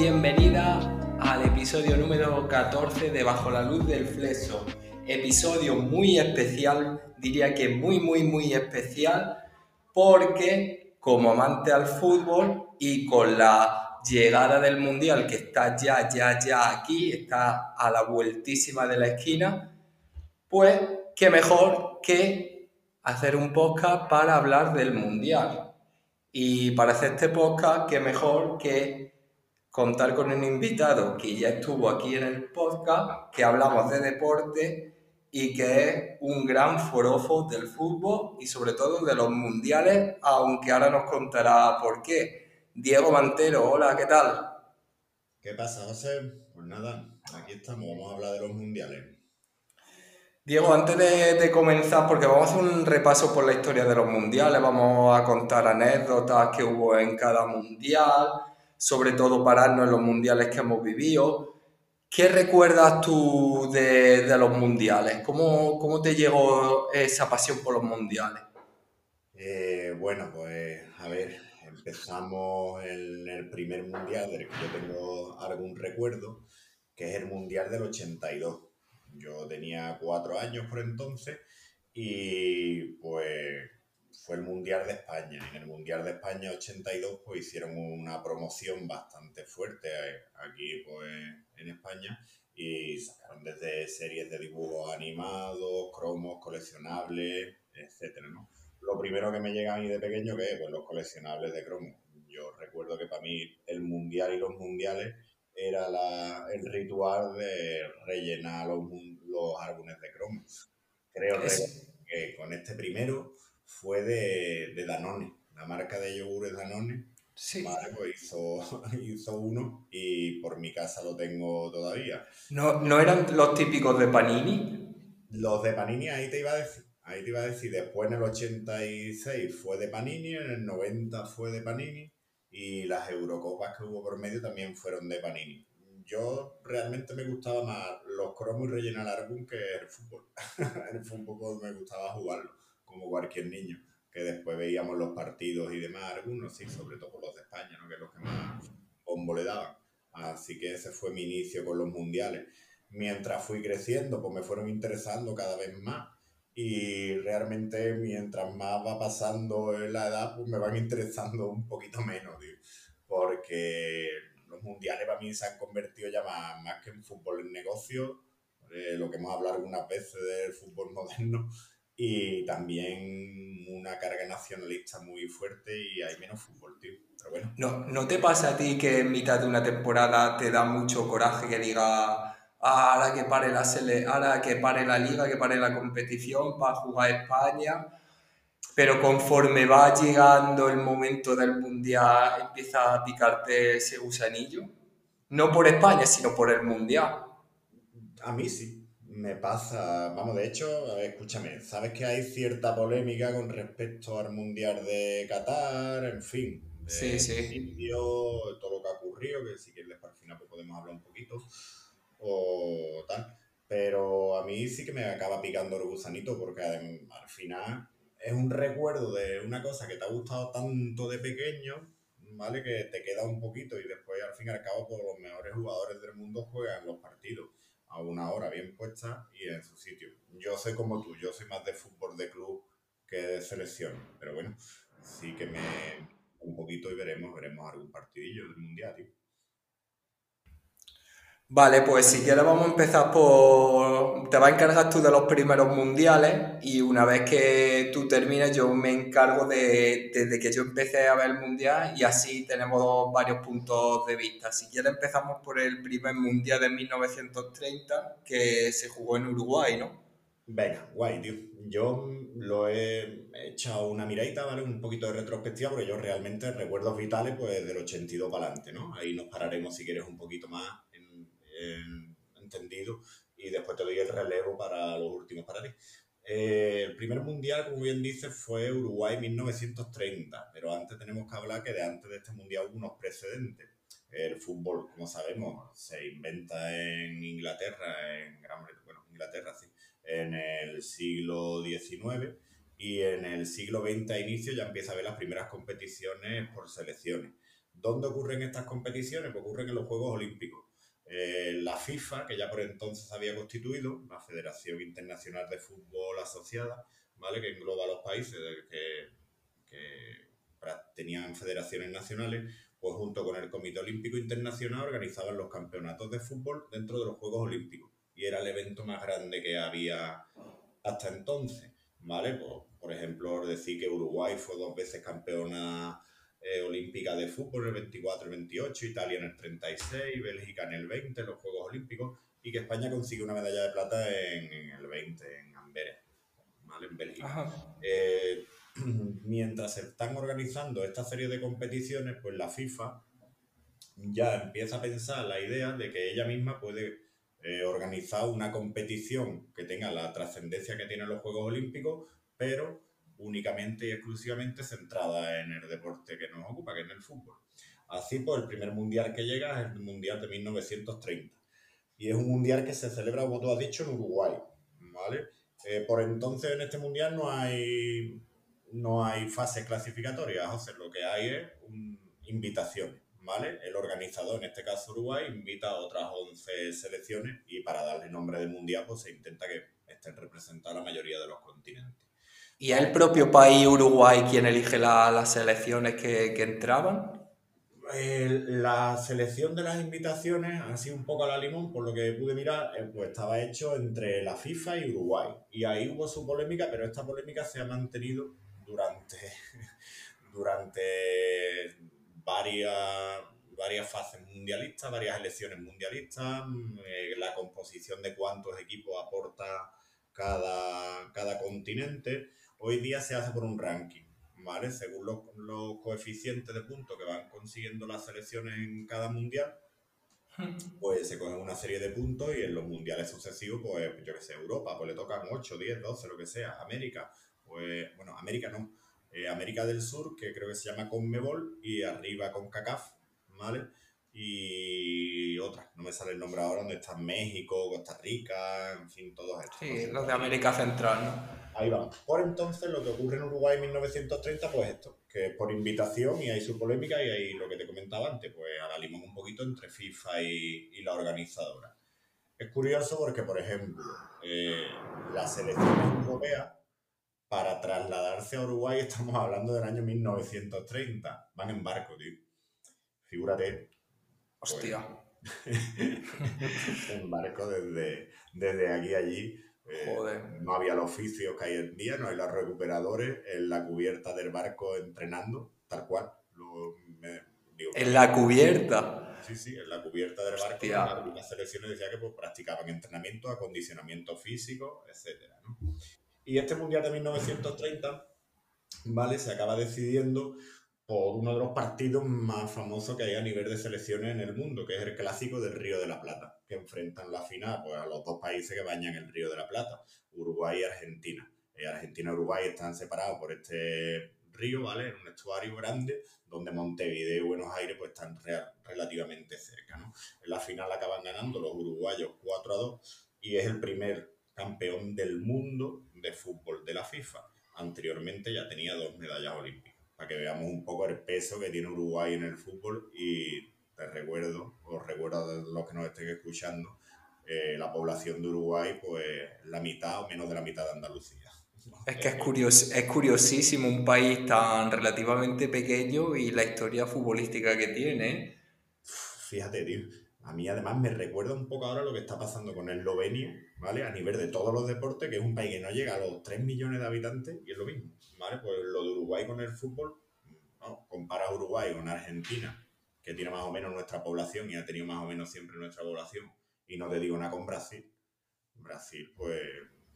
Bienvenida al episodio número 14 de Bajo la Luz del Flexo. Episodio muy especial, diría que muy, muy, muy especial, porque como amante al fútbol y con la llegada del Mundial que está ya, ya, ya aquí, está a la vueltísima de la esquina, pues qué mejor que hacer un podcast para hablar del Mundial. Y para hacer este podcast, qué mejor que contar con un invitado que ya estuvo aquí en el podcast, que hablamos de deporte y que es un gran forofo del fútbol y sobre todo de los mundiales, aunque ahora nos contará por qué. Diego Mantero, hola, ¿qué tal? ¿Qué pasa, José? Pues nada, aquí estamos, vamos a hablar de los mundiales. Diego, antes de, comenzar, porque vamos a hacer un repaso por la historia de los mundiales, vamos a contar anécdotas que hubo en cada mundial, sobre todo pararnos en los mundiales que hemos vivido. ¿Qué recuerdas tú de, los mundiales? ¿Cómo, ¿Cómo, te llegó esa pasión por los mundiales? Eh, bueno, pues a ver, empezamos en el primer mundial del que yo tengo algún recuerdo, que es el mundial del 82. Yo tenía cuatro años por entonces y pues fue el Mundial de España. En el Mundial de España 82 pues hicieron una promoción bastante fuerte aquí pues en España y sacaron desde series de dibujos animados, cromos, coleccionables, etcétera, ¿no? Lo primero que me llega a mí de pequeño que es pues, los coleccionables de cromos. Yo recuerdo que para mí el mundial y los mundiales era la, el ritual de rellenar los, los álbumes de cromos. Creo que con este primero fue de, de Danone, la marca de yogures Danone. Sí. Pues hizo, hizo uno y por mi casa lo tengo todavía. ¿No, ¿No eran los típicos de Panini? Los de Panini, ahí te iba a decir. Ahí te iba a decir, después en el 86 fue de Panini, en el 90 fue de Panini y las Eurocopas que hubo por medio también fueron de Panini. Yo realmente me gustaba más los cromos y rellenar álbum que el fútbol. el fútbol me gustaba jugarlo como cualquier niño, que después veíamos los partidos y demás, algunos sí, sobre todo los de España, ¿no? que es los que más bombo le daban. Así que ese fue mi inicio con los mundiales. Mientras fui creciendo, pues me fueron interesando cada vez más y realmente mientras más va pasando la edad, pues me van interesando un poquito menos, porque los mundiales para mí se han convertido ya más, más que en fútbol en negocio, eh, lo que hemos hablado algunas veces del fútbol moderno, y también una carga nacionalista muy fuerte y hay menos fútbol, tío. Pero bueno. ¿No, ¿No te pasa a ti que en mitad de una temporada te da mucho coraje que diga ah, ahora que pare la sele ahora que pare la liga, que pare la competición para jugar España? Pero conforme va llegando el momento del mundial, empieza a picarte ese gusanillo. No por España, sino por el mundial. A mí sí me pasa, vamos, de hecho, escúchame, sabes que hay cierta polémica con respecto al Mundial de Qatar, en fin. sí, sí. todo lo que ha ocurrido, que si quieres para el final pues podemos hablar un poquito, o tal. Pero a mí sí que me acaba picando el gusanito, porque al final es un recuerdo de una cosa que te ha gustado tanto de pequeño, ¿vale? Que te queda un poquito y después al fin y al cabo pues, los mejores jugadores del mundo juegan los partidos a una hora bien puesta y en su sitio. Yo soy como tú, yo soy más de fútbol de club que de selección, pero bueno, sí que me un poquito y veremos, veremos algún partidillo del mundial, tío. Vale, pues si quieres vamos a empezar por... Te vas a encargar tú de los primeros mundiales y una vez que tú termines yo me encargo de desde que yo empecé a ver el mundial y así tenemos varios puntos de vista. Si quieres empezamos por el primer mundial de 1930 que se jugó en Uruguay, ¿no? Venga, guay, tío. Yo lo he echado una miradita, ¿vale? Un poquito de retrospectiva porque yo realmente recuerdos vitales pues del 82 para adelante, ¿no? Ahí nos pararemos si quieres un poquito más entendido y después te doy el relevo para los últimos para ti. Eh, el primer mundial, como bien dices, fue Uruguay 1930, pero antes tenemos que hablar que de antes de este mundial hubo unos precedentes. El fútbol, como sabemos, se inventa en Inglaterra, en Gran Bretaña, bueno, Inglaterra sí, en el siglo XIX y en el siglo XX a inicio ya empieza a ver las primeras competiciones por selecciones. ¿Dónde ocurren estas competiciones? Pues ocurren en los Juegos Olímpicos. Eh, la FIFA, que ya por entonces había constituido, la Federación Internacional de Fútbol Asociada, ¿vale? que engloba a los países que, que tenían federaciones nacionales, pues junto con el Comité Olímpico Internacional organizaban los campeonatos de fútbol dentro de los Juegos Olímpicos. Y era el evento más grande que había hasta entonces, ¿vale? Pues, por ejemplo, decir que Uruguay fue dos veces campeona eh, olímpica de fútbol en el 24 y 28, Italia en el 36, Bélgica en el 20, los Juegos Olímpicos, y que España consiguió una medalla de plata en, el 20, en Amberes, ¿vale? En Bélgica. Eh, mientras se están organizando esta serie de competiciones, pues la FIFA ya empieza a pensar la idea de que ella misma puede eh, organizar una competición que tenga la trascendencia que tienen los Juegos Olímpicos, pero únicamente y exclusivamente centrada en el deporte que nos ocupa, que es el fútbol. Así, pues el primer mundial que llega es el mundial de 1930. Y es un mundial que se celebra, como tú has dicho, en Uruguay. ¿vale? Eh, por entonces en este mundial no hay, no hay fases clasificatorias, sea, lo que hay es invitaciones. ¿vale? El organizador, en este caso Uruguay, invita a otras 11 selecciones y para darle nombre de mundial pues se intenta que estén representadas la mayoría de los continentes. ¿Y es el propio país Uruguay quien elige las selecciones que, entraban? la selección de las invitaciones, así un poco a la limón, por lo que pude mirar, eh, pues estaba hecho entre la FIFA y Uruguay. Y ahí hubo su polémica, pero esta polémica se ha mantenido durante, durante varias, varias fases mundialistas, varias elecciones mundialistas, eh, la composición de cuántos equipos aporta cada, cada continente hoy día se hace por un ranking, ¿vale? Según los, coeficientes de puntos que van consiguiendo las selecciones en cada mundial, pues se cogen una serie de puntos y en los mundiales sucesivos, pues yo que sé, Europa, pues le tocan 8, 10, 12, lo que sea. América, pues, bueno, América no. Eh, América del Sur, que creo que se llama Conmebol, y arriba con CACAF, ¿vale? Y otras, no me sale el nombre ahora, donde están México, Costa Rica, en fin, todos estos. Sí, los de América Central, ¿no? Ahí vamos. Por entonces, lo que ocurre en Uruguay en 1930, pues esto, que es por invitación y hay su polémica y hay lo que te comentaba antes, pues a la limón un poquito entre FIFA y, la organizadora. Es curioso porque, por ejemplo, eh, las selecciones europeas, para trasladarse a Uruguay, estamos hablando del año 1930, van en barco, tío. Figúrate. Hostia. en barco desde, desde aquí a allí eh, no había los oficios que hay en día, no hay los recuperadores en la cubierta del barco entrenando, tal cual. en la cubierta. Sí, sí, en la cubierta del barco. Las selecciones decían que pues, practicaban entrenamiento, acondicionamiento físico, etc. Y este Mundial de 1930, ¿vale? Se acaba decidiendo por uno de los partidos más famosos que hay a nivel de selecciones en el mundo, que es el clásico del Río de la Plata, que enfrentan la final pues, a los dos países que bañan el Río de la Plata, Uruguay y Argentina. Eh, Argentina y Uruguay están separados por este río, ¿vale? En un estuario grande, donde Montevideo y Buenos Aires pues, están relativamente cerca. En la final acaban ganando los uruguayos 4 a 2 y es el primer campeón del mundo de fútbol de la FIFA. Anteriormente ya tenía dos medallas olímpicas para que veamos un poco el peso que tiene Uruguay en el fútbol y te recuerdo, os recuerdo a los que nos estén escuchando, eh, la población de Uruguay, pues la mitad o menos de la mitad de Andalucía. Es que es, curios, es curiosísimo un país tan relativamente pequeño y la historia futbolística que tiene. Fíjate, tío. A mí además me recuerda un poco ahora lo que está pasando con Eslovenia, ¿vale? A nivel de todos los deportes, que es un país que no llega a los 3 millones de habitantes y es lo mismo. ¿vale? Pues lo de Uruguay con el fútbol, ¿no? compara Uruguay con Argentina, que tiene más o menos nuestra población y ha tenido más o menos siempre nuestra población, y no te digo nada con Brasil. Brasil, pues,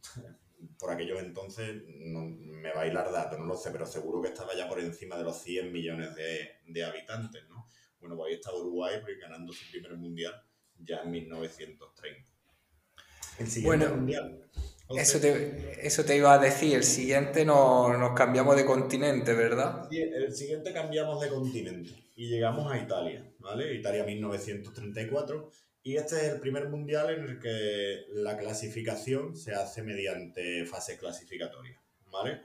por aquellos entonces, no, me va a hilar datos, no lo sé, pero seguro que estaba ya por encima de los 100 millones de, habitantes, ¿no? Bueno, pues ahí está Uruguay pues, ganando su primer mundial ya en 1930. El siguiente mundial eso te, eso te iba a decir, el siguiente nos cambiamos de continente, ¿verdad? Sí, el siguiente cambiamos de continente y llegamos a Italia, ¿vale? Italia 1934 y este es el primer mundial en el que la clasificación se hace mediante fase clasificatoria, ¿vale?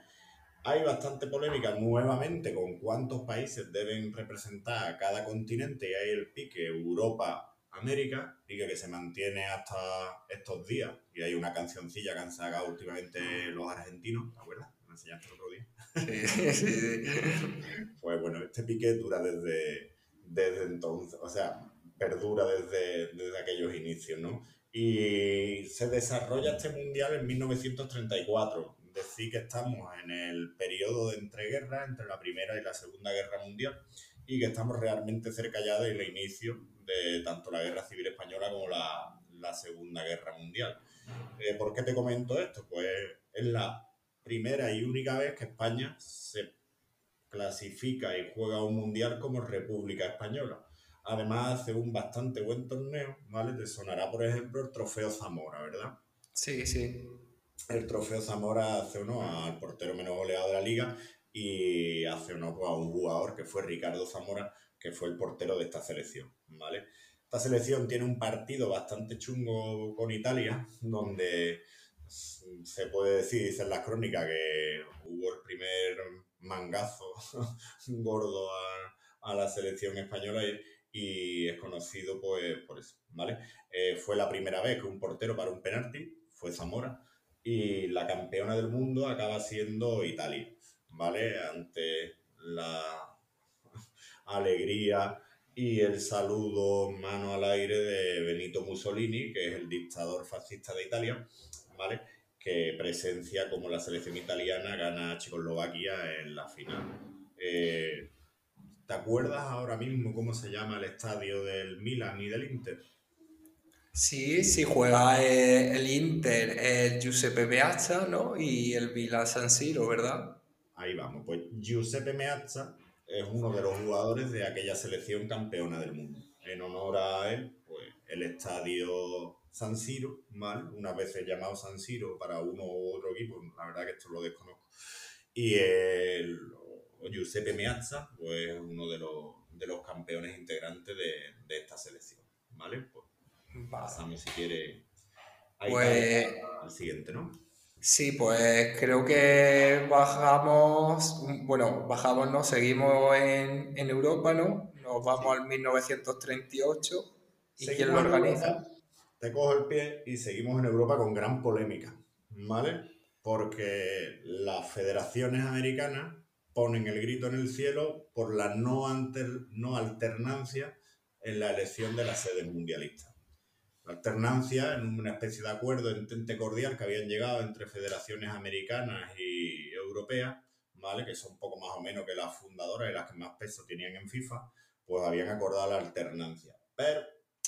hay bastante polémica nuevamente con cuántos países deben representar a cada continente y hay el pique Europa-América, pique que se mantiene hasta estos días. Y hay una cancioncilla que han sacado últimamente los argentinos, ¿te acuerdas? Me enseñaste el otro día. Sí, sí, sí. Pues bueno, este pique dura desde, desde entonces, o sea, perdura desde, desde aquellos inicios, ¿no? Y se desarrolla este mundial en 1934 decir que estamos en el periodo de entreguerra entre la Primera y la Segunda Guerra Mundial y que estamos realmente cerca ya del inicio de tanto la Guerra Civil Española como la, la Segunda Guerra Mundial. Eh, ¿Por qué te comento esto? Pues es la primera y única vez que España se clasifica y juega un mundial como República Española. Además hace un bastante buen torneo, ¿vale? Te sonará, por ejemplo, el Trofeo Zamora, ¿verdad? Sí, sí el trofeo Zamora hace uno al portero menos goleado de la liga y hace pues, a un jugador que fue Ricardo Zamora, que fue el portero de esta selección, ¿vale? Esta selección tiene un partido bastante chungo con Italia, donde se puede decir, dicen las crónicas, que hubo el primer mangazo gordo a, la selección española y, es conocido pues, por eso, ¿vale? Eh, fue la primera vez que un portero para un penalti, fue Zamora, y la campeona del mundo acaba siendo Italia, ¿vale? Ante la alegría y el saludo mano al aire de Benito Mussolini, que es el dictador fascista de Italia, ¿vale? Que presencia como la selección italiana gana a Checoslovaquia en la final. Eh, ¿Te acuerdas ahora mismo cómo se llama el estadio del Milan y del Inter? Sí, sí, juega eh, el Inter, el Giuseppe Meazza, ¿no? Y el Vila San Siro, ¿verdad? Ahí vamos, pues Giuseppe Meazza es uno de los jugadores de aquella selección campeona del mundo. En honor a él, pues el estadio San Siro, mal, unas veces llamado San Siro para uno u otro equipo, la verdad que esto lo desconozco. Y el Giuseppe Meazza, pues uno de los, de los campeones integrantes de, de esta selección, ¿vale? Pues Pasamos si quiere pues, al siguiente, ¿no? Sí, pues creo que bajamos, bueno, bajamos, ¿no? Seguimos en, Europa, ¿no? Nos vamos al 1938. ¿Y quién lo organiza? te cojo el pie y seguimos en Europa con gran polémica, ¿vale? Porque las federaciones americanas ponen el grito en el cielo por la no, no alternancia en la elección de la sede mundialista alternancia en una especie de acuerdo entente cordial que habían llegado entre federaciones americanas y europeas, ¿vale? que son poco más o menos que las fundadoras y las que más peso tenían en FIFA, pues habían acordado la alternancia. Pero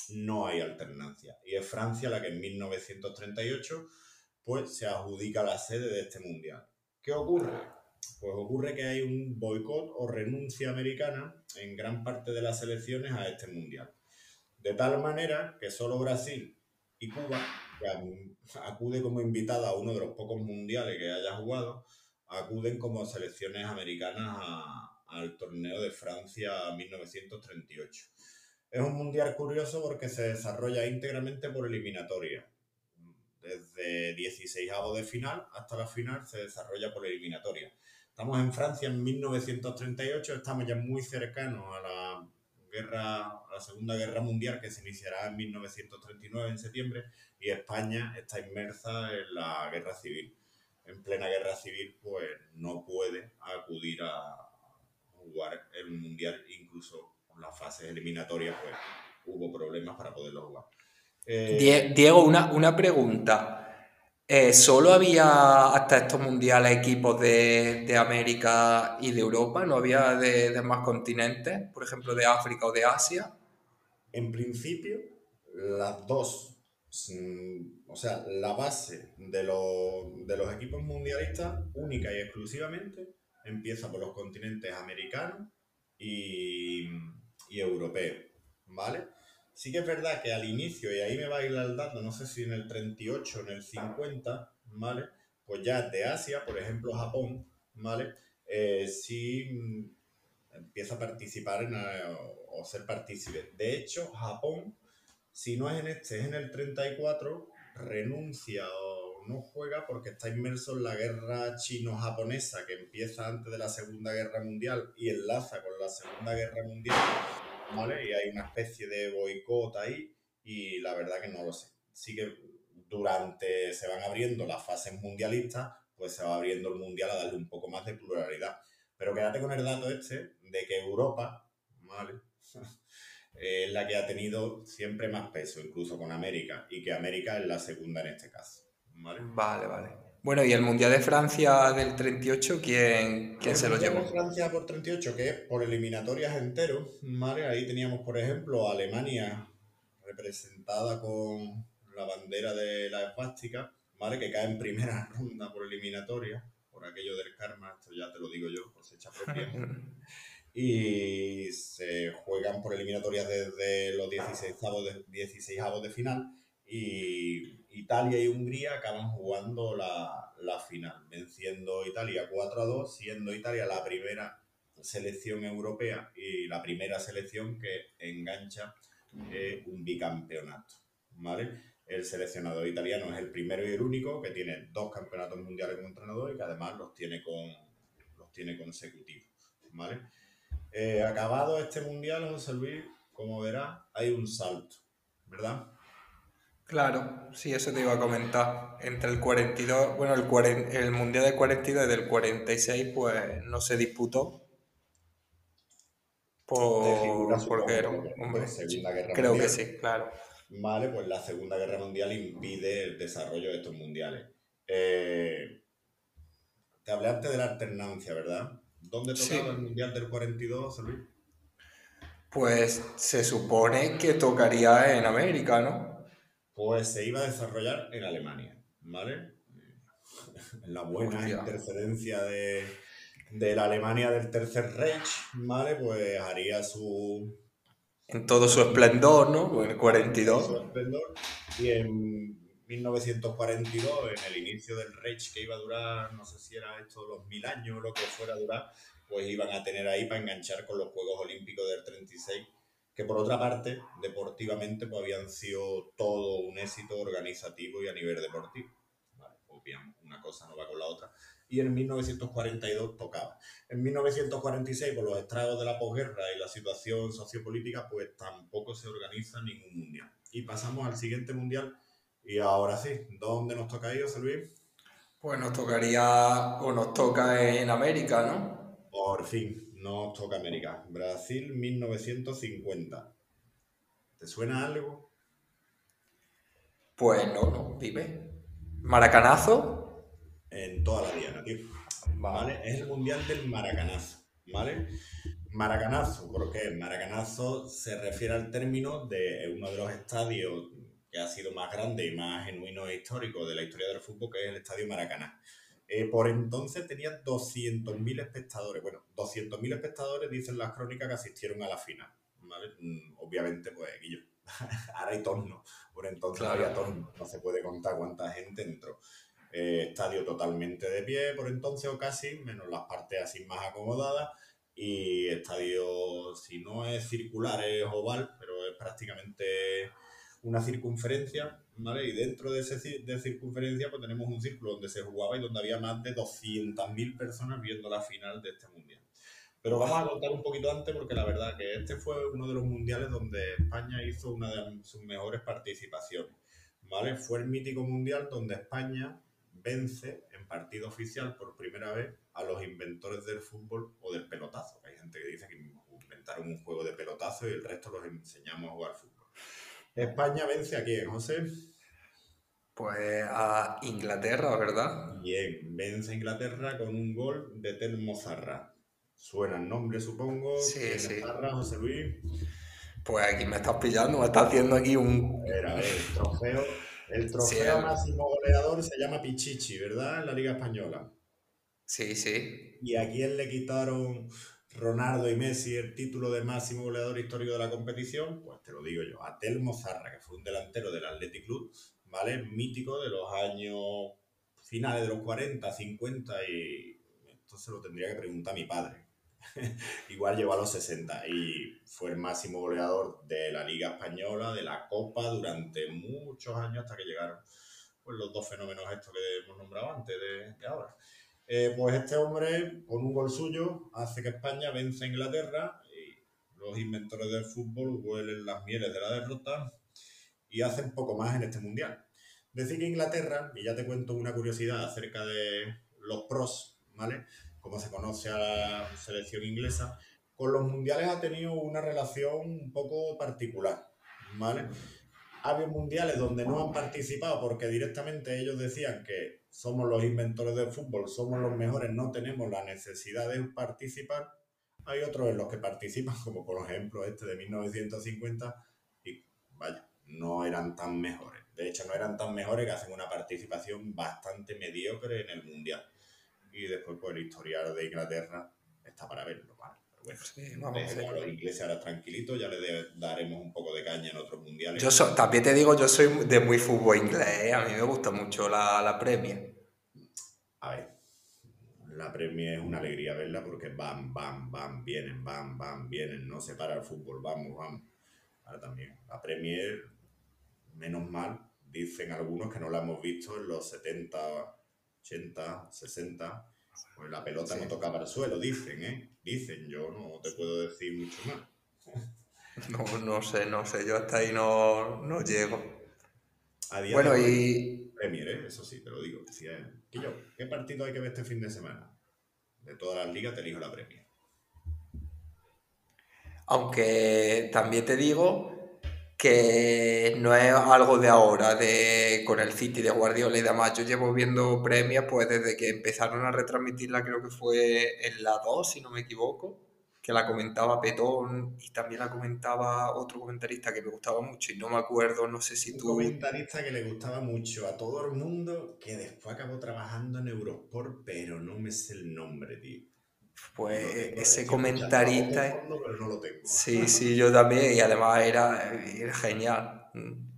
no hay alternancia. Y es Francia la que en 1938 pues, se adjudica la sede de este mundial. ¿Qué ocurre? Pues ocurre que hay un boicot o renuncia americana en gran parte de las elecciones a este mundial. De tal manera que solo Brasil y Cuba, que acude como invitada a uno de los pocos mundiales que haya jugado, acuden como selecciones americanas al torneo de Francia 1938. Es un mundial curioso porque se desarrolla íntegramente por eliminatoria. Desde 16 de final hasta la final se desarrolla por eliminatoria. Estamos en Francia en 1938, estamos ya muy cercanos a la guerra, la Segunda Guerra Mundial que se iniciará en 1939 en septiembre y España está inmersa en la guerra civil. En plena guerra civil, pues no puede acudir a jugar el mundial, incluso en las fases eliminatorias, pues hubo problemas para poderlo jugar. Eh, Diego, una, una pregunta. Eh, ¿Solo había hasta estos mundiales equipos de, América y de Europa? ¿No había de, más continentes? Por ejemplo, de África o de Asia. En principio, las dos. Mm, o sea, la base de, los equipos mundialistas, única y exclusivamente, empieza por los continentes americanos y, y europeos. ¿Vale? Sí que es verdad que al inicio, y ahí me va a ir el dato, no sé si en el 38 o en el 50, ¿vale? Pues ya de Asia, por ejemplo Japón, ¿vale? Eh, sí mm, empieza a participar en, eh, o ser partícipe. De hecho, Japón, si no es en este, es en el 34, renuncia o no juega porque está inmerso en la guerra chino-japonesa que empieza antes de la Segunda Guerra Mundial y enlaza con la Segunda Guerra Mundial, ¿vale? Y hay una especie de boicot ahí y la verdad que no lo sé. Sí que durante se van abriendo las fases mundialistas, pues se va abriendo el mundial a darle un poco más de pluralidad. Pero quédate con el dato este de que Europa, ¿vale? es la que ha tenido siempre más peso, incluso con América, y que América es la segunda en este caso. Vale, vale. vale. Bueno, y el Mundial de Francia del 38, ¿quién, quién se lo llevó? El Francia por 38, que es por eliminatorias entero, ¿vale? Ahí teníamos, por ejemplo, Alemania representada con la bandera de la esvástica, ¿vale? Que cae en primera ronda por eliminatoria, por aquello del karma, esto ya te lo digo yo, cosecha propia. y se juegan por eliminatorias desde los 16 de, 16 de final y Italia y Hungría acaban jugando la, la final, venciendo Italia 4 a 2, siendo Italia la primera selección europea y la primera selección que engancha eh, un bicampeonato. ¿vale? El seleccionador italiano es el primero y el único que tiene dos campeonatos mundiales como entrenador y que además los tiene, con, los tiene consecutivos. ¿vale? Eh, acabado este mundial, José Luis, como verás, hay un salto, ¿verdad? Claro, sí, eso te iba a comentar. Entre el 42, bueno, el, el mundial del 42 y del 46, pues no se disputó. Por, porque era hombre, Segunda Guerra creo que sí, claro. Vale, pues la Segunda Guerra Mundial impide el desarrollo de estos mundiales. Eh, te hablé antes de la alternancia, ¿verdad? ¿Dónde tocaba el Mundial del 42, Luis? Pues se supone que tocaría en América, ¿no? Pues se iba a desarrollar en Alemania, ¿vale? En la buena interferencia de, la Alemania del Tercer Reich, ¿vale? Pues haría su... En todo su esplendor, ¿no? En el 42. su esplendor. Y en 1942, en el inicio del Reich que iba a durar, no sé si era esto los mil años o lo que fuera a durar, pues iban a tener ahí para enganchar con los Juegos Olímpicos del 36, que por otra parte, deportivamente, pues habían sido todo un éxito organizativo y a nivel deportivo. Vale, obviamente, una cosa no va con la otra. Y en 1942 tocaba. En 1946, por los estragos de la posguerra y la situación sociopolítica, pues tampoco se organiza ningún mundial. Y pasamos al siguiente mundial y ahora sí, ¿dónde nos toca ir, José Luis? Pues nos tocaría, o nos toca en América, ¿no? Por fin, nos toca América. Brasil 1950. ¿Te suena algo? Pues no, no, dime. ¿Maracanazo? En toda la diana, tío. Vale. Es el mundial del maracanazo, ¿vale? Maracanazo, ¿por qué? Maracanazo se refiere al término de uno de los estadios que ha sido más grande y más genuino e histórico de la historia del fútbol, que es el Estadio Maracaná. Eh, por entonces tenía 200.000 espectadores. Bueno, 200.000 espectadores dicen las crónicas que asistieron a la final. Mm, obviamente, pues, Guillo, ahora hay torno. Por entonces había torno. No se puede contar cuánta gente entró. Eh, estadio totalmente de pie por entonces o casi, menos las partes así más acomodadas. Y estadio, si no es circular, es oval, pero es prácticamente una circunferencia, ¿vale? Y dentro de esa de circunferencia pues tenemos un círculo donde se jugaba y donde había más de 200.000 personas viendo la final de este mundial. Pero vamos a contar un poquito antes porque la verdad que este fue uno de los mundiales donde España hizo una de sus mejores participaciones, ¿vale? Fue el mítico mundial donde España vence en partido oficial por primera vez a los inventores del fútbol o del pelotazo. Hay gente que dice que inventaron un juego de pelotazo y el resto los enseñamos a jugar fútbol. España vence a quién, José? Pues a Inglaterra, ¿verdad? Bien, vence a Inglaterra con un gol de Telmo Zarra. Suena el nombre, supongo. Sí, sí. Zarra, José Luis. Pues aquí me estás pillando, me estás haciendo aquí un. Era, el trofeo. El trofeo máximo goleador se llama Pichichi, ¿verdad? En la Liga Española. Sí, sí. ¿Y a quién le quitaron Ronaldo y Messi el título de máximo goleador histórico de la competición, pues te lo digo yo, a Telmo Zarra, que fue un delantero del Athletic Club, ¿vale? Mítico de los años finales de los 40, 50 y esto se lo tendría que preguntar a mi padre. Igual llegó a los 60 y fue el máximo goleador de la Liga Española, de la Copa, durante muchos años hasta que llegaron pues los dos fenómenos estos que hemos nombrado antes de, ahora. Eh, pues este hombre, con un gol suyo, hace que España vence a Inglaterra y los inventores del fútbol huelen las mieles de la derrota y hacen poco más en este mundial. Decir que Inglaterra, y ya te cuento una curiosidad acerca de los pros, ¿vale? Como se conoce a la selección inglesa, con los mundiales ha tenido una relación un poco particular, ¿vale? Ha habido mundiales donde no han participado porque directamente ellos decían que somos los inventores del fútbol, somos los mejores, no tenemos la necesidad de participar. Hay otros en los que participan, como por ejemplo este de 1950, y vaya, no eran tan mejores. De hecho, no eran tan mejores que hacen una participación bastante mediocre en el Mundial. Y después, pues, el historial de Inglaterra está para verlo, bueno, sí, a los ingleses ahora tranquilitos, ya les daremos un poco de caña en otros mundiales. Yo también te digo, yo soy de muy fútbol inglés, ¿eh? a mí me gusta mucho la, la Premier. A ver, la Premier es una alegría verla porque van, van, van, vienen, van, van, vienen, no se para el fútbol, vamos, vamos. Ahora también, la Premier menos mal, dicen algunos que no la hemos visto en los 70, 80, 60, pues la pelota no tocaba el suelo, dicen, ¿eh? Dicen, yo no te puedo decir mucho más. No, no sé, no sé, yo hasta ahí no, no llego. bueno, y... Premier, ¿eh? eso sí, te lo digo. ¿Qué partido hay que ver este fin de semana? De todas las ligas te elijo la Premier. Aunque también te digo que no es algo de ahora, de con el City de Guardiola y demás. Yo llevo viendo premias pues desde que empezaron a retransmitirla, creo que fue en la 2, si no me equivoco, que la comentaba Petón y también la comentaba otro comentarista que me gustaba mucho y no me acuerdo, no sé si tú... Un comentarista que le gustaba mucho a todo el mundo, que después acabó trabajando en Eurosport, pero no me sé el nombre, tío. Pues ese comentarista. Sí, sí, yo también, y además era, genial.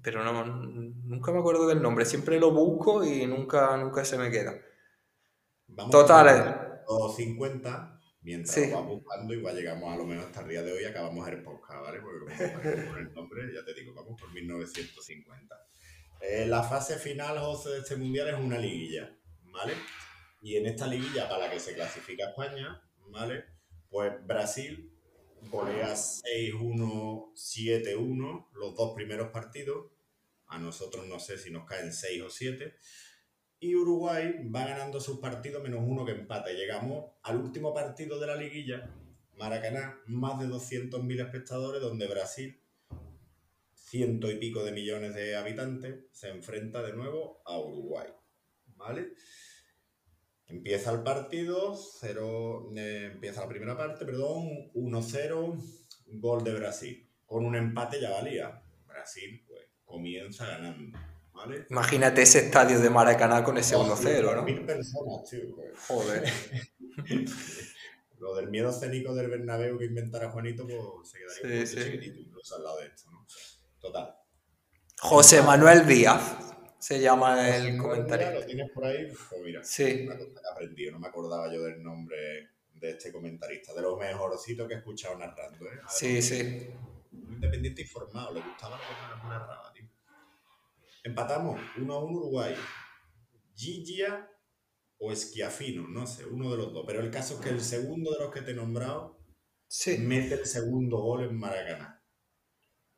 Pero no, nunca me acuerdo del nombre, siempre lo busco y nunca, nunca se me queda. Vamos Total. O 50, mientras sí. buscando, igual llegamos a lo menos hasta el día de hoy acabamos el podcast, ¿vale? Porque como el nombre, ya te digo, vamos por 1950. Eh, la fase final, José, de este mundial es una liguilla, ¿vale? Y en esta liguilla para la que se clasifica España, ¿vale? Pues Brasil golea 6-1, 7-1 los dos primeros partidos. A nosotros no sé si nos caen 6 o 7. Y Uruguay va ganando sus partidos menos uno que empate. Llegamos al último partido de la liguilla, Maracaná, más de 200.000 espectadores, donde Brasil, ciento y pico de millones de habitantes, se enfrenta de nuevo a Uruguay. ¿Vale? Empieza el partido, cero, eh, empieza la primera parte, perdón, 1-0, gol de Brasil. Con un empate ya valía. Brasil pues, comienza ganando. ¿vale? Imagínate ese estadio de Maracaná con ese 1-0, ¿no? Mil personas, tío. Pues. Joder. Lo del miedo escénico del Bernabéu que inventara Juanito, pues se quedaría sí, un sí. chiquitito incluso al lado de esto, ¿no? Total. José Manuel Díaz se llama el comentario. ¿Lo tienes por ahí? Pues mira, sí. una cosa que he aprendido, no me acordaba yo del nombre de este comentarista, de lo mejorcito que he escuchado narrando. ¿eh? sí, sí. Independiente informado, le gustaba lo que narraba, tío. Empatamos 1 a 1 Uruguay. Gigia o Esquiafino, no sé, uno de los dos. Pero el caso es que el segundo de los que te he nombrado sí. mete el segundo gol en Maracaná.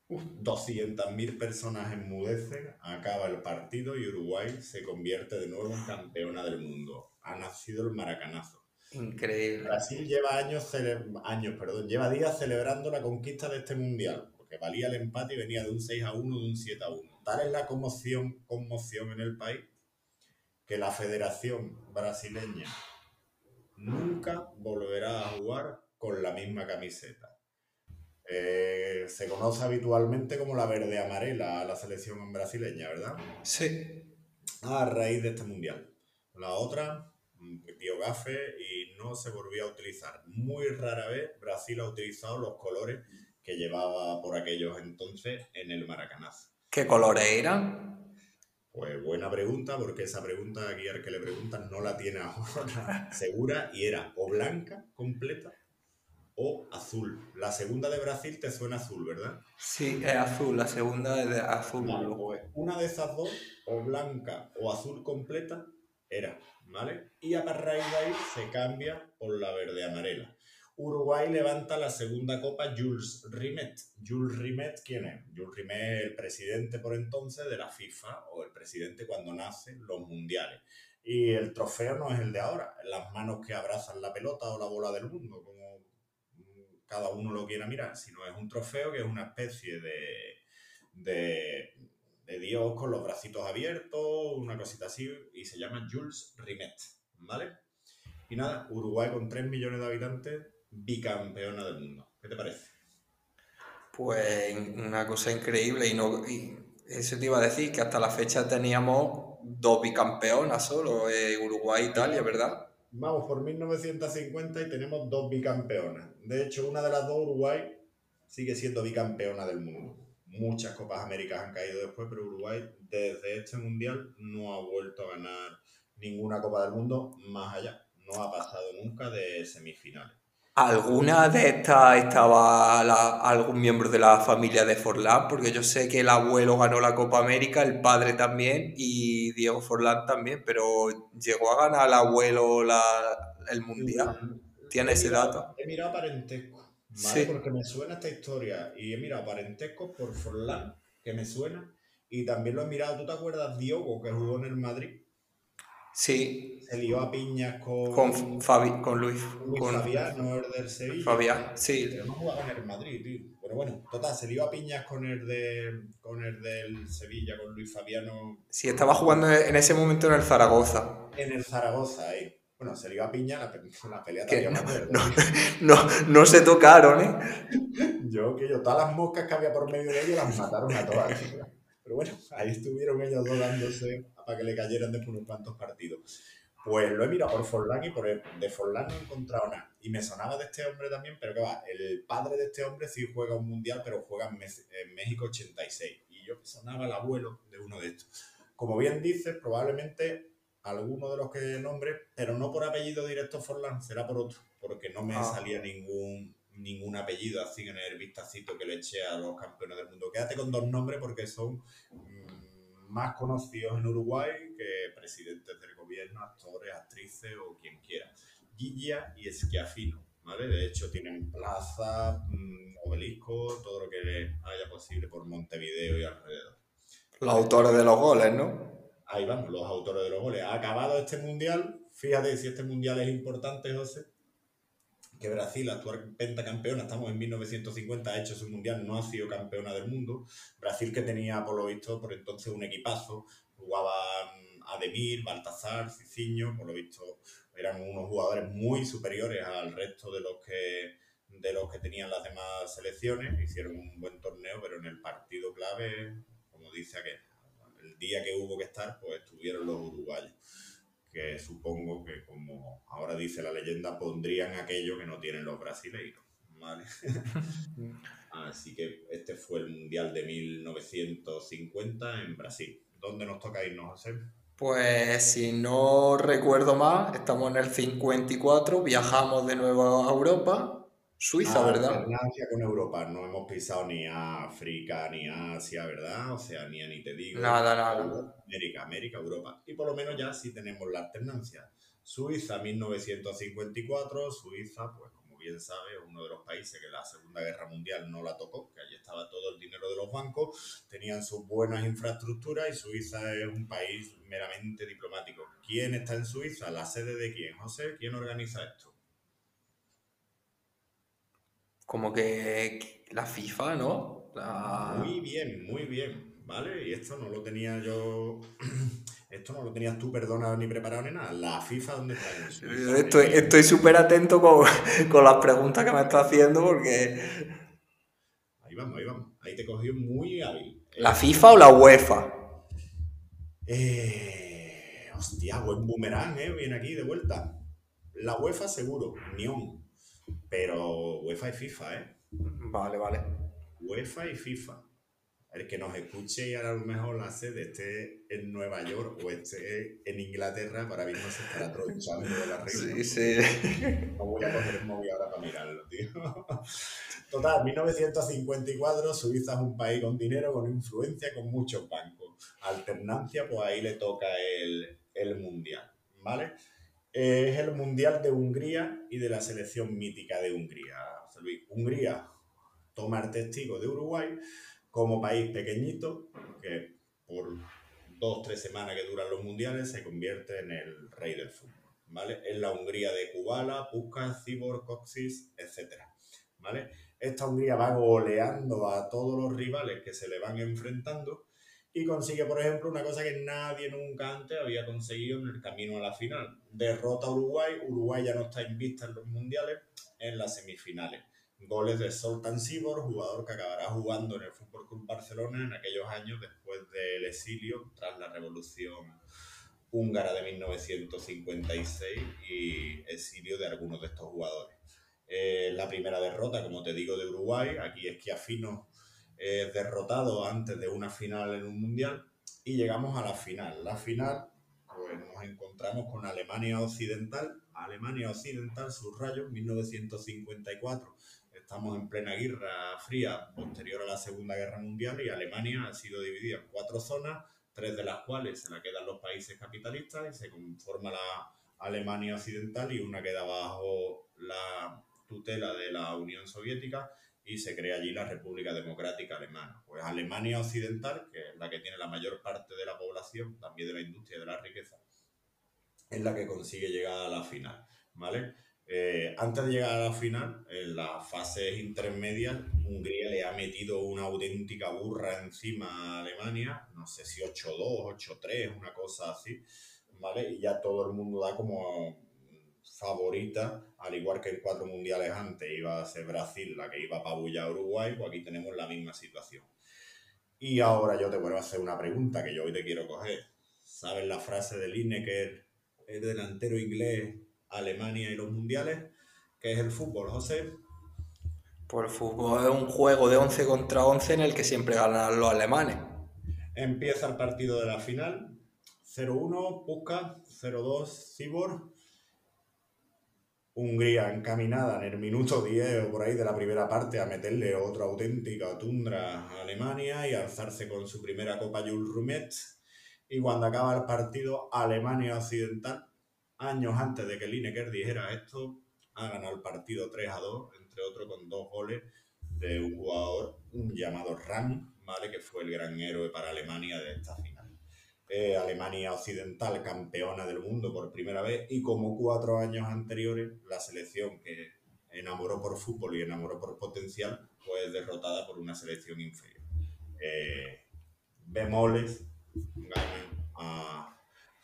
200.000 personas enmudecen, acaba el partido y Uruguay se convierte de nuevo en campeona del mundo. Ha nacido el maracanazo. Increíble. Brasil lleva años, años perdón, lleva días celebrando la conquista de este mundial, porque valía el empate y venía de un 6 a 1, de un 7 a 1. Tal es la conmoción, conmoción en el país que la Federación Brasileña nunca volverá a jugar con la misma camiseta. Eh, se conoce habitualmente como la verde amarela la selección brasileña, ¿verdad? Sí. A raíz de este mundial. La otra, tío gafe y no se volvió a utilizar. Muy rara vez Brasil ha utilizado los colores que llevaba por aquellos entonces en el Maracanazo. ¿Qué colores eran? Pues buena pregunta, porque esa pregunta aquí al que le preguntan no la tiene ahora segura y era o blanca completa o azul. La segunda de Brasil te suena azul, ¿verdad? Sí, es azul, la segunda es de azul. Pues una de esas dos, o blanca o azul completa, era, ¿vale? Y a raíz de ahí se cambia por la verde amarela. Uruguay levanta la segunda copa Jules Rimet. Jules Rimet, ¿quién es? Jules Rimet, el presidente por entonces de la FIFA, o el presidente cuando nacen los mundiales. Y el trofeo no es el de ahora, las manos que abrazan la pelota o la bola del mundo, como cada uno lo quiera mirar, sino es un trofeo que es una especie de, de, Dios con los bracitos abiertos, una cosita así, y se llama Jules Rimet, ¿vale? Y nada, Uruguay con 3 millones de habitantes bicampeona del mundo. ¿Qué te parece? Pues una cosa increíble y no eso te iba a decir que hasta la fecha teníamos dos bicampeonas solo, eh, Uruguay e Italia, ¿verdad? Vamos por 1950 y tenemos dos bicampeonas. De hecho, una de las dos, Uruguay, sigue siendo bicampeona del mundo. Muchas Copas Américas han caído después, pero Uruguay desde este mundial no ha vuelto a ganar ninguna Copa del Mundo más allá. No ha pasado nunca de semifinales. ¿Alguna de estas estaba algún miembro de la familia de Forlán? Porque yo sé que el abuelo ganó la Copa América, el padre también y Diego Forlán también, pero ¿llegó a ganar el abuelo el Mundial? ¿Tiene ese dato? He mirado parentesco, ¿vale? Porque me suena esta historia y he mirado parentesco por Forlán, que me suena, y también lo he mirado, ¿tú te acuerdas Diogo, que jugó en el Madrid? Sí. Se lió a piñas con. Con, Fabi, con Luis. Luis con Fabián, no el del Sevilla. Fabián, sí. Pero no jugaba en el Madrid, tío. Pero bueno, total, se lió a piñas con el, de, con el del Sevilla, con Luis Fabiano. Sí, estaba jugando en ese momento en el Zaragoza. En el Zaragoza, ahí. Bueno, se lió a piña la, la pelea también no, no, no, no, se tocaron, ¿eh? yo, que yo, todas las moscas que había por medio de ellos las mataron a todas. Pero bueno, ahí estuvieron ellos dos dándose para que le cayeran después unos cuantos partidos. Pues lo he mirado por Forlán y por de Forlán no he encontrado nada. Y me sonaba de este hombre también, pero que va, el padre de este hombre sí juega un mundial, pero juega en, México 86. Y yo sonaba el abuelo de uno de estos. Como bien dices, probablemente alguno de los que nombre, pero no por apellido directo Forlán, será por otro, porque no me ah. salía ningún ningún apellido así en el vistacito que le eché a los campeones del mundo. Quédate con dos nombres porque son más conocidos en Uruguay que presidentes del gobierno, actores, actrices o quien quiera. Guilla y Esquiafino, ¿vale? De hecho, tienen plaza, mm, obelisco, todo lo que haya posible por Montevideo y alrededor. Los autores de los goles, ¿no? Ahí vamos, los autores de los goles. Ha acabado este mundial. Fíjate si este mundial es importante, José que Brasil, actual pentacampeona, estamos en 1950, ha hecho su mundial, no ha sido campeona del mundo. Brasil que tenía, por lo visto, por entonces un equipazo, jugaban Ademir, Baltasar, Ciciño, por lo visto eran unos jugadores muy superiores al resto de los que de los que tenían las demás selecciones, hicieron un buen torneo, pero en el partido clave, como dice aquel, el día que hubo que estar, pues estuvieron los uruguayos que supongo que, como ahora dice la leyenda, pondrían aquello que no tienen los brasileiros. Así que este fue el Mundial de 1950 en Brasil. ¿Dónde nos toca irnos, José? Pues si no recuerdo mal, estamos en el 54, viajamos de nuevo a Europa Suiza, ah, ¿verdad? con Europa, no hemos pisado ni África, ni Asia, ¿verdad? O sea, ni ni te digo. Nada, nada. América, América, Europa. Y por lo menos ya sí tenemos la alternancia. Suiza, 1954, Suiza, pues como bien sabe, uno de los países que la Segunda Guerra Mundial no la tocó, que allí estaba todo el dinero de los bancos, tenían sus buenas infraestructuras y Suiza es un país meramente diplomático. ¿Quién está en Suiza? ¿La sede de quién? José, ¿quién organiza esto? Como que la FIFA, ¿no? Muy bien, muy bien, ¿vale? Y esto no lo tenía yo, esto no lo tenías tú, perdona, ni preparado ni nada. La FIFA, ¿dónde está? estoy estoy súper atento con, con, las preguntas que me estás haciendo porque... Ahí vamos, ahí vamos. Ahí te cogió muy hábil. ¿La FIFA o la UEFA? Eh, hostia, buen boomerang, ¿eh? Viene aquí de vuelta. La UEFA seguro, Nión. Pero UEFA y FIFA, ¿eh? Vale, vale. UEFA y FIFA. el que nos escuche y ahora a lo mejor la sede esté en Nueva York o esté en Inglaterra, para mismo se estará tronchando de la regla. Sí, sí. No voy a coger el móvil ahora para mirarlo, tío. Total, 1954, Suiza es un país con dinero, con influencia, con muchos bancos. Alternancia, pues ahí le toca el, el Mundial, ¿vale? Es el Mundial de Hungría y de la selección mítica de Hungría. Hungría toma el testigo de Uruguay como país pequeñito, que por dos, tres semanas que duran los mundiales se convierte en el rey del fútbol, ¿vale? Es la Hungría de Kubala, Puskas, Cibor, Coxis, etc., ¿vale? Esta Hungría va goleando a todos los rivales que se le van enfrentando y consigue, por ejemplo, una cosa que nadie nunca antes había conseguido en el camino a la final. Derrota a Uruguay, Uruguay ya no está invista en los mundiales en las semifinales goles de Soltan Sibor, jugador que acabará jugando en el Fútbol Club Barcelona en aquellos años después del exilio tras la revolución húngara de 1956 y exilio de algunos de estos jugadores. Eh, la primera derrota, como te digo, de Uruguay, aquí es que Afino es derrotado antes de una final en un mundial y llegamos a la final. La final, pues nos encontramos con Alemania Occidental, Alemania Occidental, sus rayos, 1954 estamos en plena guerra fría posterior a la Segunda Guerra Mundial y Alemania ha sido dividida en cuatro zonas, tres de las cuales se la quedan los países capitalistas y se conforma la Alemania Occidental y una queda bajo la tutela de la Unión Soviética y se crea allí la República Democrática Alemana. Pues Alemania Occidental, que es la que tiene la mayor parte de la población, también de la industria y de la riqueza, es la que consigue llegar a la final, ¿vale? Eh, antes de llegar a la final, en las fases intermedias, Hungría le ha metido una auténtica burra encima a Alemania, no sé si 8-2, 8-3, una cosa así, ¿vale? Y ya todo el mundo da como favorita, al igual que en cuatro mundiales antes iba a ser Brasil la que iba a pabullar a Uruguay, pues aquí tenemos la misma situación. Y ahora yo te vuelvo a hacer una pregunta que yo hoy te quiero coger. ¿Sabes la frase de Lineker, el delantero inglés Alemania y los mundiales, que es el fútbol, José. Pues el fútbol es un juego de 11 contra 11 en el que siempre ganan los alemanes. Empieza el partido de la final. 0-1, Puka, 0-2, Cibor. Hungría encaminada en el minuto 10 o por ahí de la primera parte a meterle otra auténtica tundra a Alemania y alzarse con su primera Copa Jules Rumet. Y cuando acaba el partido, Alemania Occidental años antes de que Lineker dijera esto, ha ganado el partido 3 a 2, entre otros con dos goles de un jugador llamado Ram, ¿vale? que fue el gran héroe para Alemania de esta final. Eh, Alemania Occidental, campeona del mundo por primera vez, y como cuatro años anteriores, la selección que enamoró por fútbol y enamoró por potencial, fue derrotada por una selección inferior. Eh, bemoles ganan a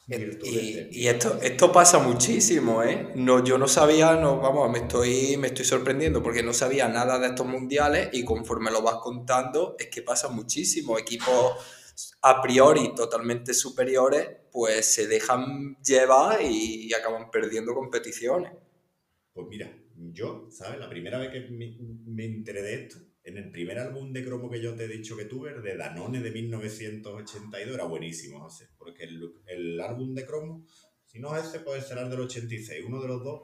y, esto, esto pasa muchísimo, ¿eh? No, yo no sabía, no, vamos, me estoy, me estoy sorprendiendo porque no sabía nada de estos mundiales y conforme lo vas contando es que pasa muchísimo. Equipos a priori totalmente superiores, pues se dejan llevar y acaban perdiendo competiciones. Pues mira, yo, ¿sabes? La primera vez que me, me enteré de esto, en el primer álbum de cromo que yo te he dicho que tuve, de Danone de 1982, era buenísimo, José, porque el, el álbum de cromo, si no es ese, puede ser el del 86, uno de los dos,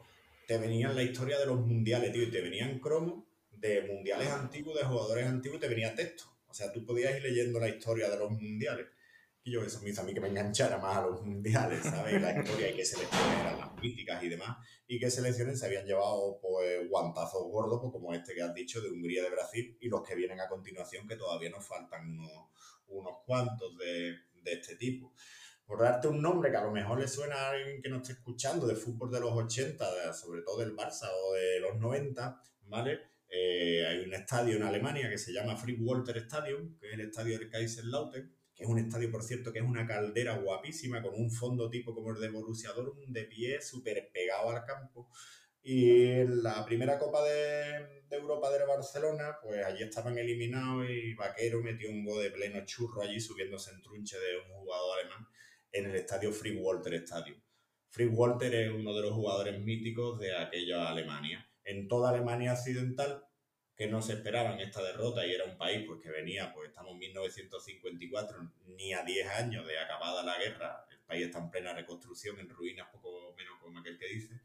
te venían la historia de los mundiales, tío, y te venían cromos de mundiales antiguos, de jugadores antiguos, y te venía texto. O sea, tú podías ir leyendo la historia de los mundiales. Y yo eso me hizo a mí que me enganchara más a los mundiales, ¿sabes? La historia y qué selecciones eran las míticas y demás. Y qué selecciones se habían llevado, pues, guantazos gordos, pues, como este que has dicho, de Hungría, de Brasil, y los que vienen a continuación, que todavía nos faltan unos, unos cuantos de, de este tipo. Por darte un nombre que a lo mejor le suena a alguien que no esté escuchando de fútbol de los 80, sobre todo del Barça o de los 90, ¿vale? Eh, hay un estadio en Alemania que se llama Frick Walter Stadium, que es el estadio del Kaiserslautern, que es un estadio, por cierto, que es una caldera guapísima, con un fondo tipo como el de Borussia Dortmund, de pie, súper pegado al campo. Y en la primera Copa de, Europa de Barcelona, pues allí estaban eliminados y Vaquero metió un gol de pleno churro allí subiéndose en trunche de un jugador alemán en el estadio Free Walter Stadium. Free Walter es uno de los jugadores míticos de aquella Alemania. En toda Alemania occidental que no se esperaban esta derrota y era un país pues que venía, pues estamos en 1954, ni a 10 años de acabada la guerra, el país está en plena reconstrucción, en ruinas, poco menos como aquel que dice,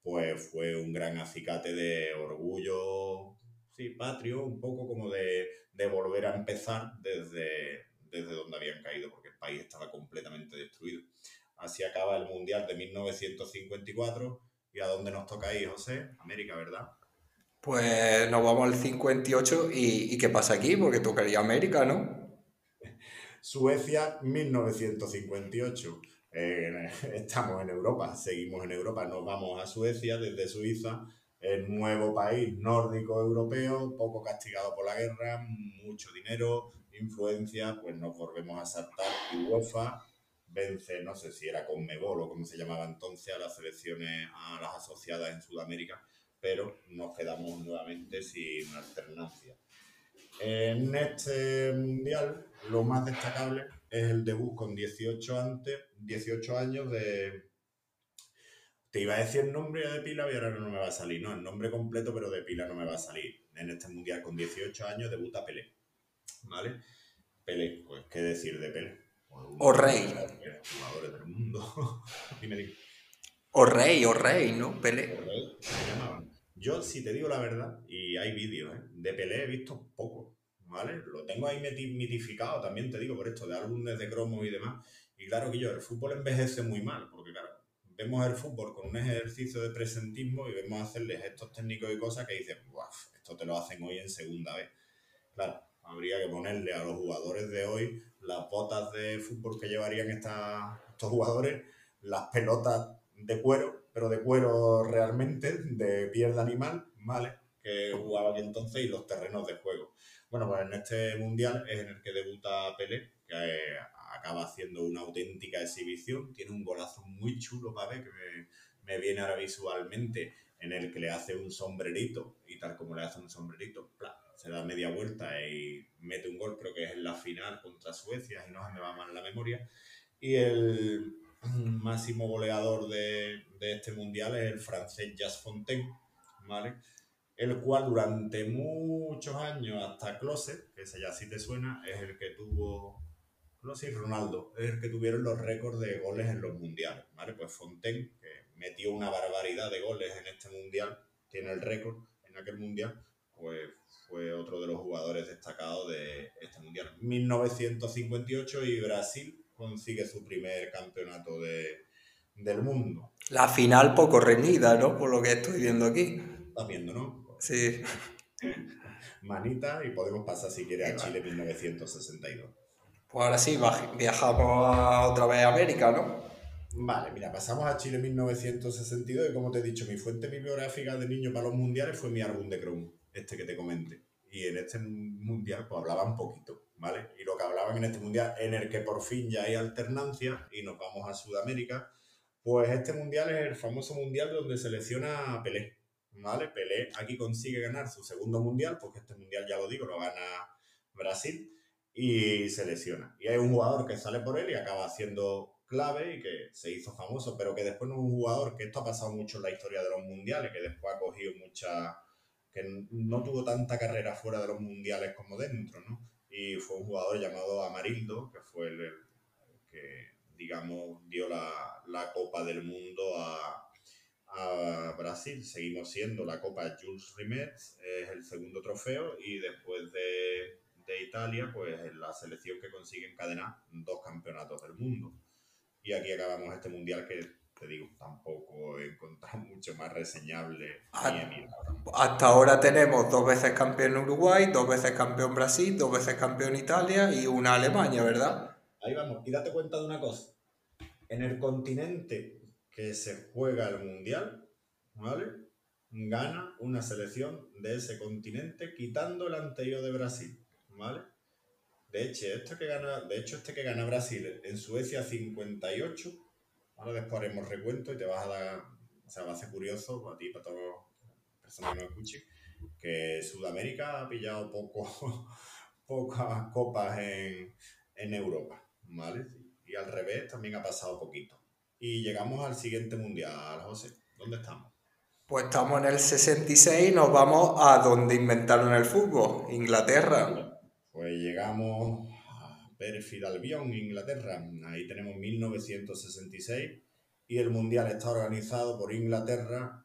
pues fue un gran acicate de orgullo, sí, patrio, un poco como de, de volver a empezar desde, desde donde habían caído, porque el país estaba completamente destruido. Así acaba el Mundial de 1954. ¿Y a dónde nos toca ir, José? América, ¿verdad? Pues nos vamos al 58 y, y ¿qué pasa aquí? Porque tocaría América, ¿no? Suecia, 1958. Eh, estamos en Europa, seguimos en Europa, nos vamos a Suecia desde Suiza, el nuevo país nórdico europeo, poco castigado por la guerra, mucho dinero, influencia, pues nos volvemos a saltar y UEFA vence, no sé si era con Mebol o como se llamaba entonces, a las selecciones, a las asociadas en Sudamérica, pero nos quedamos nuevamente sin alternancia. En este mundial, lo más destacable es el debut con 18, antes, 18 años de... Te iba a decir el nombre de pila y ahora no me va a salir. No, el nombre completo, pero de pila no me va a salir. En este mundial con 18 años debuta Pelé. ¿Vale? Pelé, pues qué decir de Pelé o rey. Jugadores del mundo. O rey, o rey, ¿no? Pelé. Yo, si te digo la verdad, y hay vídeos, ¿eh? de Pelé he visto poco, ¿vale? Lo tengo ahí mitificado, también te digo, por esto, de álbumes de cromo y demás. Y claro que yo, el fútbol envejece muy mal, porque claro, vemos el fútbol con un ejercicio de presentismo y vemos hacerles estos técnicos y cosas que dicen, esto te lo hacen hoy en segunda vez. Claro, habría que ponerle a los jugadores de hoy las botas de fútbol que llevarían estos jugadores, las pelotas de cuero, pero de cuero realmente, de piel de animal, ¿vale? Que jugaban entonces y los terrenos de juego. Bueno, pues en este mundial es en el que debuta Pelé, que eh, acaba haciendo una auténtica exhibición. Tiene un golazo muy chulo, para ver, que me, me viene ahora visualmente, en el que le hace un sombrerito, y tal como le hace un sombrerito, ¡plá! Se da media vuelta y mete un gol, creo que es en la final contra Suecia, y no se me va mal la memoria. Y el máximo goleador de, de este mundial es el francés Jas Fontaine, ¿vale? El cual durante muchos años, hasta Closet, que ese ya sí te suena, es el que tuvo Closet y Ronaldo, es el que tuvieron los récords de goles en los mundiales, ¿vale? Pues Fontaine, que metió una barbaridad de goles en este mundial, tiene el récord en aquel mundial, pues fue otro de los jugadores destacados de este mundial. 1958 y Brasil consigue su primer campeonato del mundo. La final poco reñida, ¿no? Por lo que estoy viendo aquí. Estás viendo, ¿no? Sí. Manita y podemos pasar si quieres a Chile 1962. Pues ahora sí, viajamos otra vez a América, ¿no? Vale, mira, pasamos a Chile 1962 y como te he dicho, mi fuente bibliográfica de niño para los mundiales fue mi álbum de Chrome este que te comenté. Y en este mundial pues hablaban poquito, ¿vale? Y lo que hablaban en este mundial, en el que por fin ya hay alternancia y nos vamos a Sudamérica, pues este mundial es el famoso mundial donde selecciona a Pelé, ¿vale? Pelé aquí consigue ganar su segundo mundial, porque este mundial, ya lo digo, lo gana Brasil y selecciona. Y hay un jugador que sale por él y acaba siendo clave y que se hizo famoso, pero que después no es un jugador, que esto ha pasado mucho en la historia de los mundiales, que después ha cogido mucha que no tuvo tanta carrera fuera de los mundiales como dentro, ¿no? Y fue un jugador llamado Amarildo, que fue el, que, digamos, dio la, la, Copa del Mundo a, a, Brasil. Seguimos siendo la Copa Jules Rimet, es el segundo trofeo, y después de, de Italia, pues la selección que consigue encadenar dos campeonatos del mundo. Y aquí acabamos este mundial que te digo, tampoco he encontrado mucho más reseñable. Hasta ahora tenemos dos veces campeón Uruguay, dos veces campeón Brasil, dos veces campeón Italia y una Alemania, ¿verdad? Ahí vamos. Y date cuenta de una cosa. En el continente que se juega el Mundial, ¿vale? Gana una selección de ese continente quitando el anterior de Brasil, ¿vale? De hecho, este que gana, de hecho, este que gana Brasil en Suecia 58 Ahora después haremos recuento y te vas a dar, o sea, va a ser curioso para ti y para todas las personas que nos escuchen, que Sudamérica ha pillado poco, pocas copas en, en Europa, ¿vale? Y al revés también ha pasado poquito. Y llegamos al siguiente mundial, José. ¿Dónde estamos? Pues estamos en el 66 y nos vamos a donde inventaron el fútbol, Inglaterra. Pues llegamos Perfil Albion, Inglaterra. Ahí tenemos 1966 y el mundial está organizado por Inglaterra,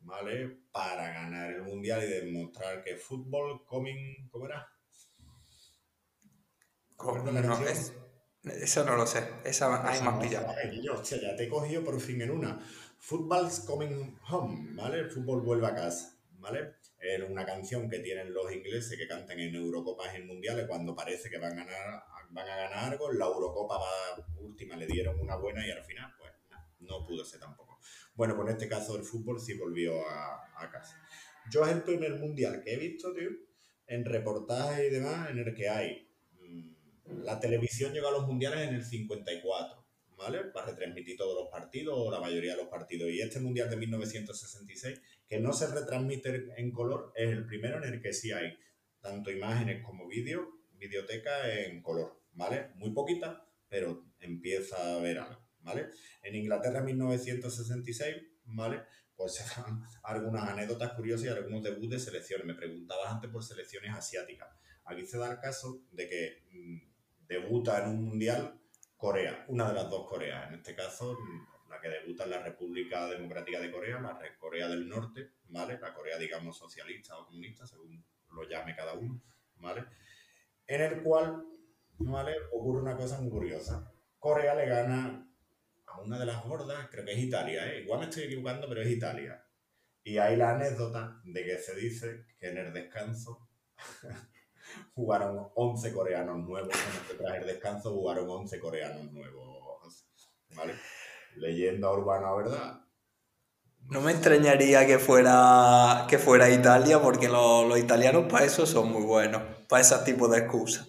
¿vale? Para ganar el mundial y demostrar que fútbol coming, ¿cómo era? No, es, eso no lo sé, esa hay más pillado. Yo, ya te he cogido por fin en una. Football's Coming Home, ¿vale? El fútbol vuelve a casa, ¿vale? Es una canción que tienen los ingleses que cantan en Eurocopas y en Mundiales cuando parece que van a ganar, van a ganar algo. La Eurocopa va, última le dieron una buena y al final, pues, no, pudo ser tampoco. Bueno, pues en este caso el fútbol sí volvió a, a casa. Yo es el primer Mundial que he visto, tío, en reportajes y demás, en el que hay... Mm, la televisión llegó a los Mundiales en el 54 ¿vale? Para retransmitir todos los partidos o la mayoría de los partidos. Y este Mundial de 1966, que no se retransmite en color, es el primero en el que sí hay tanto imágenes como vídeo, videoteca en color, ¿vale? Muy poquita, pero empieza a ver algo, ¿vale? En Inglaterra 1966, ¿vale? Pues se dan algunas anécdotas curiosas y algunos debuts de selecciones. Me preguntabas antes por selecciones asiáticas. Aquí se da el caso de que mm, debuta en un mundial Corea, una de las dos Coreas, en este caso la que debuta en la República Democrática de Corea, la Corea del Norte, ¿vale? La Corea, digamos, socialista o comunista, según lo llame cada uno, ¿vale? En el cual, ¿vale? Ocurre una cosa muy curiosa. Corea le gana a una de las gordas, creo que es Italia, ¿eh? Igual me estoy equivocando, pero es Italia. Y hay la anécdota de que se dice que en el descanso jugaron 11 coreanos nuevos. Tras el descanso jugaron 11 coreanos nuevos. ¿Vale? Leyenda urbana, ¿verdad? No me extrañaría que fuera, que fuera Italia, porque los, italianos para eso son muy buenos, para ese tipo de excusas.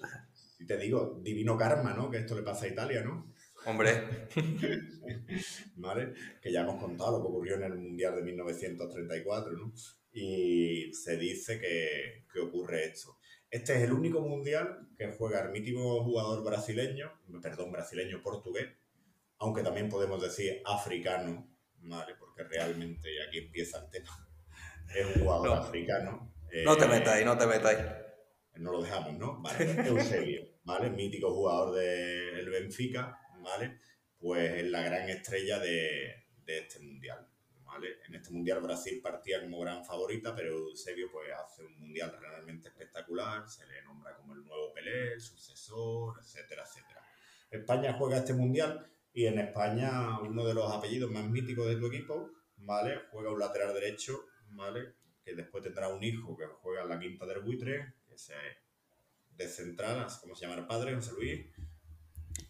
Y te digo, divino karma, ¿no? Que esto le pasa a Italia, ¿no? Hombre. ¿Vale? Que ya hemos contado lo que ocurrió en el Mundial de 1934, ¿no? Y se dice que, que ocurre esto. Este es el único mundial que juega el mítico jugador brasileño, perdón, brasileño portugués, aunque también podemos decir africano, ¿vale? Porque realmente aquí empieza el tema. Es un jugador africano. no te eh, metáis, no te metáis. No lo dejamos, ¿no? Vale, Eusebio, ¿vale? Mítico jugador del Benfica, ¿vale? Pues es la gran estrella de, de este mundial. En este mundial Brasil partía como gran favorita, pero Eusebio pues hace un mundial realmente espectacular, se le nombra como el nuevo Pelé, el sucesor, etcétera, etcétera. España juega este mundial y en España uno de los apellidos más míticos de tu equipo, ¿vale? Juega un lateral derecho, ¿vale? Que después tendrá un hijo que juega en la quinta del buitre, que se de central, ¿cómo se llama el padre, José Luis?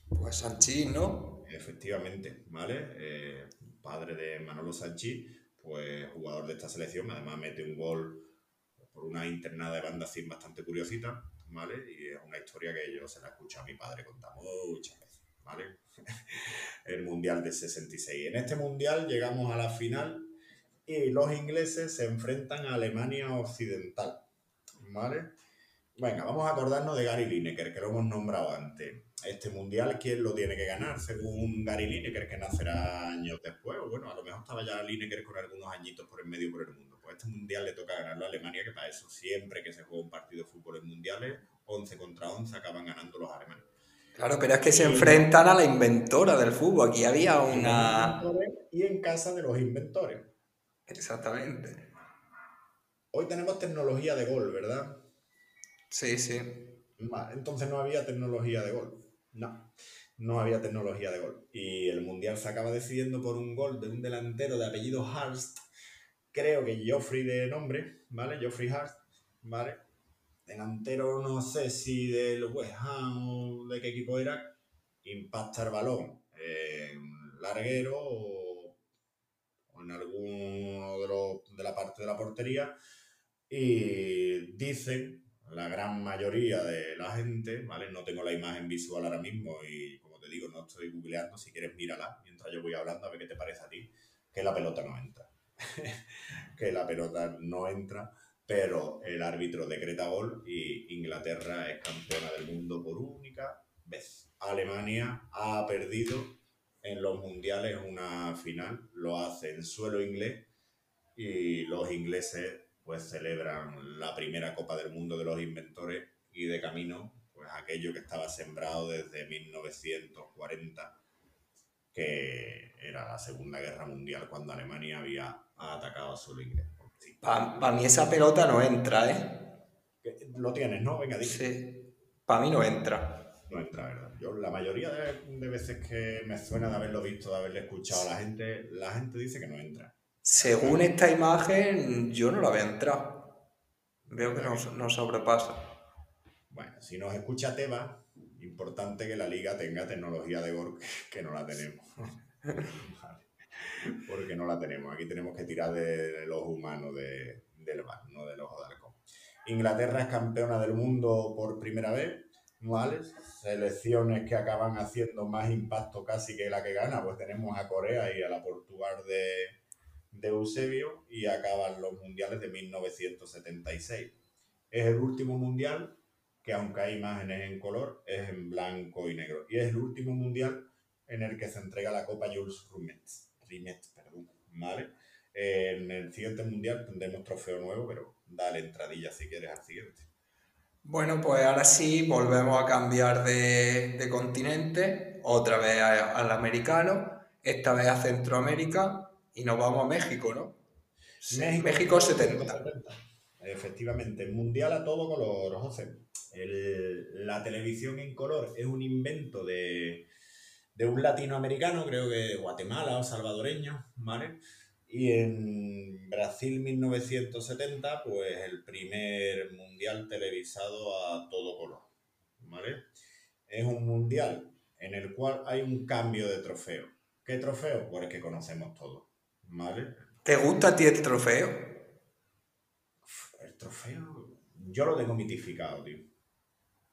Pues Sanchín, ¿no? Efectivamente, ¿vale? Eh, padre de Manolo Sanchi, pues jugador de esta selección, además mete un gol por una internada de banda bastante curiosita, ¿vale? Y es una historia que yo se la escucho a mi padre contar muchas veces, El Mundial de 66. En este Mundial llegamos a la final y los ingleses se enfrentan a Alemania Occidental, ¿vale? Venga, vamos a acordarnos de Gary Lineker, que lo hemos nombrado antes este mundial, ¿quién lo tiene que ganar? Según Gary Lineker, que nacerá años después, o bueno, a lo mejor estaba ya Lineker con algunos añitos por el medio por el mundo. Pues este mundial le toca ganarlo a Alemania, que para eso siempre que se juega un partido de fútbol en mundiales, 11 contra 11 acaban ganando los alemanes. Claro, pero es que se enfrentan a la inventora del fútbol. Aquí había una. Y en casa de los inventores. Exactamente. Hoy tenemos tecnología de gol, ¿verdad? Sí, sí. Entonces no había tecnología de gol. No, no había tecnología de gol. Y el Mundial se acaba decidiendo por un gol de un delantero de apellido Harst, creo que Joffrey de nombre, ¿vale? Joffrey Harst, ¿vale? Delantero no sé si del West Ham o de qué equipo era, impacta el balón en larguero o, en alguno de, de la parte de la portería y dicen la gran mayoría de la gente, ¿vale? No tengo la imagen visual ahora mismo y como te digo, no estoy googleando, si quieres mírala mientras yo voy hablando a ver qué te parece a ti, que la pelota no entra. que la pelota no entra, pero el árbitro decreta gol y Inglaterra es campeona del mundo por única vez. Alemania ha perdido en los mundiales una final, lo hace en suelo inglés Y los ingleses pues celebran la primera Copa del Mundo de los Inventores y de camino pues aquello que estaba sembrado desde 1940, que era la Segunda Guerra Mundial cuando Alemania había atacado a su inglés. Para mí esa pelota no entra, ¿eh? Lo tienes, ¿no? Venga, dice. Sí. Para mí no entra. No entra, ¿verdad? Yo la mayoría de, veces que me suena de haberlo visto, de haberle escuchado a la gente, la gente dice que no entra. Según esta imagen, yo no la veo entrar. Veo que no, sobrepasa. Bueno, si nos escucha Teba, importante que la liga tenga tecnología de gol, que no la tenemos. Porque no la tenemos. Aquí tenemos que tirar de, los humanos del bar, no del ojo de halcón. Inglaterra es campeona del mundo por primera vez, ¿vale? Selecciones que acaban haciendo más impacto casi que la que gana, pues tenemos a Corea y a la Portugal de, de Eusebio y acaban los mundiales de 1976. Es el último mundial que aunque hay imágenes en color, es en blanco y negro. Y es el último mundial en el que se entrega la Copa Jules Perdón, ¿vale? En el siguiente mundial tendremos trofeo nuevo, pero dale entradilla si quieres al siguiente. Bueno, pues ahora sí volvemos a cambiar de, de continente, otra vez al americano, esta vez a Centroamérica, y nos vamos a México, ¿no? México, 70. Efectivamente, mundial a todo color, José. la televisión en color es un invento de, un latinoamericano, creo que Guatemala o salvadoreño, ¿vale? Y en Brasil 1970, pues el primer mundial televisado a todo color, ¿vale? Es un mundial en el cual hay un cambio de trofeo. ¿Qué trofeo? Pues el que conocemos todos. ¿Vale? ¿Te gusta a ti el trofeo? El trofeo. Yo lo tengo mitificado, tío.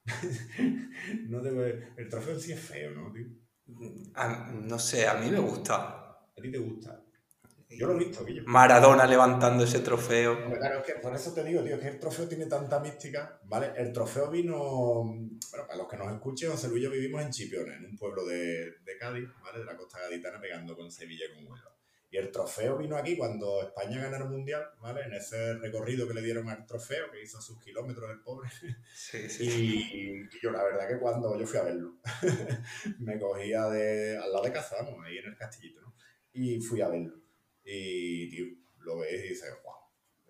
no El trofeo sí es feo, ¿no, tío? No sé, a mí me gusta. ¿A ti te gusta? Yo lo he visto, Guillo. Maradona levantando ese trofeo. Claro, es que por eso te digo, tío, que el trofeo tiene tanta mística, ¿vale? El trofeo vino, bueno, para los que nos escuchen, José Luis y yo vivimos en Chipiona, en un pueblo de, de Cádiz, ¿vale? De la costa gaditana, pegando con Sevilla y con Huelva. Y el trofeo vino aquí cuando España ganó el Mundial, ¿vale? En ese recorrido que le dieron al trofeo, que hizo sus kilómetros el pobre. Sí, sí. Y, yo la verdad que cuando yo fui a verlo, me cogía de, al lado de casa, vamos, ahí en el castillito, ¿no? Y fui a verlo. Y, tío, lo ves y dices, wow,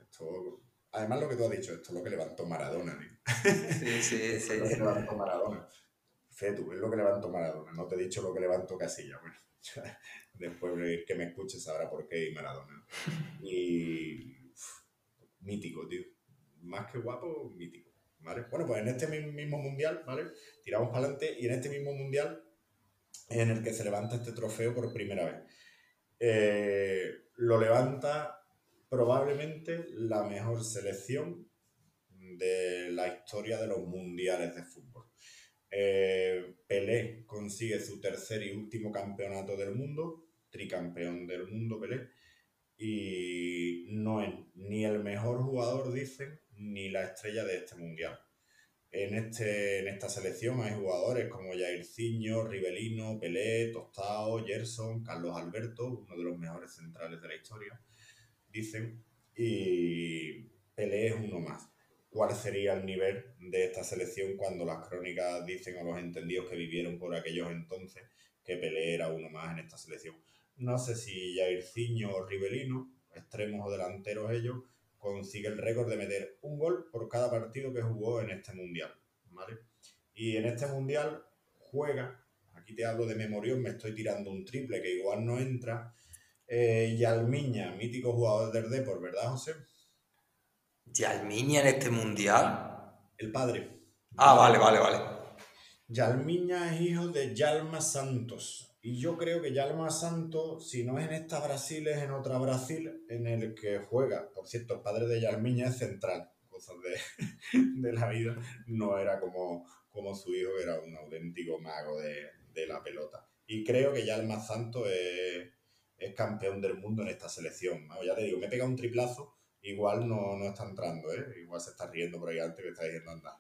esto... Además lo que tú has dicho, esto es lo que levantó Maradona, tío. Sí, sí, sí. lo que levantó Maradona. Fetu, es lo que levantó Maradona. No te he dicho lo que levantó Casilla, bueno. Después de que me escuches sabrá por qué y Maradona. Y mítico, tío. Más que guapo, mítico. ¿Vale? Bueno, pues en este mismo mundial, ¿vale? Tiramos para adelante y en este mismo mundial en el que se levanta este trofeo por primera vez. Eh, lo levanta probablemente la mejor selección de la historia de los mundiales de fútbol. Eh, Pelé consigue su tercer y último campeonato del mundo tricampeón del mundo Pelé, y no es ni el mejor jugador, dicen, ni la estrella de este mundial. En, este, en esta selección hay jugadores como Jairzinho, Rivelino, Pelé, Tostao, Gerson, Carlos Alberto, uno de los mejores centrales de la historia, dicen, y Pelé es uno más. ¿Cuál sería el nivel de esta selección cuando las crónicas dicen a los entendidos que vivieron por aquellos entonces que Pelé era uno más en esta selección? No sé si Jairzinho o Rivelino, extremos o delanteros ellos, consigue el récord de meter un gol por cada partido que jugó en este mundial. ¿vale? Y en este mundial juega, aquí te hablo de memorión, me estoy tirando un triple que igual no entra. Eh, Yalmiña, mítico jugador del Depor, ¿verdad, José? ¿Yalmiña en este mundial? El padre. Ah, vale, vale, vale. Yalmiña es hijo de Yalma Santos, y yo creo que Yalma Santo, si no es en esta Brasil, es en otra Brasil en el que juega. Por cierto, el padre de Yalmiña es central, cosas de, la vida. No era como, como su hijo, que era un auténtico mago de, la pelota. Y creo que Yalma Santo es, campeón del mundo en esta selección. Ya te digo, me pega un triplazo, igual no, no está entrando, ¿eh? igual se está riendo por ahí antes que está diciendo, anda,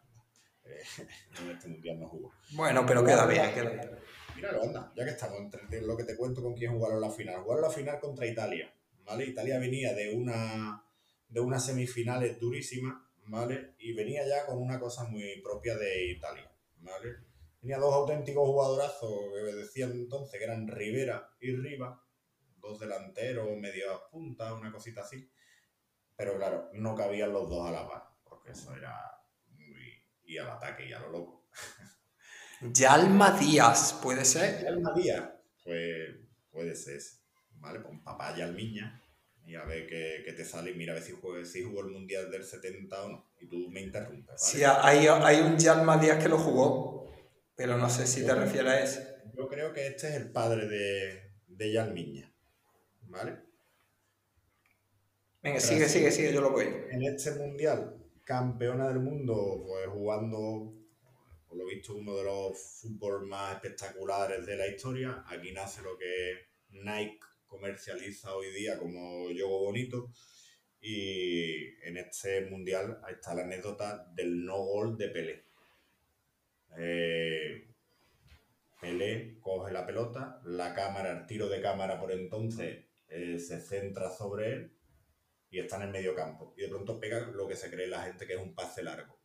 eh, en este mundial no jugó. Bueno, pero queda bien, queda bien. Míralo, anda, ya que estamos entre lo que te cuento con quién jugaron la final. Jugaron la final contra Italia, ¿vale? Italia venía de una de unas semifinales durísimas, ¿vale? Y venía ya con una cosa muy propia de Italia, ¿vale? Tenía dos auténticos jugadorazos que decían entonces que eran Rivera y Riva, dos delanteros, medio puntas, una cosita así. Pero claro, no cabían los dos a la par, porque eso era muy... y al ataque y a lo loco. Yalma Díaz, ¿puede ser? Yalma Díaz, pues puede ser, ¿vale? Con papá Yalmiña y a ver qué, te sale y mira a ver si, si jugó el Mundial del 70 o no. Y tú me interrumpes. ¿vale? Sí, hay, hay un Yalma Díaz que lo jugó, pero no sé si te refieres a ese. Yo creo que este es el padre de, de Yalmiña, ¿vale? Venga, sigue, sigue, sigue, yo lo voy. En este Mundial, campeona del mundo, pues jugando, por lo visto, uno de los fútbol más espectaculares de la historia. Aquí nace lo que Nike comercializa hoy día como yogo bonito. Y en este mundial está la anécdota del no gol de Pelé. Eh, Pelé coge la pelota, la cámara, el tiro de cámara por entonces eh, se centra sobre él y está en el medio campo. Y de pronto pega lo que se cree la gente que es un pase largo.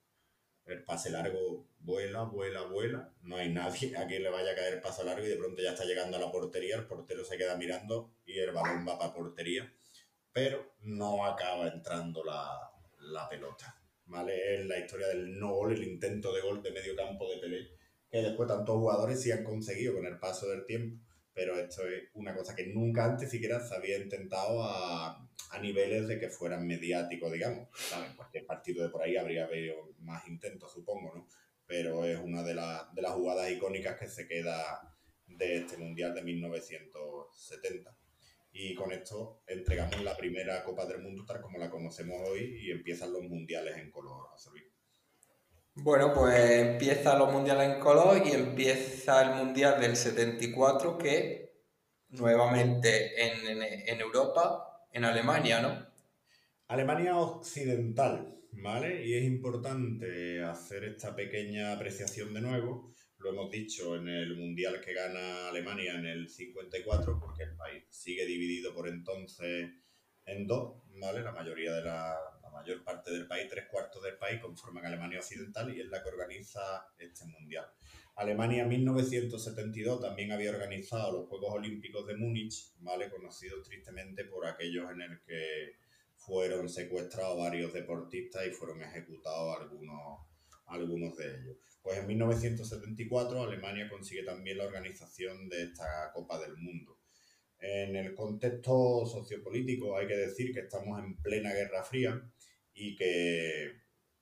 El pase largo vuela, vuela, vuela. No hay nadie a quien le vaya a caer pase largo y de pronto ya está llegando a la portería. El portero se queda mirando y el balón va para portería. Pero no acaba entrando la, la pelota. ¿Vale? Es la historia del no gol, el intento de gol de medio campo de Pelé, que después tantos jugadores sí han conseguido con el paso del tiempo. Pero esto es una cosa que nunca antes siquiera se había intentado a, a niveles de que fueran mediáticos, digamos. En cualquier partido de por ahí habría habido más intentos, supongo, ¿no? Pero es una de, de las jugadas icónicas que se queda de este Mundial de 1970. Y con esto entregamos la primera Copa del Mundo tal como la conocemos hoy y empiezan los mundiales en color, Bueno, pues empiezan los mundiales en color y empieza el mundial del 74 que nuevamente en, en Europa en Alemania, ¿no? Alemania Occidental, ¿vale? Y es importante hacer esta pequeña apreciación de nuevo. Lo hemos dicho en el Mundial que gana Alemania en el 54, porque el país sigue dividido por entonces en dos, ¿vale? La mayoría de la mayor parte del país, tres cuartos del país, conforman Alemania Occidental y es la que organiza este Mundial. Alemania en 1972 también había organizado los Juegos Olímpicos de Múnich, ¿vale? conocidos tristemente por aquellos en el que fueron secuestrados varios deportistas y fueron ejecutados algunos, algunos de ellos. Pues en 1974 Alemania consigue también la organización de esta Copa del Mundo. En el contexto sociopolítico hay que decir que estamos en plena Guerra Fría y que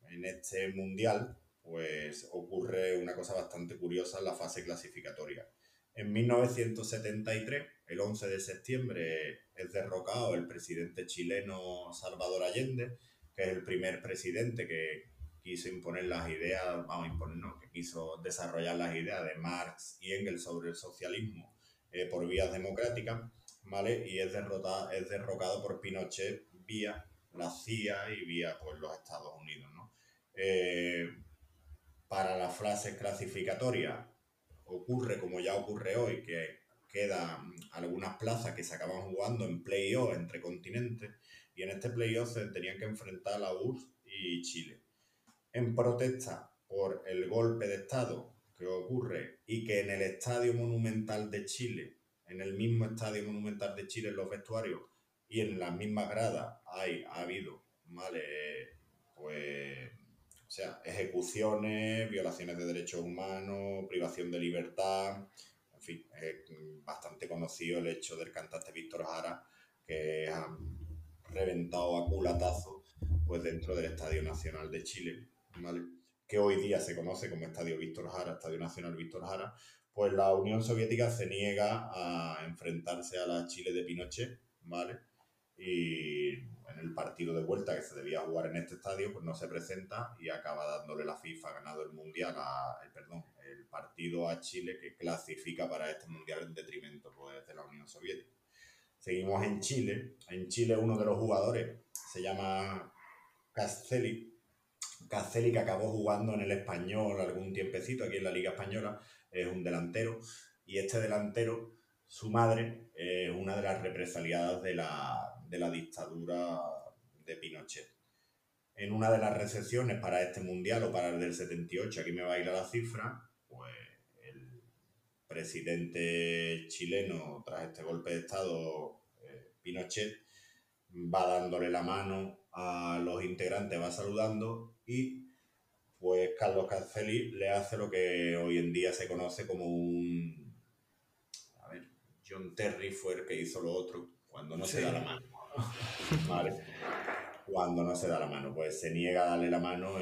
en este mundial pues ocurre una cosa bastante curiosa en la fase clasificatoria. En 1973, el 11 de septiembre, es derrocado el presidente chileno Salvador Allende, que es el primer presidente que quiso imponer las ideas, vamos, imponer, no, que quiso desarrollar las ideas de Marx y Engels sobre el socialismo eh, por vías democráticas, ¿vale? Y es, es derrocado por Pinochet vía la CIA y vía pues, los Estados Unidos, ¿no? Eh, para las frases clasificatorias ocurre como ya ocurre hoy, que quedan algunas plazas que se acaban jugando en playoff entre continentes y en este playoff se tenían que enfrentar la URSS y Chile. En protesta por el golpe de Estado que ocurre y que en el Estadio Monumental de Chile, en el mismo Estadio Monumental de Chile, en los vestuarios y en las mismas gradas hay, ha habido, ¿vale? Pues o sea, ejecuciones, violaciones de derechos humanos, privación de libertad. En fin, es bastante conocido el hecho del cantante Víctor Jara, que ha reventado a culatazo pues, dentro del Estadio Nacional de Chile, que hoy día se conoce como Estadio Víctor Jara, Estadio Nacional Víctor Jara, pues la Unión Soviética se niega a enfrentarse a la Chile de Pinochet, ¿vale? Y en el partido de vuelta que se debía jugar en este estadio, pues no se presenta y acaba dándole la FIFA ganado el mundial a, el, perdón, el partido a Chile que clasifica para este mundial en detrimento pues, de la Unión Soviética. Seguimos en Chile. En Chile uno de los jugadores se llama Castelli. Castelli que acabó jugando en el español algún tiempecito aquí en la Liga Española, es un delantero y este delantero Su madre es una de las represaliadas de la, de la dictadura de Pinochet. En una de las recepciones para este mundial o para el del 78, aquí me va a ir a la cifra, pues el presidente chileno, tras este golpe de Estado, eh, Pinochet, va dándole la mano a los integrantes, va saludando y pues Carlos Canceli le hace lo que hoy en día se conoce como un... A ver, John Terry fue el que hizo lo otro cuando no se da la mano. Vale. Cuando no se da la mano, pues se niega a darle la mano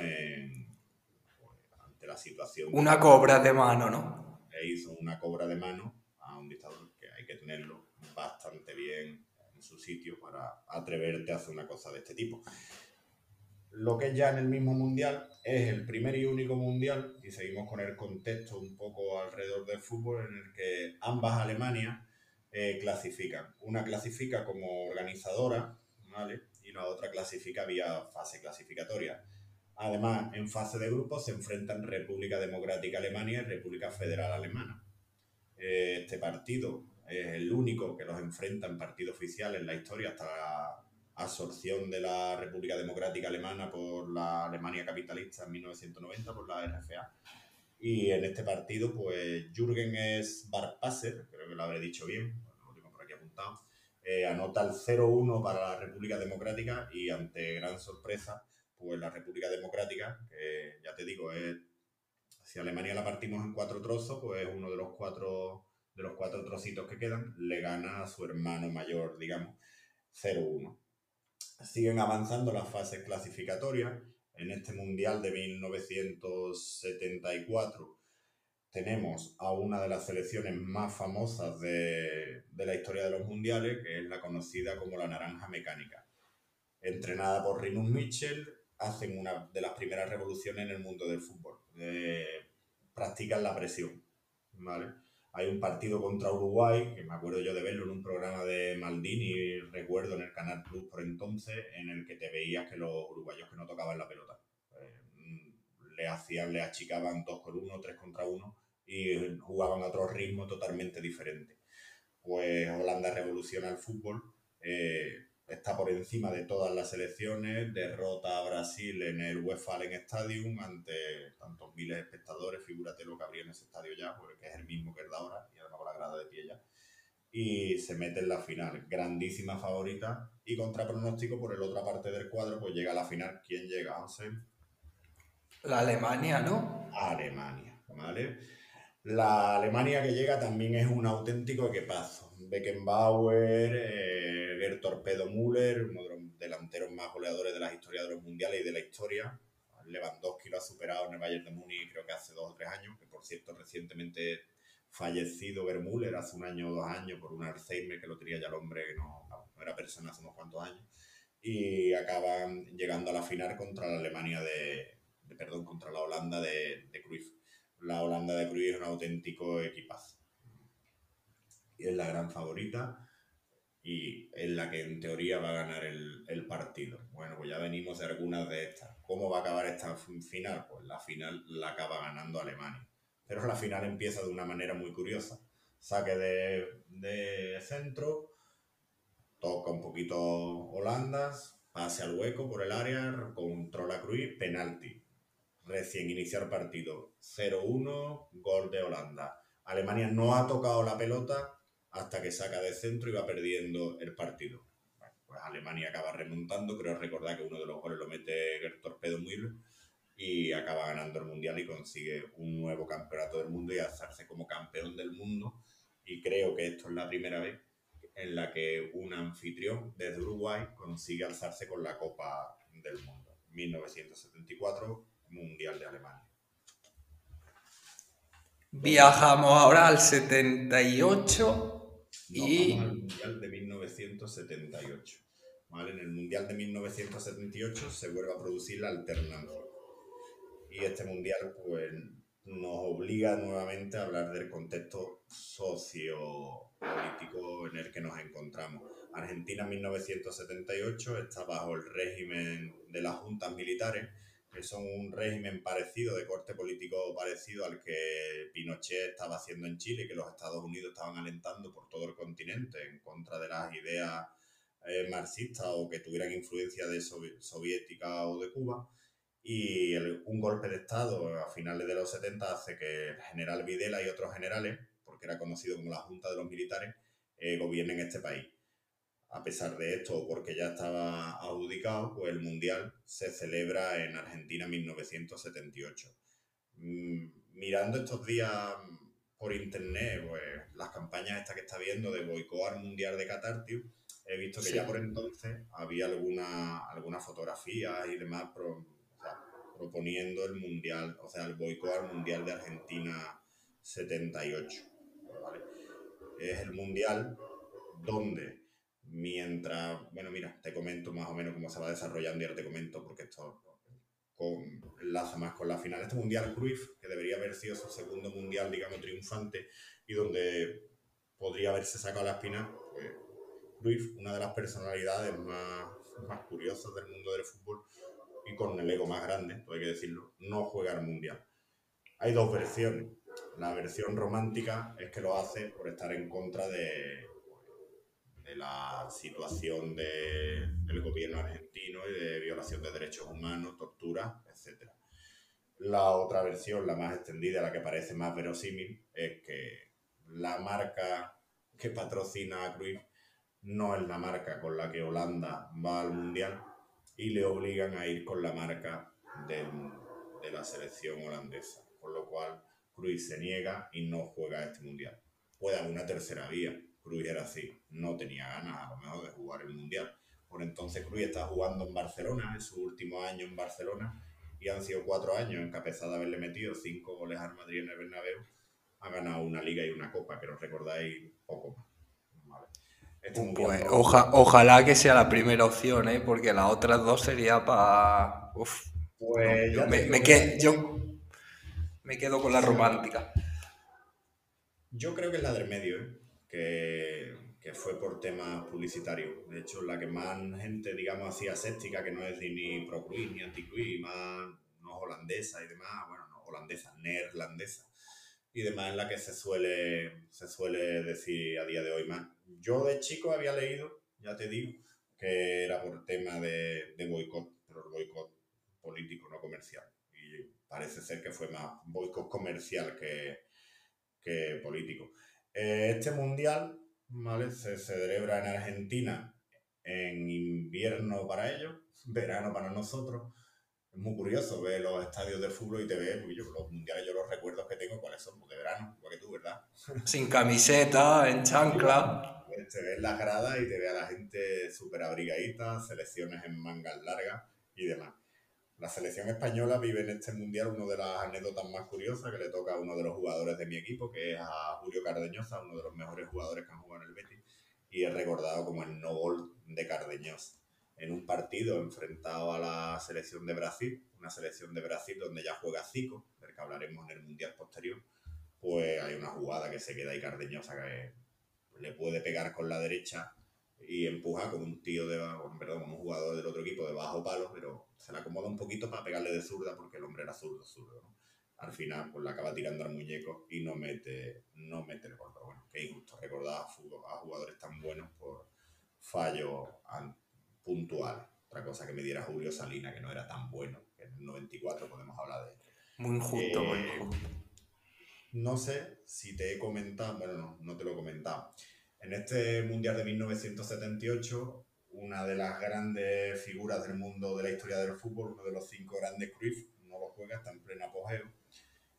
ante la situación. Una cobra de mano, ¿no? Le hizo una cobra de mano a un dictador que hay que tenerlo bastante bien en su sitio para atreverte a hacer una cosa de este tipo lo que es ya en el mismo mundial es el primer y único mundial, y seguimos con el contexto un poco alrededor del fútbol, en el que ambas Alemanias eh, clasifican. Una clasifica como organizadora, ¿vale? Y la otra clasifica vía fase clasificatoria. Además, en fase de grupos se enfrentan República Democrática Alemania y República Federal Alemana. Eh, este partido es el único que los enfrenta en partido oficial en la historia hasta la absorción de la República Democrática Alemana por la Alemania capitalista en 1990, por la RFA. Y en este partido, pues Jürgen es Barpasser, creo que lo habré dicho bien, eh, anota el 0-1 para la República Democrática y ante gran sorpresa, pues la República Democrática, que ya te digo, es, si Alemania la partimos en cuatro trozos, pues uno de los cuatro, de los cuatro trocitos que quedan le gana a su hermano mayor, digamos, 0-1 siguen avanzando las fases clasificatorias. En este Mundial de 1974 tenemos a una de las selecciones más famosas de, la historia de los mundiales, que es la conocida como la Naranja Mecánica. Entrenada por Rinus Mitchell, hacen una de las primeras revoluciones en el mundo del fútbol. Eh, practican la presión, ¿vale? hay un partido contra Uruguay, que me acuerdo yo de verlo en un programa de Maldini, recuerdo en el Canal Plus por entonces, en el que te veías que los uruguayos que no tocaban la pelota le hacían, le achicaban dos con uno, tres contra uno y jugaban a otro ritmo totalmente diferente. Pues Holanda revoluciona el fútbol. Eh, está por encima de todas las selecciones, derrota a Brasil en el Westfalen Stadium ante tantos miles de espectadores, figúrate lo que habría en ese estadio ya, porque es el mismo que el de ahora, y además con la grada de pie ya. Y se mete en la final, grandísima favorita, y contra pronóstico por el otra parte del cuadro, pues llega a la final. ¿Quién llega, José? La Alemania, ¿no? Alemania, ¿vale? La Alemania que llega también es un auténtico equipazo. Beckenbauer, eh, Gerd Torpedo Müller, uno de los delanteros más goleadores de la historia de los mundiales y de la historia. Lewandowski lo ha superado en el Bayern de Múnich creo que hace dos o tres años, que por cierto recientemente fallecido Gerd Müller hace un año o dos años por un Alzheimer que lo tenía ya el hombre que no, era persona hace unos cuantos años. Y acaban llegando a la final contra la Alemania de, perdón, contra la Holanda de, de Cruyff la Holanda de Cruyff es un auténtico equipazo. Y es la gran favorita y es la que en teoría va a ganar el, partido. Bueno, pues ya venimos de algunas de estas. ¿Cómo va a acabar esta final? Pues la final la acaba ganando Alemania. Pero la final empieza de una manera muy curiosa. Saque de, de centro, toca un poquito Holanda, pase al hueco por el área, controla Cruyff, penalti recién iniciar partido 0-1, gol de Holanda. Alemania no ha tocado la pelota hasta que saca de centro y va perdiendo el partido. pues Alemania acaba remontando, creo recordar que uno de los goles lo mete el Torpedo Müller y acaba ganando el Mundial y consigue un nuevo campeonato del mundo y alzarse como campeón del mundo. Y creo que esto es la primera vez en la que un anfitrión desde Uruguay consigue alzarse con la Copa del Mundo. 1974 Mundial de Alemania. Viajamos ahora al 78 y... al Mundial de 1978. En el Mundial de 1978 se vuelve a producir la alternancia. Y este Mundial pues, nos obliga nuevamente a hablar del contexto sociopolítico en el que nos encontramos. Argentina en 1978 está bajo el régimen de las juntas militares son un régimen parecido, de corte político parecido al que Pinochet estaba haciendo en Chile, que los Estados Unidos estaban alentando por todo el continente en contra de las ideas eh, marxistas o que tuvieran influencia de soviética o de Cuba. Y un golpe de Estado a finales de los 70 hace que el general Videla y otros generales, porque era conocido como la Junta de los Militares, eh, gobiernen este país a pesar de esto, porque ya estaba adjudicado, pues el Mundial se celebra en Argentina en 1978. Mm, mirando estos días por internet, pues las campañas estas que está viendo de boicot Mundial de Qatar, he visto que ya por entonces había alguna, alguna fotografía y demás proponiendo el Mundial, o sea, el boicot Mundial de Argentina 78. Es el Mundial donde Mientras, bueno, mira, te comento más o menos cómo se va desarrollando y ahora te comento porque esto enlaza más con la final. Este Mundial Cruyff, que debería haber sido su segundo Mundial, digamos, triunfante y donde podría haberse sacado la espina, pues Cruyff, una de las personalidades más, más curiosas del mundo del fútbol y con el ego más grande, hay que decirlo, no juega el Mundial. Hay dos versiones. La versión romántica es que lo hace por estar en contra de, de la situación del gobierno argentino y de violación de derechos humanos, tortura, etc. La otra versión, la más extendida, la que parece más verosímil, es que la marca que patrocina a Cruyff no es la marca con la que Holanda va al Mundial y le obligan a ir con la marca de la selección holandesa. Por lo cual Cruyff se niega y no juega este Mundial. Puede haber una tercera vía, Cruz era así, no tenía ganas a lo mejor de jugar el Mundial. Por entonces Cruz está jugando en Barcelona, en su último año en Barcelona, y han sido cuatro años, encapezado de haberle metido cinco goles al Madrid en el Bernabéu, ha ganado una liga y una copa, que os recordáis poco más. Este pues, ojalá que sea la primera opción, ¿eh? porque las otras dos sería para... Pues yo, me, yo me quedo con la romántica. Yo creo que es la del medio, ¿eh? Que, que, fue por temas publicitarios. De hecho, la que más gente, digamos así, aséptica, que no es ni pro Cruz ni anti Cruz, más no holandesa y demás, bueno, no holandesa, neerlandesa y demás, en la que se suele, se suele decir a día de hoy más. Yo de chico había leído, ya te digo, que era por tema de, de boicot, pero el boicot político, no comercial. Y parece ser que fue más boicot comercial que, que político. Este mundial ¿vale? se, celebra en Argentina en invierno para ellos, verano para nosotros. Es muy curioso ver los estadios de fútbol y te ves, yo, los mundiales, yo los recuerdos que tengo, ¿cuáles son? Pues de verano, igual que tú, ¿verdad? Sin camiseta, en chancla. Pues te ves las gradas y te ves a la gente súper abrigadita, selecciones en mangas largas y demás. La selección española vive en este mundial una de las anécdotas más curiosas que le toca a uno de los jugadores de mi equipo, que es a Julio Cardeñosa, uno de los mejores jugadores que han jugado en el Betis, y es recordado como el no gol de Cardeñosa. En un partido enfrentado a la selección de Brasil, una selección de Brasil donde ya juega Zico, del que hablaremos en el mundial posterior, pues hay una jugada que se queda ahí Cardeñosa que le puede pegar con la derecha y empuja con un tío de perdón, un jugador del otro equipo de bajo palo, pero se le acomoda un poquito para pegarle de zurda porque el hombre era zurdo, zurdo, Al final, pues la acaba tirando al muñeco y no mete, no mete el gol. Pero bueno, qué injusto recordar a, jugadores tan buenos por fallo puntual. Otra cosa que me diera Julio Salina, que no era tan bueno, que en el 94 podemos hablar de él. Muy injusto, muy eh, injusto. No sé si te he comentado, bueno, no, no te lo he comentado. En este Mundial de 1978, una de las grandes figuras del mundo de la historia del fútbol, uno de los cinco grandes Cruyff, no lo juega, está en pleno apogeo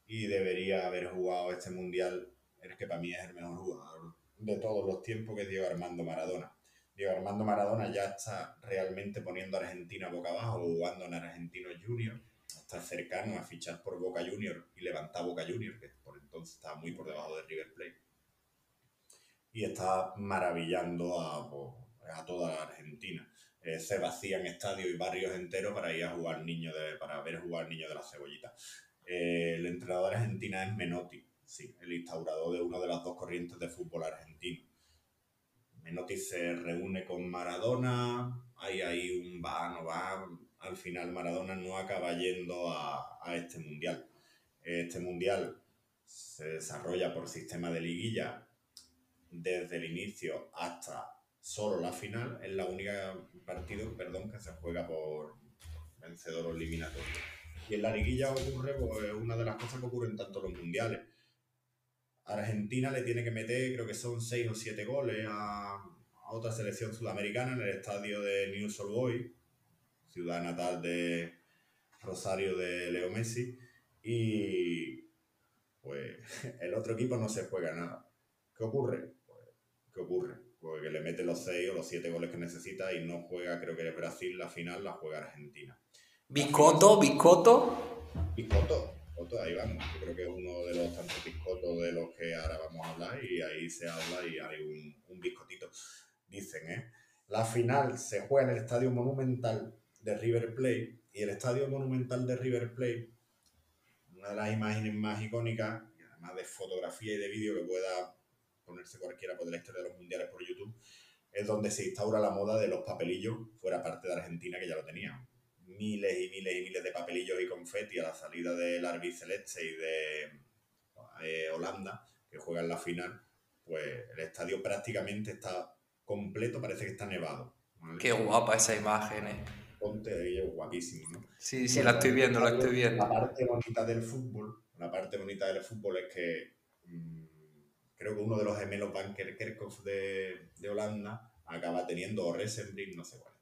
y debería haber jugado este Mundial, el que para mí es el mejor jugador de todos los tiempos, que es Diego Armando Maradona. Diego Armando Maradona ya está realmente poniendo a Argentina boca abajo, jugando en Argentinos Junior, está cercano a fichar por Boca Junior y levantar Boca Junior, que por entonces estaba muy por debajo de River Plate y está maravillando a, pues, a toda la Argentina. Eh, se vacían estadios y barrios enteros para ir a jugar niño de, para ver jugar niño de la cebollita. Eh, el entrenador argentina es Menotti, sí, el instaurador de una de las dos corrientes de fútbol argentino. Menotti se reúne con Maradona, hay ahí un va, no va, al final Maradona no acaba yendo a, a este mundial. Este mundial se desarrolla por sistema de liguilla desde el inicio hasta solo la final. Es la única partido, perdón, que se juega por vencedor o eliminatorio. Y en la liguilla ocurre pues, una de las cosas que ocurren tanto en los mundiales. Argentina le tiene que meter, creo que son 6 o 7 goles a, otra selección sudamericana en el estadio de New Old Boys, ciudad natal de Rosario de Leo Messi. Y pues el otro equipo no se juega nada. ¿Qué ocurre? ¿Qué ocurre? Pues que le mete los 6 o los 7 goles que necesita y no juega, creo que Brasil, la final la juega Argentina. Biscotto, Biscotto. Biscotto, ahí vamos. Yo creo que es uno de los tantos biscotos de los que ahora vamos a hablar y ahí se habla y hay un, un biscotito. Dicen, ¿eh? La final se juega en el Estadio Monumental de River Plate y el Estadio Monumental de River Plate una de las imágenes más icónicas, y además de fotografía y de vídeo que pueda ponerse cualquiera por la historia de los mundiales por YouTube, es donde se instaura la moda de los papelillos fuera parte de Argentina, que ya lo tenían. Miles y miles y miles de papelillos y confeti a la salida del Arby Celeste y de eh, Holanda, que juegan la final, pues el estadio prácticamente está completo, parece que está nevado. Qué guapa esa imagen, eh ponte de guapísimo, ¿no? Sí, sí, la estoy viendo, la estoy viendo. La parte bonita del fútbol, la parte bonita del fútbol es que mmm, creo que uno de los gemelos Banker Kerkhoff de, de Holanda acaba teniendo, o Resenbrink, no sé cuál.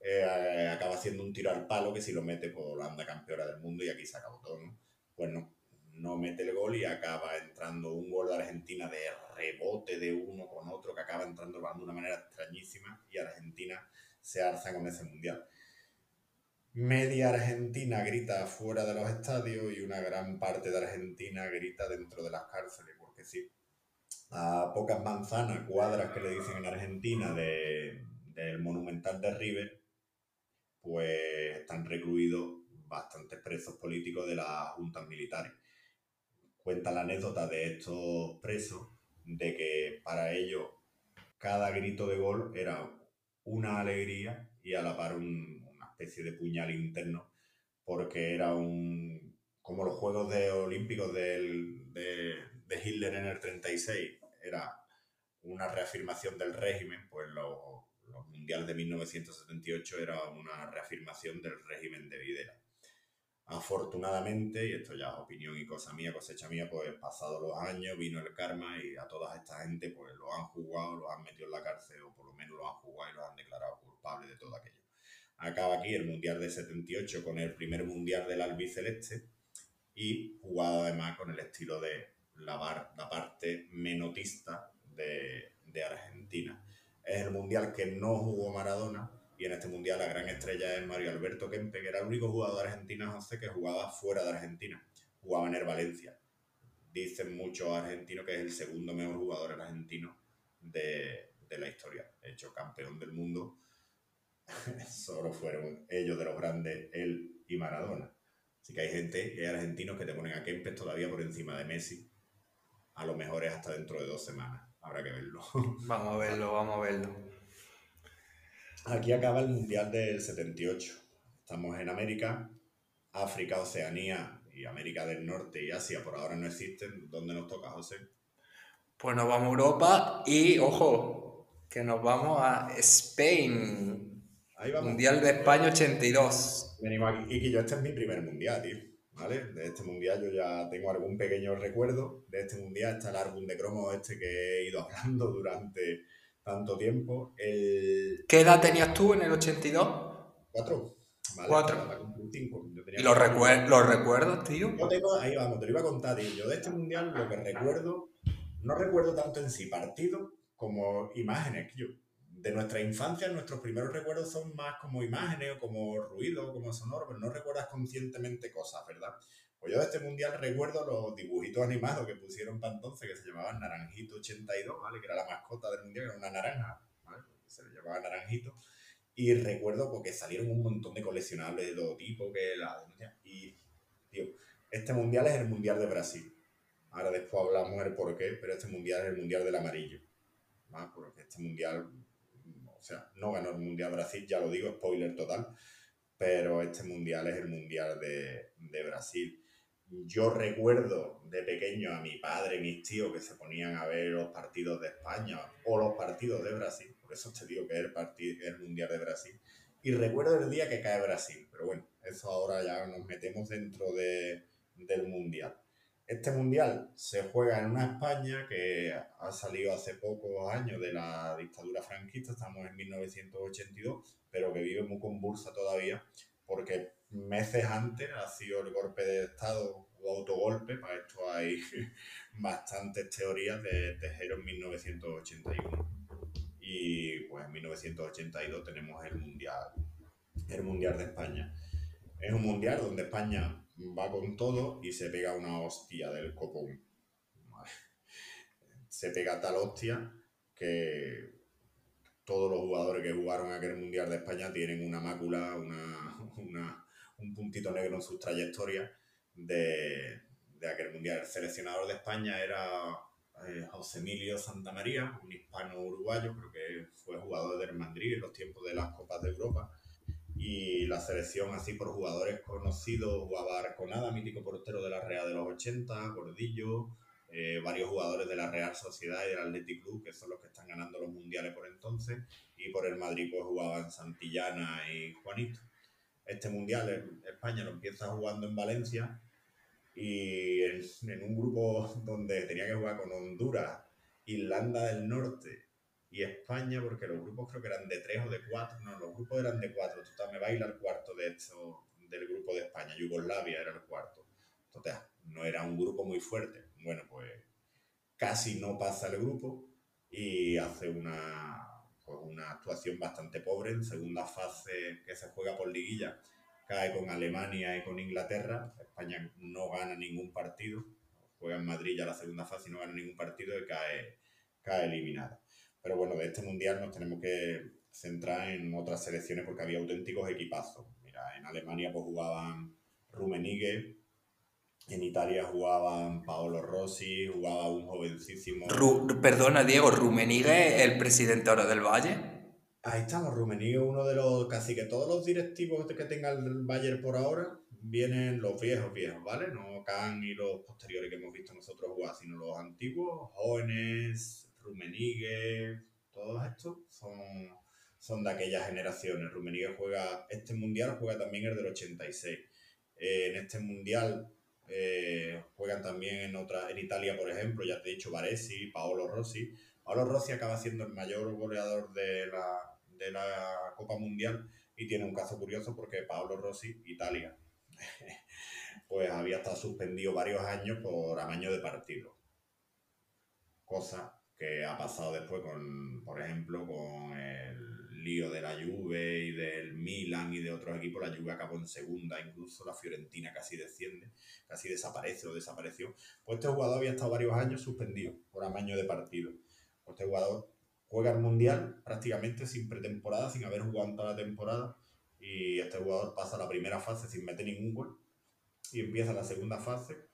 Eh, acaba haciendo un tiro al palo que si lo mete, pues Holanda campeona del mundo y aquí se acabó todo, ¿no? Pues no, no mete el gol y acaba entrando un gol de Argentina de rebote de uno con otro que acaba entrando de una manera extrañísima y Argentina se alza con ese mundial media Argentina grita fuera de los estadios y una gran parte de Argentina grita dentro de las cárceles, porque sí, a pocas manzanas, cuadras que le dicen en Argentina de, del Monumental de River, pues están recluidos bastantes presos políticos de las juntas militares. Cuenta la anécdota de estos presos de que para ellos cada grito de gol era una alegría y a la par un, especie de puñal interno, porque era un. como los Juegos de Olímpicos del, de, de, Hitler en el 36, era una reafirmación del régimen, pues los, los mundiales de 1978 era una reafirmación del régimen de Videla. Afortunadamente, y esto ya es opinión y cosa mía, cosecha mía, pues pasados los años vino el karma y a toda esta gente pues lo han jugado, lo han metido en la cárcel o por lo menos lo han jugado y lo han declarado culpable de todo aquello acaba aquí el Mundial de 78 con el primer Mundial del albiceleste y jugado además con el estilo de la, la parte menotista de, de, Argentina. Es el Mundial que no jugó Maradona y en este Mundial la gran estrella es Mario Alberto Kempe, que era el único jugador de Argentina, José, que jugaba fuera de Argentina. Jugaba en el Valencia. Dicen muchos argentinos que es el segundo mejor jugador argentino de, de la historia. De hecho, campeón del mundo solo fueron ellos de los grandes, él y Maradona. Así que hay gente, hay argentinos que te ponen a Kempes todavía por encima de Messi. A lo mejor es hasta dentro de dos semanas. Habrá que verlo. Vamos a verlo, vamos a verlo. Aquí acaba el Mundial del 78. Estamos en América, África, Oceanía y América del Norte y Asia por ahora no existen. ¿Dónde nos toca, José? Pues nos vamos a Europa y, ojo, que nos vamos a Spain. Mundial de España 82. Venimos aquí. Y que yo este es mi primer mundial, tío. ¿Vale? De este mundial yo ya tengo algún pequeño recuerdo. De este mundial está el álbum de cromos este que he ido hablando durante tanto tiempo. El... ¿Qué edad tenías tú en el 82? Cuatro. ¿vale? Cuatro. ¿Y los, recuer los recuerdos, tío? Yo tengo, ahí vamos, te lo iba a contar, tío. Yo de este mundial lo que recuerdo, no recuerdo tanto en sí partido como imágenes. Yo de nuestra infancia, nuestros primeros recuerdos son más como imágenes o como ruido, como sonoro, pero no recuerdas conscientemente cosas, ¿verdad? Pues yo de este mundial recuerdo los dibujitos animados que pusieron para entonces, que se llamaban Naranjito 82, ¿vale? Que era la mascota del mundial, era una naranja, ¿vale? Se le llamaba Naranjito. Y recuerdo porque salieron un montón de coleccionables de todo tipo, que la Y, tío, este mundial es el mundial de Brasil. Ahora después hablamos del por qué, pero este mundial es el mundial del amarillo. ¿vale? Porque este mundial o sea, no ganó el Mundial Brasil, ya lo digo, spoiler total, pero este mundial es el mundial de, de Brasil. Yo recuerdo de pequeño a mi padre y mis tíos que se ponían a ver los partidos de España o los partidos de Brasil, por eso te digo que es el, partido, el mundial de Brasil. Y recuerdo el día que cae Brasil, pero bueno, eso ahora ya nos metemos dentro de, del mundial. Este mundial se juega en una España que ha salido hace pocos años de la dictadura franquista, estamos en 1982, pero que vive muy convulsa todavía, porque meses antes ha sido el golpe de Estado o autogolpe, para esto hay bastantes teorías de Tejero en 1981. Y pues en 1982 tenemos el Mundial, el Mundial de España. Es un Mundial donde España va con todo y se pega una hostia del copón. Se pega tal hostia que todos los jugadores que jugaron aquel Mundial de España tienen una mácula, una, un puntito negro en sus trayectorias de, de aquel Mundial. El seleccionador de España era eh, José Emilio Santamaría, un hispano uruguayo, creo que fue jugador del Madrid en los tiempos de las Copas de Europa y la selección así por jugadores conocidos jugaba Arconada, mítico portero de la Real de los 80, Gordillo, eh, varios jugadores de la Real Sociedad y del Athletic Club, que son los que están ganando los mundiales por entonces, y por el Madrid pues jugaban Santillana y Juanito. Este mundial España lo empieza jugando en Valencia y en, en un grupo donde tenía que jugar con Honduras, Irlanda del Norte y España, porque los grupos creo que eran de tres o de cuatro, no, los grupos eran de cuatro, total, me va a ir al cuarto de esto, del grupo de España, Yugoslavia era el cuarto, entonces no era un grupo muy fuerte, bueno, pues casi no pasa el grupo y hace una, pues una actuación bastante pobre. En segunda fase que se juega por liguilla, cae con Alemania y con Inglaterra, España no gana ningún partido, juega en Madrid ya la segunda fase y no gana ningún partido y cae, cae eliminada. Pero bueno, de este mundial nos tenemos que centrar en otras selecciones porque había auténticos equipazos. Mira, en Alemania pues jugaban Rummenigge, en Italia jugaban Paolo Rossi, jugaba un jovencísimo... perdona, Diego, ¿Rummenigge el presidente ahora del Valle? Ahí estamos, Rummenigge uno de los... Casi que todos los directivos que tenga el Bayern por ahora vienen los viejos viejos, ¿vale? No Kahn y los posteriores que hemos visto nosotros jugar, sino los antiguos, jóvenes, Rumenigue, todos estos son, son de aquellas generaciones. Rumenigue juega, este mundial juega también el del 86. Eh, en este mundial eh, juegan también en otra, en Italia, por ejemplo, ya te he dicho Baresi, Paolo Rossi. Paolo Rossi acaba siendo el mayor goleador de la, de la Copa Mundial y tiene un caso curioso porque Paolo Rossi, Italia, pues había estado suspendido varios años por amaño de partido. Cosa que ha pasado después con, por ejemplo, con el lío de la Juve y del Milan y de otros equipos, la Juve acabó en segunda, incluso la Fiorentina casi desciende, casi desaparece o desapareció. Pues este jugador había estado varios años suspendido por amaño de partido. Pues este jugador juega el Mundial prácticamente sin pretemporada, sin haber jugado toda la temporada, y este jugador pasa la primera fase sin meter ningún gol, y empieza la segunda fase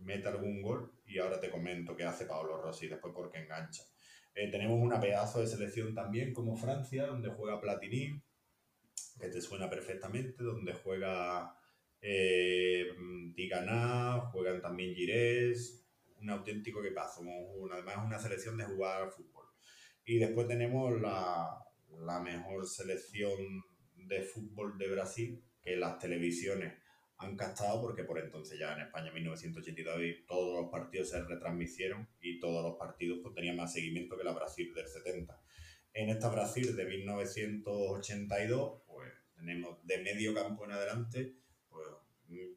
mete algún gol y ahora te comento qué hace Paolo Rossi después porque engancha. Eh, tenemos una pedazo de selección también como Francia, donde juega Platini, que te suena perfectamente, donde juega eh, juegan también Gires, un auténtico que pasa, además una selección de jugar al fútbol. Y después tenemos la, la mejor selección de fútbol de Brasil, que las televisiones han captado porque por entonces ya en España en 1982 todos los partidos se retransmitieron y todos los partidos pues, tenían más seguimiento que la Brasil del 70. En esta Brasil de 1982 pues tenemos de medio campo en adelante pues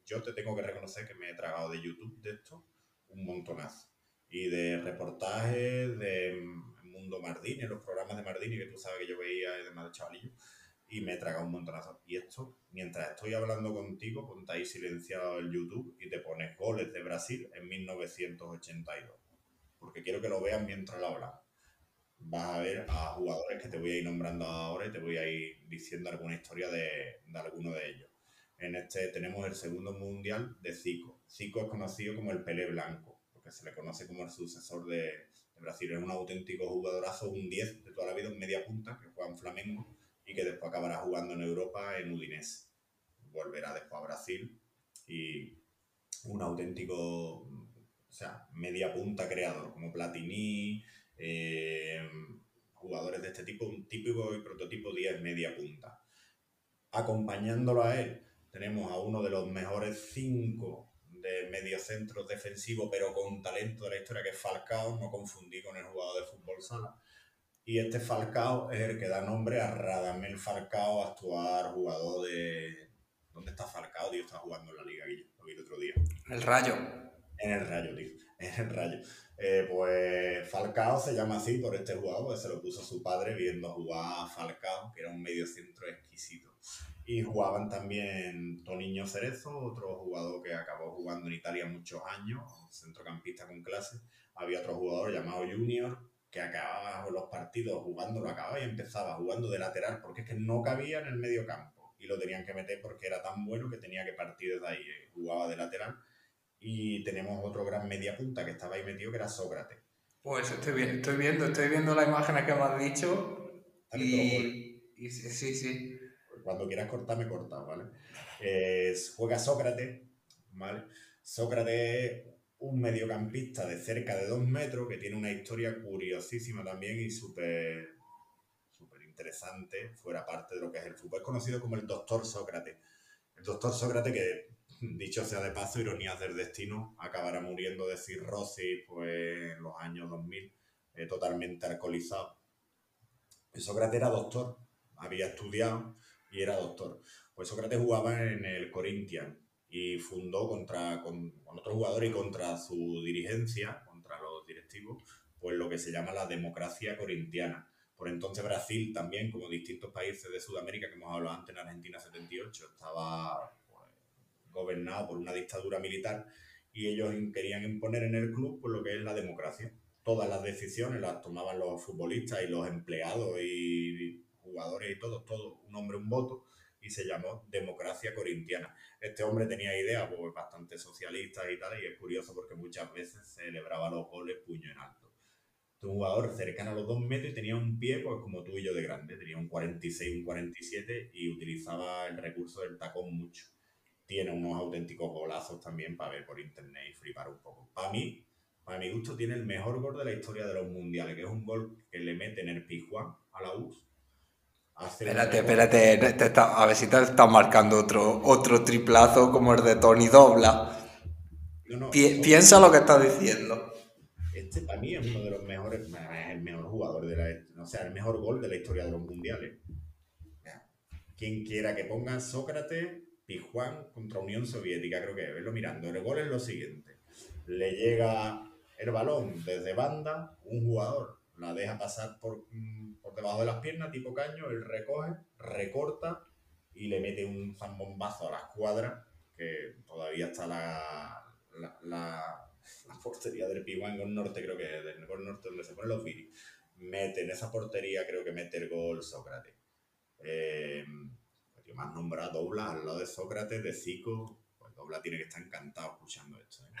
yo te tengo que reconocer que me he tragado de YouTube de esto un montonazo y de reportajes de Mundo Mardini, los programas de Mardini que tú sabes que yo veía además de chavalillo y me he tragado un montonazo. Y esto, mientras estoy hablando contigo, contáis silenciado el YouTube y te pones goles de Brasil en 1982. Porque quiero que lo vean mientras lo hablamos. Vas a ver a jugadores que te voy a ir nombrando ahora y te voy a ir diciendo alguna historia de, de alguno de ellos. En este tenemos el segundo mundial de Zico. Zico es conocido como el Pelé Blanco, porque se le conoce como el sucesor de, de Brasil. Es un auténtico jugadorazo, un 10 de toda la vida, un media punta que juega en Flamengo y que después acabará jugando en Europa en Udinese. volverá después a Brasil y un auténtico, o sea, media punta creador, como Platini, eh, jugadores de este tipo, un típico y prototipo 10 media punta. Acompañándolo a él, tenemos a uno de los mejores cinco de mediocentros defensivos, pero con talento de la historia, que es Falcao, no confundí con el jugador de fútbol sala. Y este Falcao es el que da nombre a Radamel Falcao, actual jugador de... ¿Dónde está Falcao, tío? Está jugando en la Liga, Guillo. Lo vi el otro día. El Rayo. En el Rayo, tío. En el Rayo. Eh, pues Falcao se llama así por este jugador, que se lo puso su padre viendo jugar a Falcao, que era un medio centro exquisito. Y jugaban también Toniño Cerezo, otro jugador que acabó jugando en Italia muchos años, centrocampista con clase. Había otro jugador llamado Junior, que acababa los partidos jugando, lo acababa y empezaba jugando de lateral, porque es que no cabía en el medio campo. Y lo tenían que meter porque era tan bueno que tenía que partir desde ahí. Eh, jugaba de lateral. Y tenemos otro gran media punta que estaba ahí metido, que era Sócrates. Pues estoy, estoy viendo, estoy viendo las imágenes que me has dicho. Y, y sí, sí, sí cuando quieras cortar, me cortas, ¿vale? juega Sócrates, ¿vale? Sócrates un mediocampista de cerca de dos metros que tiene una historia curiosísima también y súper interesante fuera parte de lo que es el fútbol. Es conocido como el doctor Sócrates. El doctor Sócrates que, dicho sea de paso, ironías del destino, acabará muriendo de cirrosis pues, en los años 2000, eh, totalmente alcoholizado. Sócrates era doctor, había estudiado y era doctor. Pues Sócrates jugaba en el Corinthians y fundó contra, con, otros jugadores y contra su dirigencia, contra los directivos, pues lo que se llama la democracia corintiana. Por entonces Brasil también, como distintos países de Sudamérica que hemos hablado antes en Argentina 78, estaba pues, gobernado por una dictadura militar y ellos querían imponer en el club pues, lo que es la democracia. Todas las decisiones las tomaban los futbolistas y los empleados y jugadores y todo, todo, un hombre, un voto, y se llamó Democracia Corintiana. Este hombre tenía ideas pues, bastante socialistas y tal, y es curioso porque muchas veces celebraba los goles puño en alto. Este un jugador cercano a los dos metros y tenía un pie pues como tú y yo de grande, tenía un 46, un 47 y utilizaba el recurso del tacón mucho. Tiene unos auténticos golazos también para ver por internet y flipar un poco. Para mí, para mi gusto, tiene el mejor gol de la historia de los mundiales, que es un gol que le mete en el Pijuán a la US Espérate, espérate, a ver si te estás marcando otro, otro triplazo como el de Tony Dobla. piensa lo que estás diciendo. Este para mí es uno de los mejores, es el mejor jugador de la, o sea, el mejor gol de la historia de los mundiales. Quien quiera que ponga Sócrates, Pijuán contra Unión Soviética, creo que verlo mirando. El gol es lo siguiente: le llega el balón desde banda, un jugador la deja pasar por, debajo de las piernas, tipo caño, él recoge, recorta y le mete un zambombazo a la escuadra, que todavía está la, la, la, portería del Pihuango Norte, creo que es del Norte, donde se ponen los viris. Mete en esa portería, creo que mete el gol Sócrates. Eh, que más nombrado Dobla al lado de Sócrates, de Zico. Pues Dobla tiene que estar encantado escuchando esto. ¿eh?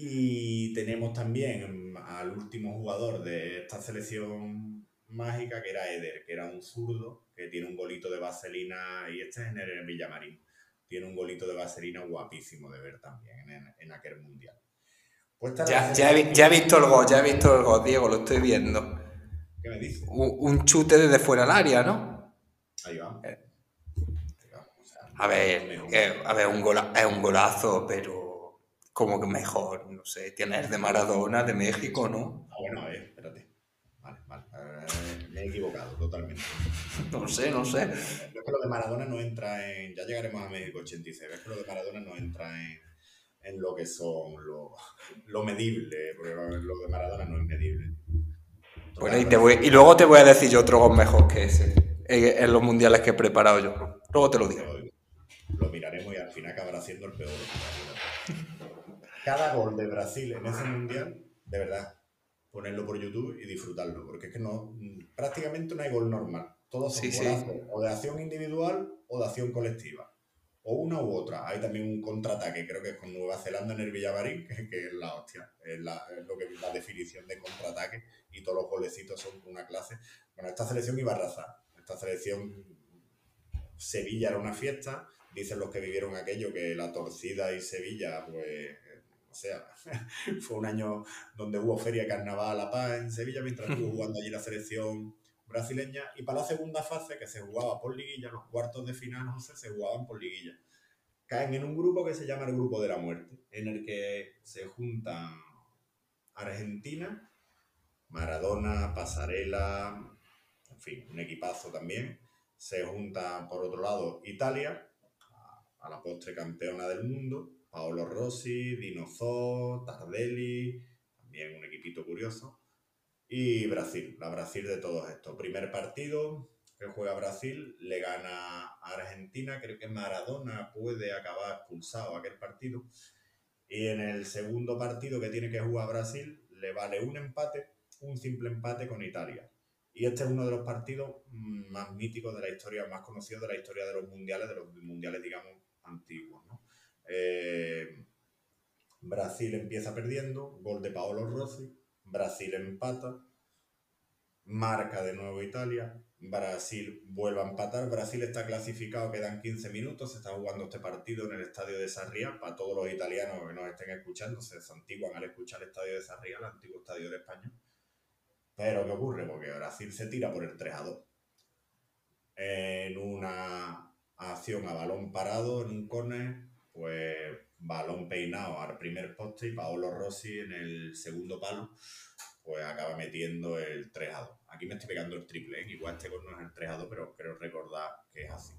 Y tenemos también al último jugador de esta selección mágica, que era Eder, que era un zurdo, que tiene un golito de vaselina, y este es en el Villamarín. Tiene un golito de vaselina guapísimo de ver también en, aquel mundial. Pues ya, ya, he, visto el gol, ya he visto el gol, Diego, lo estoy viendo. ¿Qué me dices? Un, chute desde fuera del área, ¿no? Ahí va. Eh. a ver, eh, a ver, un es un golazo, pero como que mejor, no sé, tienes de Maradona, de México, ¿no? Ah, bueno, a ver, espérate. Vale, vale. Eh, me he equivocado totalmente. No sé, no sé. Es que lo de Maradona no entra en. Ya llegaremos a México 86. Es que lo de Maradona no entra en, en lo que son lo, lo medible, porque lo de Maradona no es medible. bueno, y, te voy, y luego te voy a decir yo otro gol mejor que ese, en, los mundiales que he preparado yo. Luego te lo digo. Lo, miraremos y al final acabará siendo el peor cada gol de Brasil en ese mundial, de verdad, ponerlo por YouTube y disfrutarlo, porque es que no, prácticamente no hay gol normal. Todos son o de acción individual o de acción colectiva. O una u otra. Hay también un contraataque, creo que es con Nueva Zelanda en el Villavarín, que, es la hostia. Es, la, lo que la definición de contraataque y todos los golecitos son una clase. Bueno, esta selección iba a arrasar. Esta selección Sevilla era una fiesta, dicen los que vivieron aquello que la torcida y Sevilla, pues, sea, fue un año donde hubo feria carnaval a La Paz en Sevilla mientras estuvo jugando allí la selección brasileña y para la segunda fase que se jugaba por liguilla, los cuartos de final, no sé, se jugaban por liguilla. Caen en un grupo que se llama el Grupo de la Muerte, en el que se juntan Argentina, Maradona, Pasarela, en fin, un equipazo también. Se junta por otro lado Italia, a la postre campeona del mundo, Paolo Rossi, Dinozó, Tardelli, también un equipito curioso. Y Brasil, la Brasil de todos estos. Primer partido que juega Brasil, le gana a Argentina, creo que Maradona puede acabar expulsado aquel partido. Y en el segundo partido que tiene que jugar Brasil, le vale un empate, un simple empate con Italia. Y este es uno de los partidos más míticos de la historia, más conocidos de la historia de los mundiales, de los mundiales, digamos, antiguos. Eh, Brasil empieza perdiendo, gol de Paolo Rossi, Brasil empata, marca de nuevo Italia, Brasil vuelve a empatar, Brasil está clasificado, quedan 15 minutos, se está jugando este partido en el estadio de Sarriá, para todos los italianos que nos estén escuchando, se santiguan al escuchar el estadio de Sarriá, el antiguo estadio de España. Pero ¿qué ocurre? Porque Brasil se tira por el 3 a 2. En una acción a balón parado, en un córner, pues balón peinado al primer poste y Paolo Rossi en el segundo palo, pues acaba metiendo el 3 a 2. Aquí me estoy pegando el triple, ¿eh? igual este gol no es el 3 a 2, pero creo recordar que es así.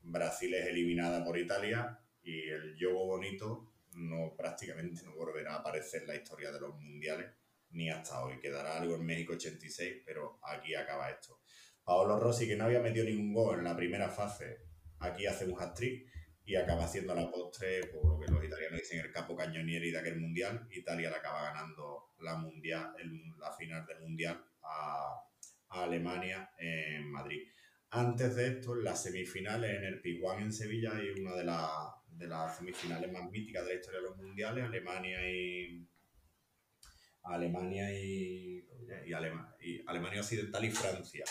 Brasil es eliminada por Italia y el yogo bonito no prácticamente no volverá a aparecer en la historia de los mundiales ni hasta hoy. Quedará algo en México 86, pero aquí acaba esto. Paolo Rossi, que no había metido ningún gol en la primera fase, aquí hace un hat-trick y acaba haciendo la postre, por lo que los italianos dicen, el capo cañonieri de aquel mundial. Italia la acaba ganando la, mundial, la final del mundial a, Alemania en Madrid. Antes de esto, en las semifinales en el Piguán en Sevilla hay una de, las semifinales más míticas de la historia de los mundiales, Alemania y Alemania y, y, y Alemania Occidental y Francia.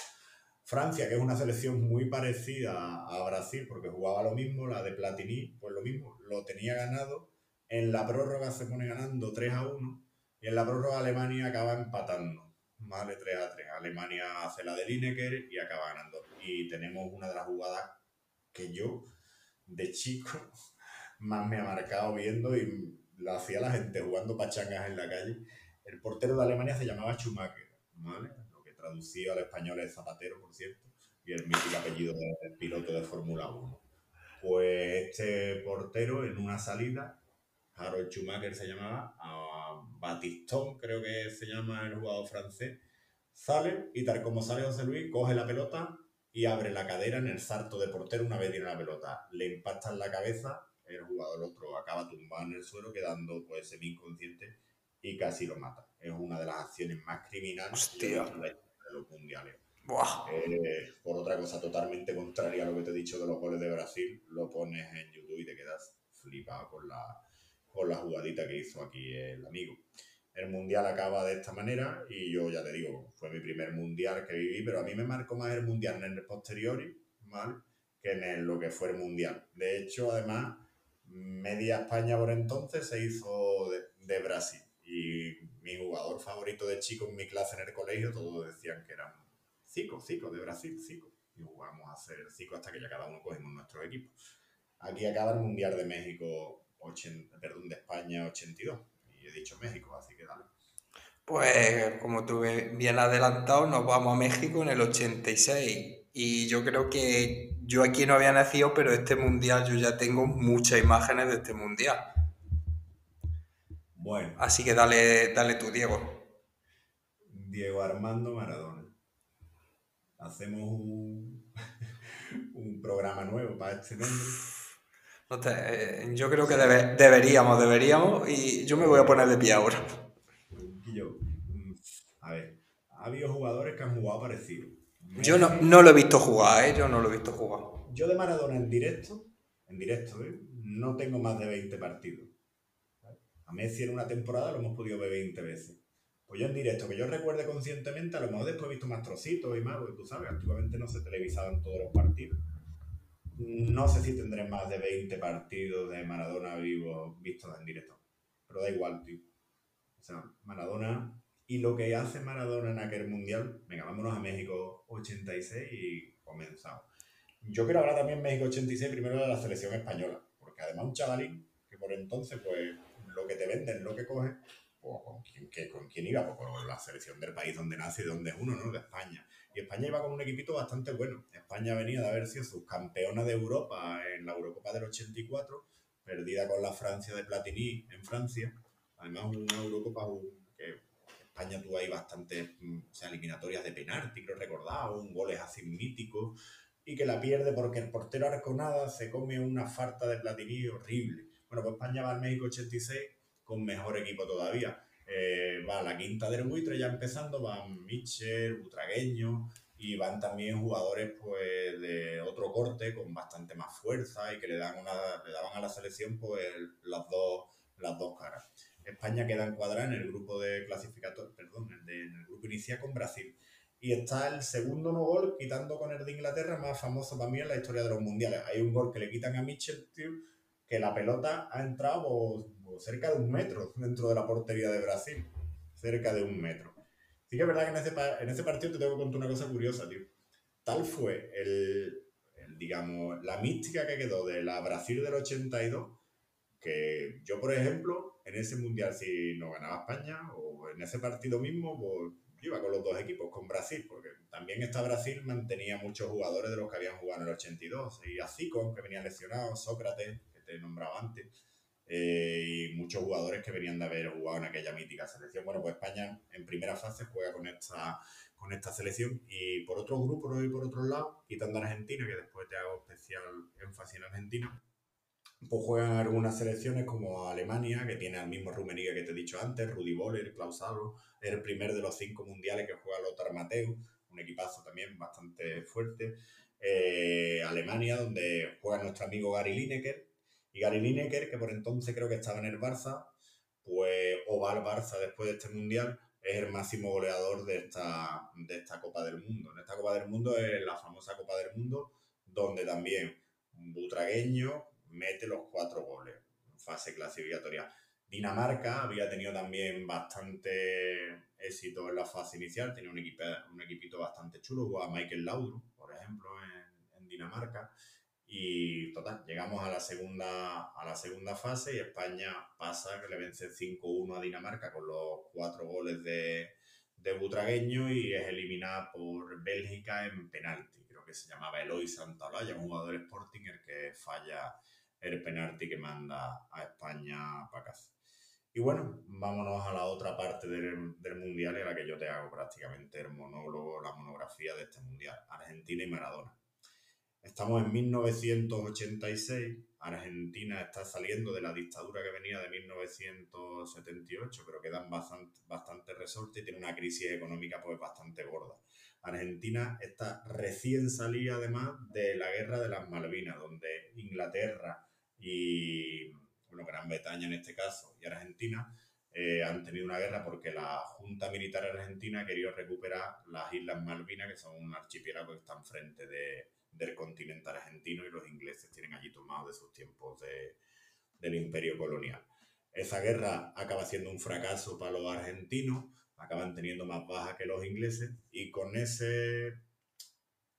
Francia, que es una selección muy parecida a Brasil, porque jugaba lo mismo, la de Platini, pues lo mismo, lo tenía ganado. En la prórroga se pone ganando 3 a 1 y en la prórroga Alemania acaba empatando, más de 3 a 3. Alemania hace la de Lineker y acaba ganando. Y tenemos una de las jugadas que yo, de chico, más me ha marcado viendo y la hacía la gente jugando pachangas en la calle. El portero de Alemania se llamaba Schumacher, ¿vale? Traducido al español es Zapatero, por cierto, y el mítico apellido del piloto de Fórmula 1. Pues este portero en una salida, Harold Schumacher se llamaba, a Batistón creo que se llama el jugador francés, sale y tal como sale José Luis, coge la pelota y abre la cadera en el salto de portero una vez tiene la pelota. Le impacta en la cabeza, el jugador otro acaba tumbado en el suelo quedando pues semi inconsciente y casi lo mata. Es una de las acciones más criminales de los mundiales. Eh, por otra cosa totalmente contraria a lo que te he dicho de los goles de Brasil, lo pones en YouTube y te quedas flipado con la, con la jugadita que hizo aquí el amigo. El mundial acaba de esta manera y yo ya te digo, fue mi primer mundial que viví, pero a mí me marcó más el mundial en el posteriori, ¿vale? Que en lo que fue el mundial. De hecho, además, media España por entonces se hizo de, de Brasil y mi jugador favorito de chico en mi clase en el colegio, todos decían que eran Zico, Zico de Brasil, Zico. Y jugamos a hacer Zico hasta que ya cada uno cogimos nuestro equipo. Aquí acaba el Mundial de México, 80, perdón, de España 82. Y he dicho México, así que dale. Pues como tú bien adelantado, nos vamos a México en el 86. Y yo creo que yo aquí no había nacido, pero este mundial yo ya tengo muchas imágenes de este mundial. Bueno. Así que dale, dale tú, Diego. Diego Armando Maradona. Hacemos un, un programa nuevo para este nombre. Eh, yo creo que deberíamos, deberíamos, y yo me voy a poner de pie ahora. yo, mm, a ver, ha habido jugadores que han jugado parecido. Yo no, no, lo he visto jugar, ¿eh? Yo no lo he visto jugar. Yo de Maradona en directo, en directo, ¿eh? no tengo más de 20 partidos. A Messi en una temporada lo hemos podido ver 20 veces. Pues yo en directo, que yo recuerde conscientemente, a lo mejor después he visto más trocitos y más, porque tú sabes, antiguamente no se televisaban todos los partidos. no sé si tendré más de 20 partidos de Maradona vivo vistos en directo. Pero da igual, tío. O sea, Maradona y lo que hace Maradona en aquel mundial, venga, vámonos a México 86 y comenzamos. Yo quiero hablar también México 86 primero de la selección española, porque además un chavalín que por entonces, pues, lo que te venden, lo que coge, pues, ¿con quién, ¿con quién iba? Pues con la selección del país donde nace y donde es uno, ¿no? De España. Y España iba con un equipito bastante bueno. España venía de haber sido subcampeona de Europa en la Eurocopa del 84, perdida con la Francia de Platini en Francia. Además, una Eurocopa que España tuvo ahí bastantes mm, eliminatorias de penalti, creo recordar, un goles así míticos, y que la pierde porque el portero Arconada se come una farta de Platini horrible. Bueno, pues España va al México 86 con mejor equipo todavía. Eh, va la quinta del buitre ya empezando, van Mitchell, Butragueño y van también jugadores pues de otro corte con bastante más fuerza y que le, dan una, le daban a la selección pues las dos, las dos caras. España queda encuadrada en el grupo de clasificatorios, perdón, en el grupo inicial con Brasil. Y está el segundo no gol, quitando con el de Inglaterra, más famoso para mí en la historia de los mundiales. Hay un gol que le quitan a Mitchell, tío, que la pelota ha entrado cerca de un metro dentro de la portería de Brasil. Cerca de un metro. Sí que es verdad que en ese, en ese partido te tengo que contar una cosa curiosa, tío. Tal fue el, digamos, la mística que quedó de la Brasil del 82, que yo, por ejemplo, en ese mundial, si no ganaba España, o en ese partido mismo, pues iba con los dos equipos, con Brasil, porque también esta Brasil mantenía muchos jugadores de los que habían jugado en el 82, y así con que venía lesionado, Sócrates, te nombraba antes, eh, y muchos jugadores que venían de haber jugado en aquella mítica selección. Bueno, pues España en primera fase juega con esta, con esta selección y por otros grupos y por otro lado, quitando a Argentina, que después te hago especial énfasis en Argentina, pues juegan algunas selecciones como Alemania, que tiene al mismo Rummenigge que te he dicho antes, Rudi Boller, Klaus es el primer de los cinco mundiales que juega Lothar Mateu, un equipazo también bastante fuerte. Eh, Alemania, donde juega nuestro amigo Gary Lineker, y Gary Lineker, que por entonces creo que estaba en el Barça, pues o va al Barça después de este Mundial, es el máximo goleador de esta, de esta Copa del Mundo. En esta Copa del Mundo es la famosa Copa del Mundo, donde también un butragueño mete los cuatro goles en fase clasificatoria. Dinamarca había tenido también bastante éxito en la fase inicial, tenía un, equipo, un equipito bastante chulo, a Michael Laudrup, por ejemplo, en, en Dinamarca. Y total, llegamos a la segunda, a la segunda fase y España pasa que le vence 5-1 a Dinamarca con los cuatro goles de, de Butragueño y es eliminada por Bélgica en penalti. Creo que se llamaba Eloy Santaolalla, un jugador Sporting el que falla el penalti que manda a España para casa. Y bueno, vámonos a la otra parte del, del Mundial en la que yo te hago prácticamente el monólogo, la monografía de este Mundial, Argentina y Maradona. Estamos en 1986, Argentina está saliendo de la dictadura que venía de 1978, pero que dan bastante, bastante resorte y tiene una crisis económica pues bastante gorda. Argentina está recién salida además de la guerra de las Malvinas, donde Inglaterra y bueno, Gran Bretaña en este caso y Argentina eh, han tenido una guerra porque la Junta Militar Argentina querido recuperar las Islas Malvinas, que son un archipiélago que está enfrente de, del continente argentino y los ingleses tienen allí tomado de sus tiempos de, del imperio colonial. Esa guerra acaba siendo un fracaso para los argentinos, acaban teniendo más bajas que los ingleses y con ese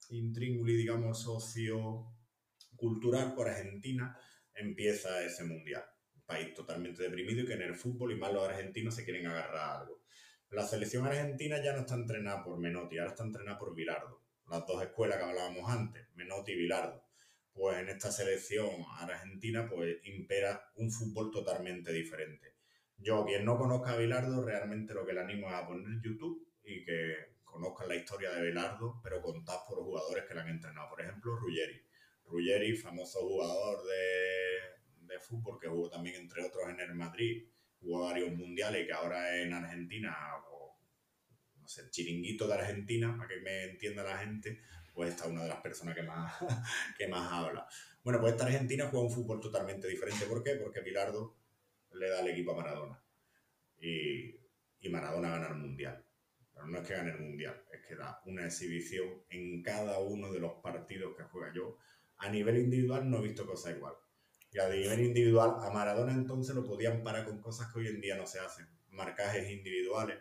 intríngulis, digamos, socio-cultural por Argentina empieza ese mundial. Un país totalmente deprimido y que en el fútbol y más los argentinos se quieren agarrar algo. La selección argentina ya no está entrenada por Menotti, ahora está entrenada por Bilardo las dos escuelas que hablábamos antes, Menotti y Bilardo, pues en esta selección argentina pues impera un fútbol totalmente diferente. Yo, quien no conozca a Bilardo, realmente lo que le animo es a poner YouTube y que conozcan la historia de Bilardo, pero contad por los jugadores que le han entrenado. Por ejemplo, Ruggeri. Ruggeri, famoso jugador de, de fútbol que jugó también, entre otros, en el Madrid, jugó varios mundiales que ahora en Argentina el chiringuito de Argentina, para que me entienda la gente, pues está una de las personas que más, que más habla. Bueno, pues esta Argentina juega un fútbol totalmente diferente. ¿Por qué? Porque Pilardo le da el equipo a Maradona. Y, y Maradona gana el Mundial. Pero no es que gane el Mundial, es que da una exhibición en cada uno de los partidos que juega yo. A nivel individual no he visto cosas igual. Y a nivel individual, a Maradona entonces lo podían parar con cosas que hoy en día no se hacen. Marcajes individuales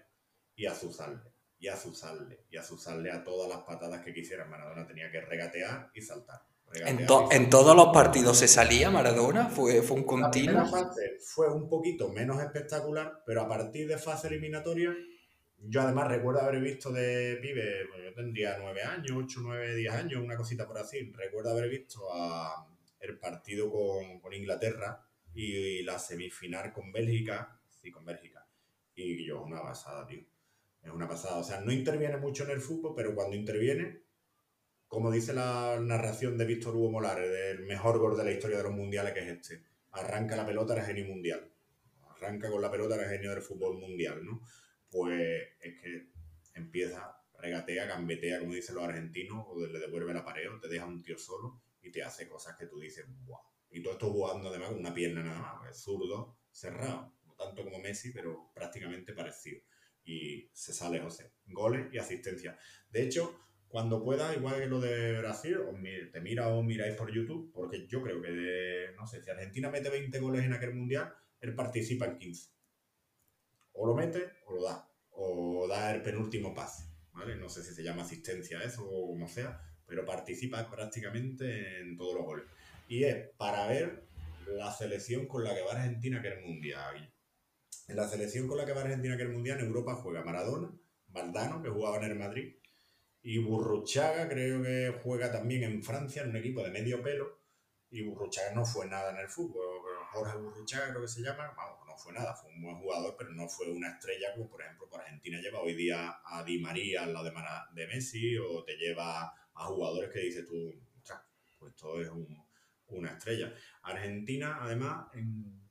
y azuzarle, y azuzarle, y azuzarle a todas las patadas que quisiera. Maradona tenía que regatear y saltar. ¿En, ¿En, todos los partidos se salía Maradona? ¿Fue, fue un continuo? La fase fue un poquito menos espectacular, pero a partir de fase eliminatoria, yo además recuerdo haber visto de pibe, pues yo tendría nueve años, ocho, nueve, diez años, una cosita por así. Recuerdo haber visto a el partido con, con Inglaterra y, la semifinal con Bélgica. Sí, con Bélgica. Y yo, una pasada, tío. Es una pasada. O sea, no interviene mucho en el fútbol, pero cuando interviene, como dice la narración de Víctor Hugo Molares, del mejor gol de la historia de los mundiales, que es este. Arranca la pelota, el genio mundial. Arranca con la pelota, el genio del fútbol mundial, ¿no? Pues es que empieza, regatea, gambetea, como dicen los argentinos, o le devuelve la pared, o te deja un tío solo y te hace cosas que tú dices, ¡buah! Y todo esto jugando además con una pierna nada más, es zurdo, cerrado, no tanto como Messi, pero prácticamente parecido. Y se sale José. Goles y asistencia. De hecho, cuando pueda, igual que lo de Brasil, te mira o miráis por YouTube, porque yo creo que, de, no sé, si Argentina mete 20 goles en aquel mundial, él participa en 15. O lo mete o lo da. O da el penúltimo pase. ¿vale? No sé si se llama asistencia eso o como sea, pero participa prácticamente en todos los goles. Y es para ver la selección con la que va Argentina que el Mundial. En la selección con la que va Argentina que el Mundial, en Europa juega Maradona, Valdano, que jugaba en el Madrid, y Burruchaga creo que juega también en Francia en un equipo de medio pelo. Y Burruchaga no fue nada en el fútbol. Jorge Burruchaga creo que se llama. Vamos, no fue nada. Fue un buen jugador, pero no fue una estrella como por ejemplo por Argentina lleva hoy día a Di María al lado de, de Messi o te lleva a jugadores que dices tú, pues todo es una estrella. Argentina, además, en,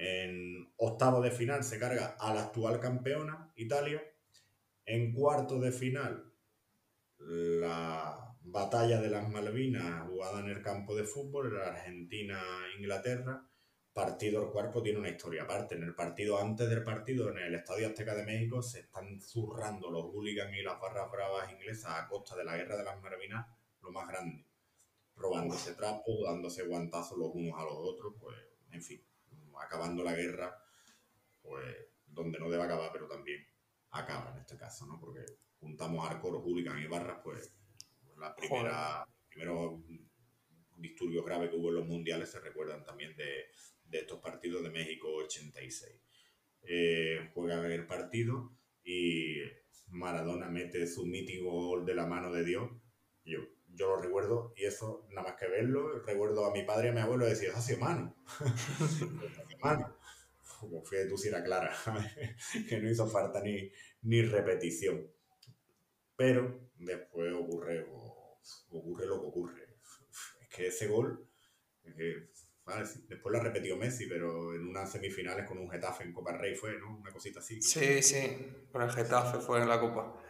en octavo de final se carga a la actual campeona, Italia. En cuarto de final, la batalla de las Malvinas jugada en el campo de fútbol, Argentina-Inglaterra. Partido el cuerpo tiene una historia aparte. En el partido, antes del partido, en el Estadio Azteca de México, se están zurrando los hooligans y las barras bravas inglesas a costa de la guerra de las Malvinas, lo más grande. Robándose trapos, dándose guantazos los unos a los otros, pues, en fin, acabando la guerra, pues, donde no debe acabar, pero también acaba en este caso, ¿no? Porque juntamos hardcore, hooligans y barras, pues, la primera, primeros disturbios graves que hubo en los mundiales se recuerdan también de de estos partidos de México 86. Eh, juega el partido y Maradona mete su mítico gol de la mano de Dios. Yo, yo lo recuerdo y eso, nada más que verlo, recuerdo a mi padre y a mi abuelo decir, ha sido mano. mano. Como fue tú si era clara, que no hizo falta ni, ni repetición. Pero después ocurre, ocurre lo que ocurre. Es que ese gol, Después lo ha repetido Messi, pero en unas semifinales con un Getafe en Copa Rey fue, ¿no? Una cosita así. Sí, sí, con el Getafe fue en la Copa.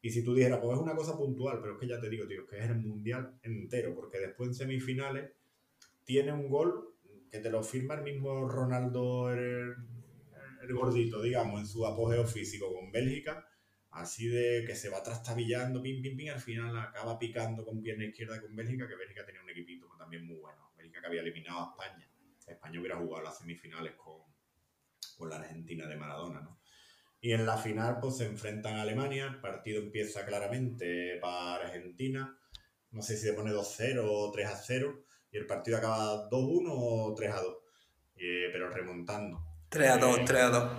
Y si tú dijeras, pues es una cosa puntual, pero es que ya te digo, tío, que es el mundial entero, porque después en semifinales tiene un gol que te lo firma el mismo Ronaldo, el, gordito, digamos, en su apogeo físico con Bélgica, así de que se va trastabillando, pim, pim, pim, al final acaba picando con pierna izquierda con Bélgica, que Bélgica tenía un equipito también muy bueno que había eliminado a España. España hubiera jugado las semifinales con, con la Argentina de Maradona, ¿no? Y en la final pues se enfrentan a Alemania, el partido empieza claramente para Argentina, no sé si se pone 2-0 o 3-0, y el partido acaba 2-1 o 3-2, eh, pero remontando. 3-2, 3-2.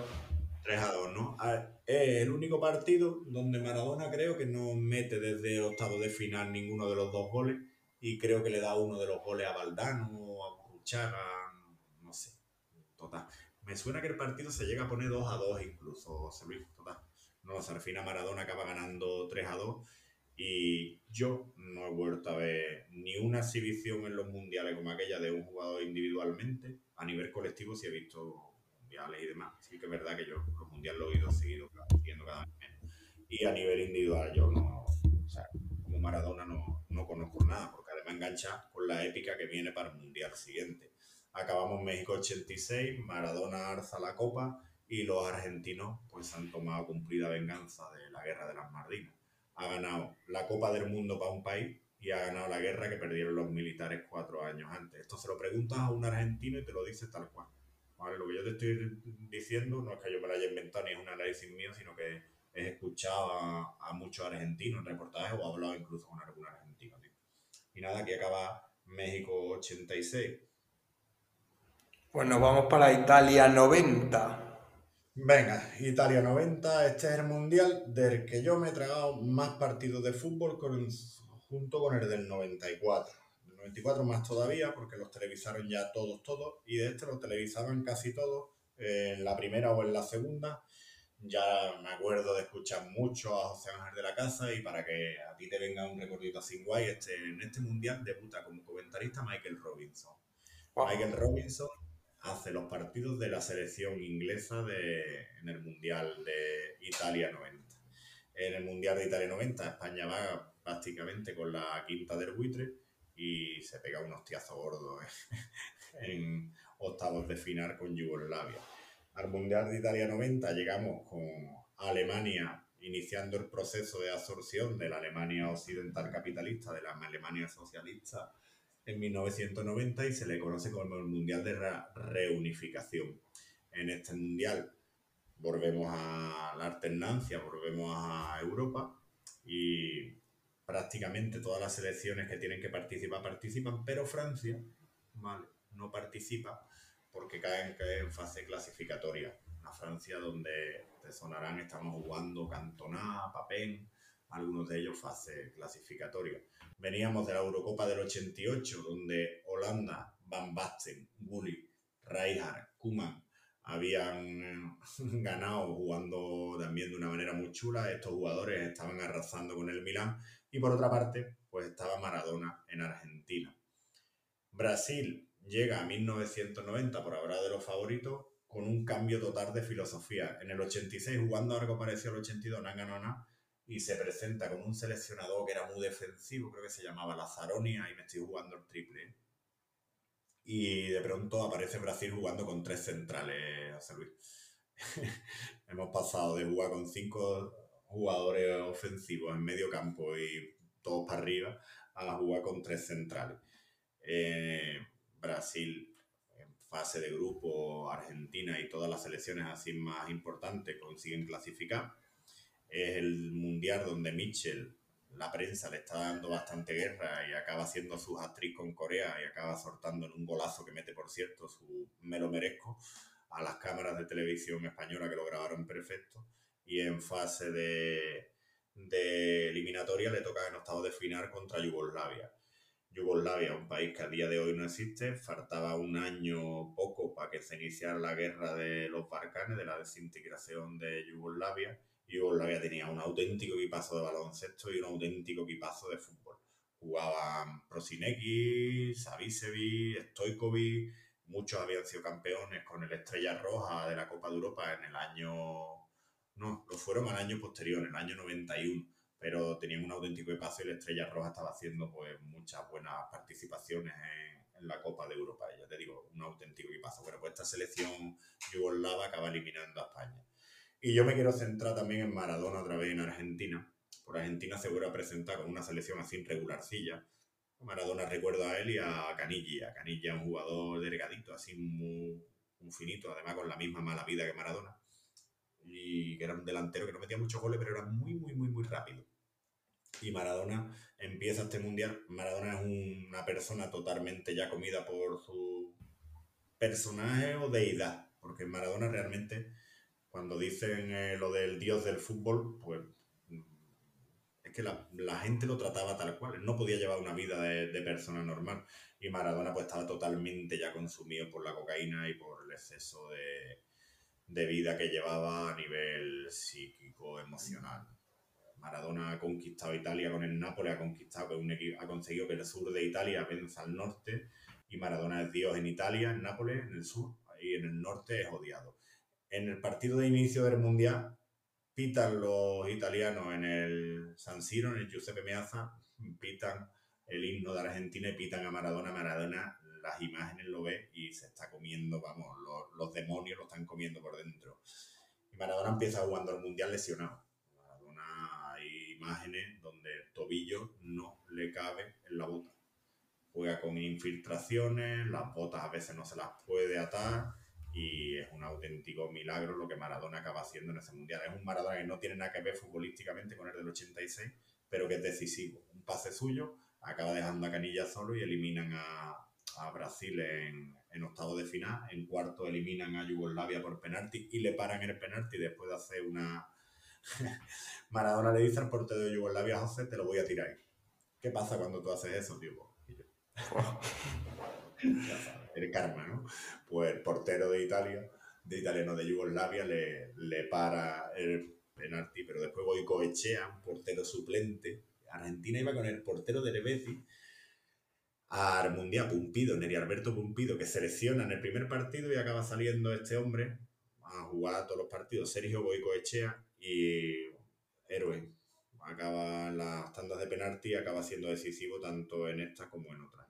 3-2, ¿no? es el único partido donde Maradona creo que no mete desde octavo de final ninguno de los dos goles y creo que le da uno de los goles a Valdano o a Burruchaga, no sé, total. Me suena que el partido se llega a poner 2 a 2 incluso, total. No, o sea, al Maradona acaba ganando 3 a 2 y yo no he vuelto a ver ni una exhibición en los mundiales como aquella de un jugador individualmente, a nivel colectivo sí he visto mundiales y demás. Sí que es verdad que yo los mundiales los he ido seguido, siguiendo cada vez menos. Y a nivel individual yo no, o sea, como Maradona no, no conozco nada, porque me engancha con la épica que viene para el Mundial siguiente. Acabamos México 86, Maradona alza la copa y los argentinos pues han tomado cumplida venganza de la guerra de las Malvinas. Ha ganado la Copa del Mundo para un país y ha ganado la guerra que perdieron los militares cuatro años antes. Esto se lo preguntas a un argentino y te lo dice tal cual. Lo que yo te estoy diciendo no es que yo me lo haya inventado ni es un análisis mío, sino que he escuchado a, muchos argentinos en reportajes o he hablado incluso con algún argentino. Y nada, aquí acaba México 86. Pues nos vamos para Italia 90. Venga, Italia 90, este es el mundial del que yo me he tragado más partidos de fútbol junto con el del 94. El 94 más todavía, porque los televisaron ya todos, todos, y de este los televisaban casi todos en la primera o en la segunda. Ya me acuerdo de escuchar mucho a José Ángel de la Casa y para que a ti te venga un recordito así guay, este, en este mundial debuta como comentarista Michael Robinson. Michael Robinson hace los partidos de la selección inglesa de, en el Mundial de Italia 90. En el Mundial de Italia 90 España va prácticamente con la quinta del buitre y se pega un hostiazo gordo en octavos de final con Yugoslavia. Al Mundial de Italia 90 llegamos con Alemania iniciando el proceso de absorción de la Alemania occidental capitalista, de la Alemania socialista en 1990 y se le conoce como el Mundial de Reunificación. En este Mundial volvemos a la alternancia, volvemos a Europa y prácticamente todas las selecciones que tienen que participar participan, pero Francia no participa porque cae en fase clasificatoria. Una Francia donde te sonarán, estamos jugando Cantona, Papén, algunos de ellos fase clasificatoria. Veníamos de la Eurocopa del 88, donde Holanda, Van Basten, Gulli, Rijkaard, Koeman habían eh, ganado jugando también de una manera muy chula. Estos jugadores estaban arrasando con el Milán. Y por otra parte, pues estaba Maradona en Argentina. Brasil llega a 1990 por hablar de los favoritos con un cambio total de filosofía. En el 86, jugando algo parecido al 82, no han ganado nada y se presenta con un seleccionador que era muy defensivo, creo que se llamaba Lazaronia, y me estoy jugando el triple. Y de pronto aparece Brasil jugando con tres centrales, José Luis. Hemos pasado de jugar con cinco jugadores ofensivos en medio campo y todos para arriba a jugar con tres centrales. Eh, Brasil en fase de grupo, Argentina y todas las selecciones así más importantes consiguen clasificar es el mundial donde Mitchell, la prensa le está dando bastante guerra y acaba haciendo sus actriz con Corea y acaba soltando en un golazo que mete, por cierto, su me lo merezco a las cámaras de televisión española que lo grabaron perfecto. Y en fase de, de eliminatoria le toca en octavo de final contra Yugoslavia. Yugoslavia, un país que a día de hoy no existe, faltaba un año poco para que se iniciara la guerra de los Balcanes, de la desintegración de Yugoslavia, Yugoslavia tenía un auténtico equipazo de baloncesto y un auténtico equipazo de fútbol. Jugaban Prosinecki, Savicevic, Stojkovic, muchos habían sido campeones con el Estrella Roja de la Copa de Europa en el año... No, lo fueron al año posterior, en el año 91, pero tenían un auténtico equipazo y el Estrella Roja estaba haciendo pues muchas buenas participaciones en, la Copa de Europa. ya te digo, un auténtico equipazo. Bueno, pues esta selección yugoslava acaba eliminando a España. Y yo me quiero centrar también en Maradona otra vez en Argentina. Por Argentina se vuelve a presentar con una selección así regularcilla. Maradona recuerdo a él y a Canilla. Canilla un jugador delgadito, así muy, finito, además con la misma mala vida que Maradona. Y que era un delantero que no metía muchos goles, pero era muy, muy, muy, muy rápido. Y Maradona empieza este mundial. Maradona es una persona totalmente ya comida por su personaje o deidad, porque Maradona realmente cuando dicen eh, lo del dios del fútbol, pues es que la, gente lo trataba tal cual. no podía llevar una vida de, persona normal. Y Maradona pues estaba totalmente ya consumido por la cocaína y por el exceso de, vida que llevaba a nivel psíquico, emocional. Maradona ha conquistado Italia con el Nápoles, ha conquistado ha conseguido que el sur de Italia venza al norte y Maradona es Dios en Italia, en Nápoles, en el sur, y en el norte es odiado en el partido de inicio del Mundial pitan los italianos en el San Siro, en el Giuseppe Meazza, pitan el himno de Argentina y pitan a Maradona. Maradona las imágenes lo ve y se está comiendo, vamos, los, demonios lo están comiendo por dentro. Y Maradona empieza jugando al Mundial lesionado. Maradona ahí imágenes donde el tobillo no le cabe en la bota. Juega con infiltraciones, las botas a veces no se las puede atar y es un auténtico milagro lo que Maradona acaba haciendo en ese mundial. Es un Maradona que no tiene nada que ver futbolísticamente con el del 86, pero que es decisivo. Un pase suyo, acaba dejando a Canilla solo y eliminan a, a Brasil en, en octavo de final. En cuarto eliminan a Yugoslavia por penalti y le paran el penalti después de hacer una... Maradona le dice al portero de Yugoslavia, José, te lo voy a tirar. ¿Qué pasa cuando tú haces eso, tío? El karma, ¿no? Pues el portero de Italia, de italiano de Yugoslavia, le, le para el penalti, pero después voy Coechea, un portero suplente. Argentina iba con el portero de Betis a Armundia Pumpido, Neri Alberto Pumpido, que selecciona en el primer partido y acaba saliendo este hombre a jugar todos los partidos, Sergio Goicoechea y héroe. Acaba en las tandas de penalti, acaba siendo decisivo tanto en esta como en otras.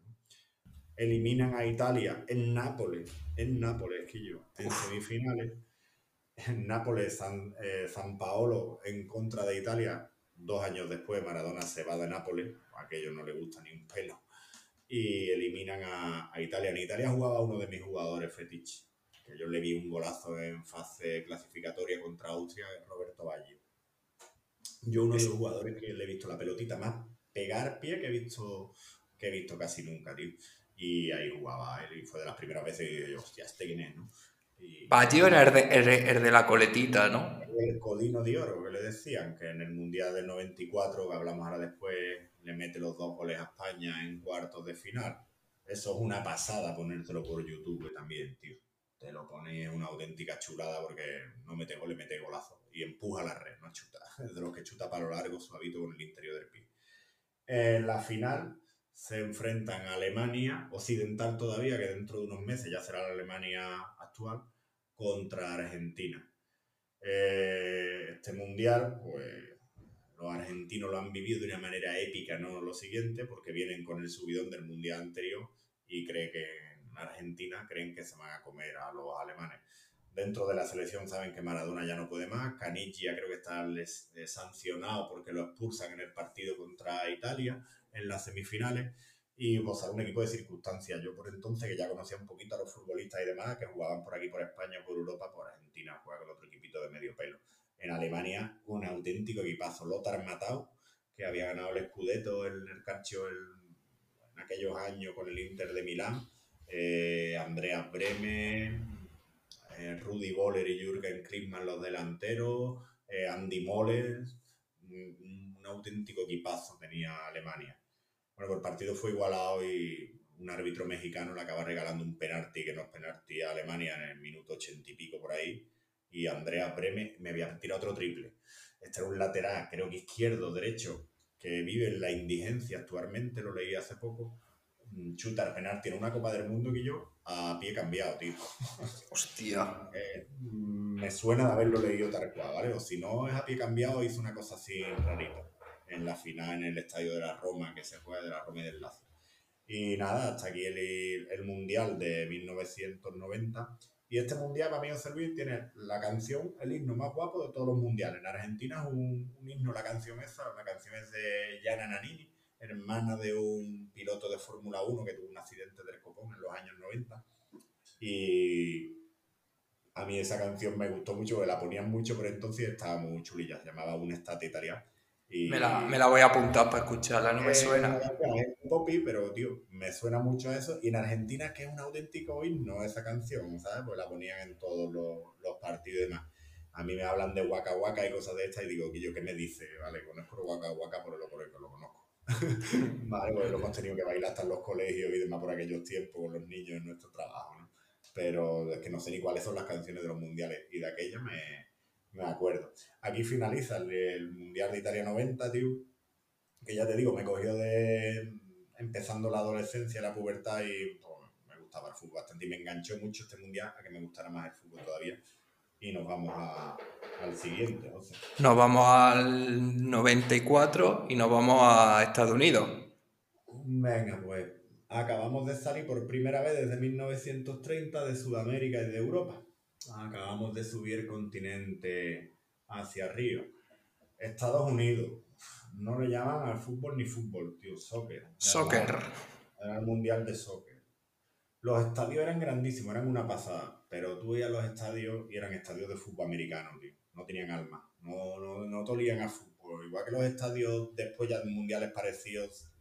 Eliminan a Italia en Nápoles, en Nápoles, en semifinales. En Nápoles, San, eh, San Paolo en contra de Italia. Dos años después, Maradona se va de Nápoles. A aquello no le gusta ni un pelo y eliminan a, a, Italia. En Italia jugaba uno de mis jugadores fetiche, que yo le vi un golazo en fase clasificatoria contra Austria, Roberto Baggio. Yo uno de los jugadores que le he visto la pelotita más pegar pie que he visto que he visto casi nunca, tío. Y ahí jugaba él y fue de las primeras veces que yo, hostia, este quién es, ¿no? Baggio era el de, el, de, la coletita, ¿no? El codino de oro, que le decían, que en el Mundial del 94, que hablamos ahora después, le mete los dos goles a España en cuartos de final. Eso es una pasada ponértelo por YouTube también, tío. Te lo pone una auténtica chulada porque no mete gol, le mete golazo. Y empuja la red, no chuta. Es de los que chuta para lo largo, suavito con el interior del pie. En la final se enfrentan a Alemania occidental todavía, que dentro de unos meses ya será la Alemania actual, contra Argentina. Eh, este mundial, pues los argentinos lo han vivido de una manera épica, no lo siguiente, porque vienen con el subidón del mundial anterior y creen que en Argentina creen que se van a comer a los alemanes. Dentro de la selección saben que Maradona ya no puede más, Canigia creo que está eh, sancionado porque lo expulsan en el partido contra Italia en las semifinales y pues un equipo de circunstancias. Yo por entonces que ya conocía un poquito a los futbolistas y demás que jugaban por aquí, por España, por Europa, por Argentina, juega con otro equipito de medio pelo en Alemania un auténtico equipazo. Lothar Matau, que había ganado el Scudetto el calcio en aquellos años con el Inter de Milán, eh, Andreas Bremen, eh, Rudy Boller y Jürgen Klinsmann los delanteros, eh, Andy Moller, un, auténtico equipazo tenía Alemania. Bueno, pues el partido fue igualado y un árbitro mexicano le acaba regalando un penalti que no es penalti a Alemania en el minuto ochenta y pico por ahí y Andrea Breme me había tirado otro triple. Este era un lateral, creo que izquierdo, derecho, que vive en la indigencia actualmente, lo leí hace poco. Chutar penalti en una Copa del Mundo que yo a pie cambiado, tío. Hostia. Eh, me suena de haberlo leído tal cual, ¿vale? O si no es a pie cambiado, hizo una cosa así rarita. En la final, en el estadio de la Roma, que se juega de la Roma y del Lazo. Y nada, hasta aquí el, el Mundial de 1990 y este mundial, para mí, Luis, tiene la canción, el himno más guapo de todos los mundiales. En Argentina es un, himno, la canción esa, la canción es de Gianna Nannini, hermana de un piloto de Fórmula 1 que tuvo un accidente del copón en los años 90. Y a mí esa canción me gustó mucho, porque la ponían mucho, pero entonces estaba muy chulilla, se llamaba Un Estate Italiano me, la, me, la, voy a apuntar para escucharla, no me eh, suena. Es popi, pero tío, me suena mucho eso. Y en Argentina, que es un auténtico himno esa canción, ¿sabes? Pues la ponían en todos los, los partidos y demás. A mí me hablan de Waka Waka y cosas de estas y digo, que yo qué me dice? Vale, conozco Waka Waka por lo, por el que lo conozco. vale, pues lo hemos tenido que bailar hasta en los colegios y demás por aquellos tiempos con los niños en nuestro trabajo, ¿no? Pero es que no sé ni cuáles son las canciones de los mundiales y de aquellas me, me acuerdo. Aquí finaliza el, Mundial de Italia 90, tío. Que ya te digo, me cogió de empezando la adolescencia, la pubertad y pues, me gustaba el fútbol bastante y me enganchó mucho este mundial a que me gustara más el fútbol todavía. Y nos vamos al siguiente. Nos vamos al 94 y nos vamos a Estados Unidos. Venga, pues acabamos de salir por primera vez desde 1930 de Sudamérica y de Europa acabamos de subir continente hacia arriba. Estados Unidos. No le llaman al fútbol ni fútbol, tío, soccer. Soccer. Era el mundial de soccer. Los estadios eran grandísimos, eran una pasada, pero tú veías los estadios y eran estadios de fútbol americano, tío. No tenían alma, no, no, no tolían a fútbol. Igual que los estadios después ya de mundiales parecidos,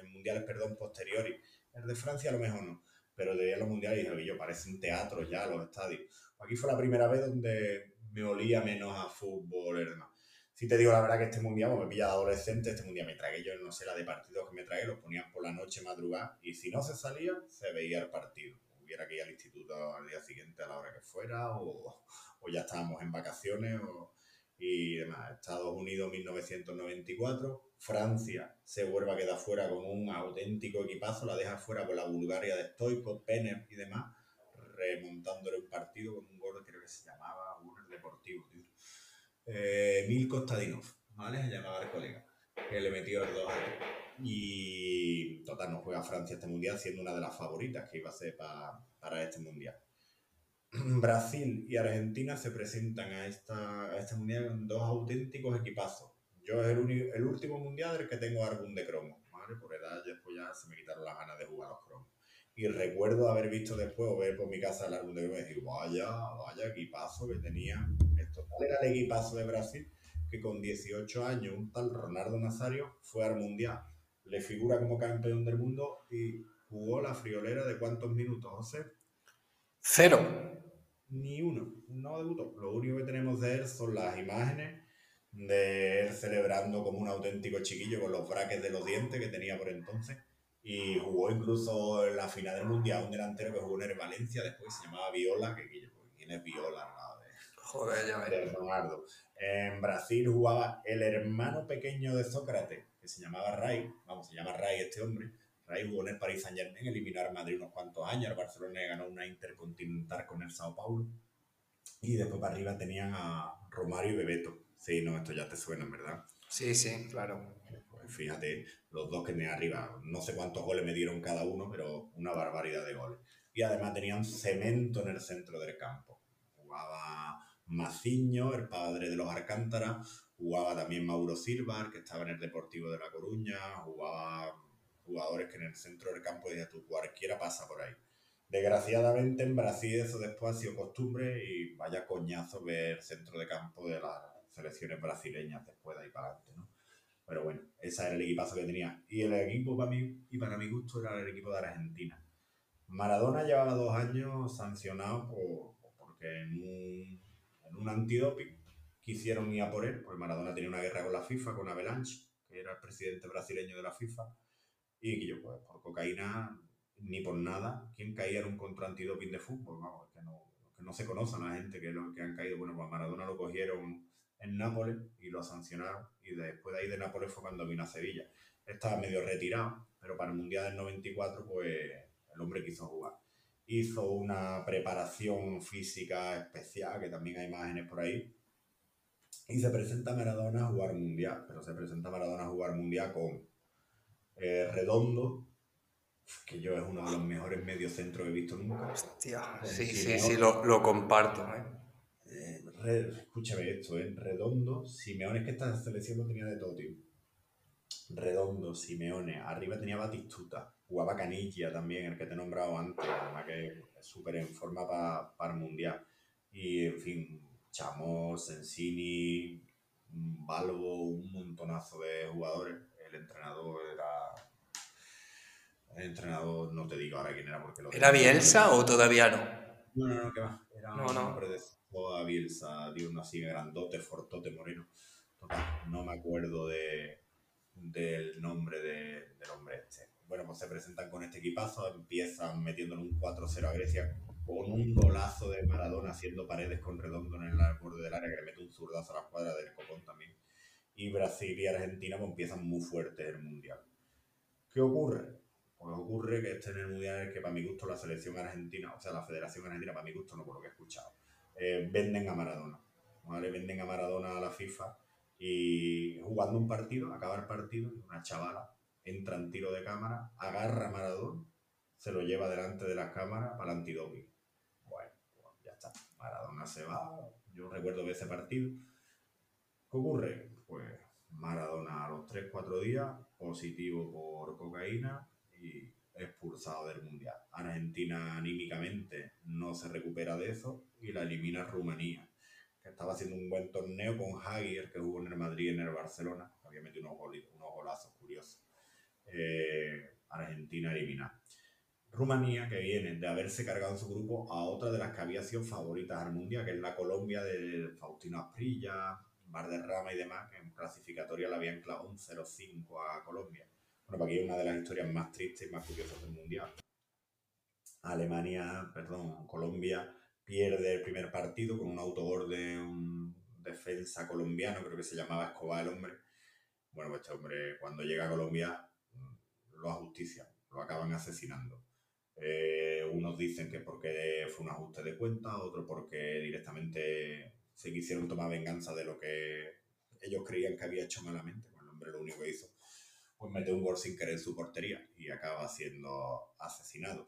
en mundiales, perdón, posteriores. El de Francia a lo mejor no, pero de los mundiales dije, yo, parecen teatros ya los estadios. Aquí fue la primera vez donde me olía menos a fútbol y demás. Si te digo la verdad que este mundial, pues me pilla adolescente, este mundial me tragué yo, no sé, la de partidos que me tragué, los ponían por la noche madrugada y si no se salía, se veía el partido. Hubiera que ir al instituto al día siguiente a la hora que fuera o, o ya estábamos en vacaciones o, y demás. Estados Unidos 1994, Francia se vuelve a quedar fuera con un auténtico equipazo, la deja fuera por la Bulgaria de Stoikov, Penner y demás, remontándole un partido con un gol, creo que se llamaba el Deportivo, tío. Eh, Milko Stadinov, ¿vale? Se llamaba el colega, que le metió el 2 Y total, no juega Francia este mundial, siendo una de las favoritas que iba a ser para este mundial. Brasil y Argentina se presentan a, esta, este mundial con dos auténticos equipazos. Yo es el, el último mundial del que tengo algún de cromo, ¿vale? Por edad después ya se me quitaron las ganas de jugar. Y recuerdo haber visto después o ver por mi casa el álbum de y decir, vaya, vaya equipazo que tenía. Esto era el equipazo de Brasil que con 18 años un tal Ronaldo Nazario fue al mundial. Le figura como campeón del mundo y jugó la friolera de cuántos minutos, José? Cero ni uno, no debutó. Lo único que tenemos de él son las imágenes de él celebrando como un auténtico chiquillo con los braques de los dientes que tenía por entonces. Y jugó incluso en la final del Mundial un delantero que jugó en el Valencia, después se llamaba Viola, que quién es Viola, nada de, Joder, ya de Ronaldo. En Brasil jugaba el hermano pequeño de Sócrates, que se llamaba Ray, vamos, se llama Ray este hombre, Ray jugó en el Paris Saint Germain, eliminó a Madrid unos cuantos años, el Barcelona ganó una intercontinental con el Sao Paulo. Y después para arriba tenían a Romario y Bebeto. Sí, no, esto ya te suena, ¿verdad? Sí, sí, claro. Pues fíjate, los dos que tenían arriba, no sé cuántos goles me dieron cada uno, pero una barbaridad de goles. Y además tenían cemento en el centro del campo. Jugaba Maciño, el padre de los Arcántara, jugaba también Mauro Silva, que estaba en el Deportivo de La Coruña, jugaba jugadores que en el centro del campo dices tú, cualquiera pasa por ahí. Desgraciadamente en Brasil eso después ha sido costumbre y vaya coñazo ver centro de campo de las selecciones brasileñas después de ahí para adelante, ¿no? Pero bueno, ese era el equipazo que tenía. Y el equipo para mí, y para mi gusto, era el equipo de Argentina. Maradona llevaba dos años sancionado por, porque en un, en un antidoping quisieron ir a por él, porque Maradona tenía una guerra con la FIFA, con Avalanche, que era el presidente brasileño de la FIFA, y yo, pues, por cocaína, ni por nada, ¿quién caía en un contra antidoping de fútbol? Vamos, que no, que no se conocen la gente que, lo, que han caído. Bueno, pues Maradona lo cogieron en Nápoles y lo sancionaron. Y después de ahí de Nápoles fue cuando vino a Sevilla. Estaba medio retirado, pero para el Mundial del 94, pues el hombre quiso jugar. Hizo una preparación física especial, que también hay imágenes por ahí. Y se presenta Maradona a jugar Mundial, pero se presenta Maradona a jugar Mundial con eh, Redondo, que yo es uno de los mejores mediocentros que he visto nunca. Hostia, sí, sí, sí, lo, lo comparto. ¿eh? Escúchame esto, ¿eh? Redondo, Simeone, es que esta selección tenía de todo, tío. Redondo, Simeone, arriba tenía Batistuta, jugaba Canilla también, el que te he nombrado antes, además que es súper en forma para el Mundial. Y, en fin, Chamos, Sensini, Balbo, un montonazo de jugadores el entrenador era. El entrenador, no te digo ahora quién era porque lo. ¿Era Bielsa o todavía no? No, no, no, que va. Era no, no. Hombre de a Bielsa, de uno así grandote, fortote, moreno. no me acuerdo de, del nombre de, del hombre este. Bueno, pues se presentan con este equipazo, empiezan metiéndole un 4-0 a Grecia con un golazo de Maradona haciendo paredes con redondo en el borde del área que le mete un zurdazo a la cuadra del copón también y Brasil y Argentina pues, empiezan muy fuertes el Mundial. ¿Qué ocurre? Pues ocurre que este en el Mundial es que para mi gusto la selección argentina, o sea, la Federación Argentina, para mi gusto, no por lo que he escuchado, eh, venden a Maradona. ¿vale? Venden a Maradona a la FIFA y jugando un partido, acaba el partido, una chavala entra en tiro de cámara, agarra a Maradona, se lo lleva delante de las cámaras para el antidoping. Bueno, pues ya está. Maradona se va. Yo recuerdo que ese partido. ¿Qué ocurre? pues 3-4 días positivo por cocaína y expulsado del Mundial. Argentina anímicamente no se recupera de eso y la elimina Rumanía, que estaba haciendo un buen torneo con Hagier, que jugó en el Madrid y en el Barcelona. Obviamente unos, unos golazos curiosos. Eh, Argentina elimina. Rumanía, que viene de haberse cargado en su grupo a otra de las que había sido favoritas al Mundial, que es la Colombia de Faustino Asprilla, Rama y demás, que en clasificatoria le habían clavado un 0-5 a Colombia. Bueno, aquí es una de las historias más tristes y más curiosas del Mundial. Alemania, perdón, Colombia pierde el primer partido con un autogol de un defensa colombiano, creo que se llamaba Escobar el hombre. Bueno, pues este hombre cuando llega a Colombia lo ajustician, lo acaban asesinando. Eh, unos dicen que porque fue un ajuste de cuenta, otros porque directamente se quisieron tomar venganza de lo que ellos creían que había hecho malamente. Bueno, el hombre lo único que hizo pues mete un gol sin querer en su portería y acaba siendo asesinado.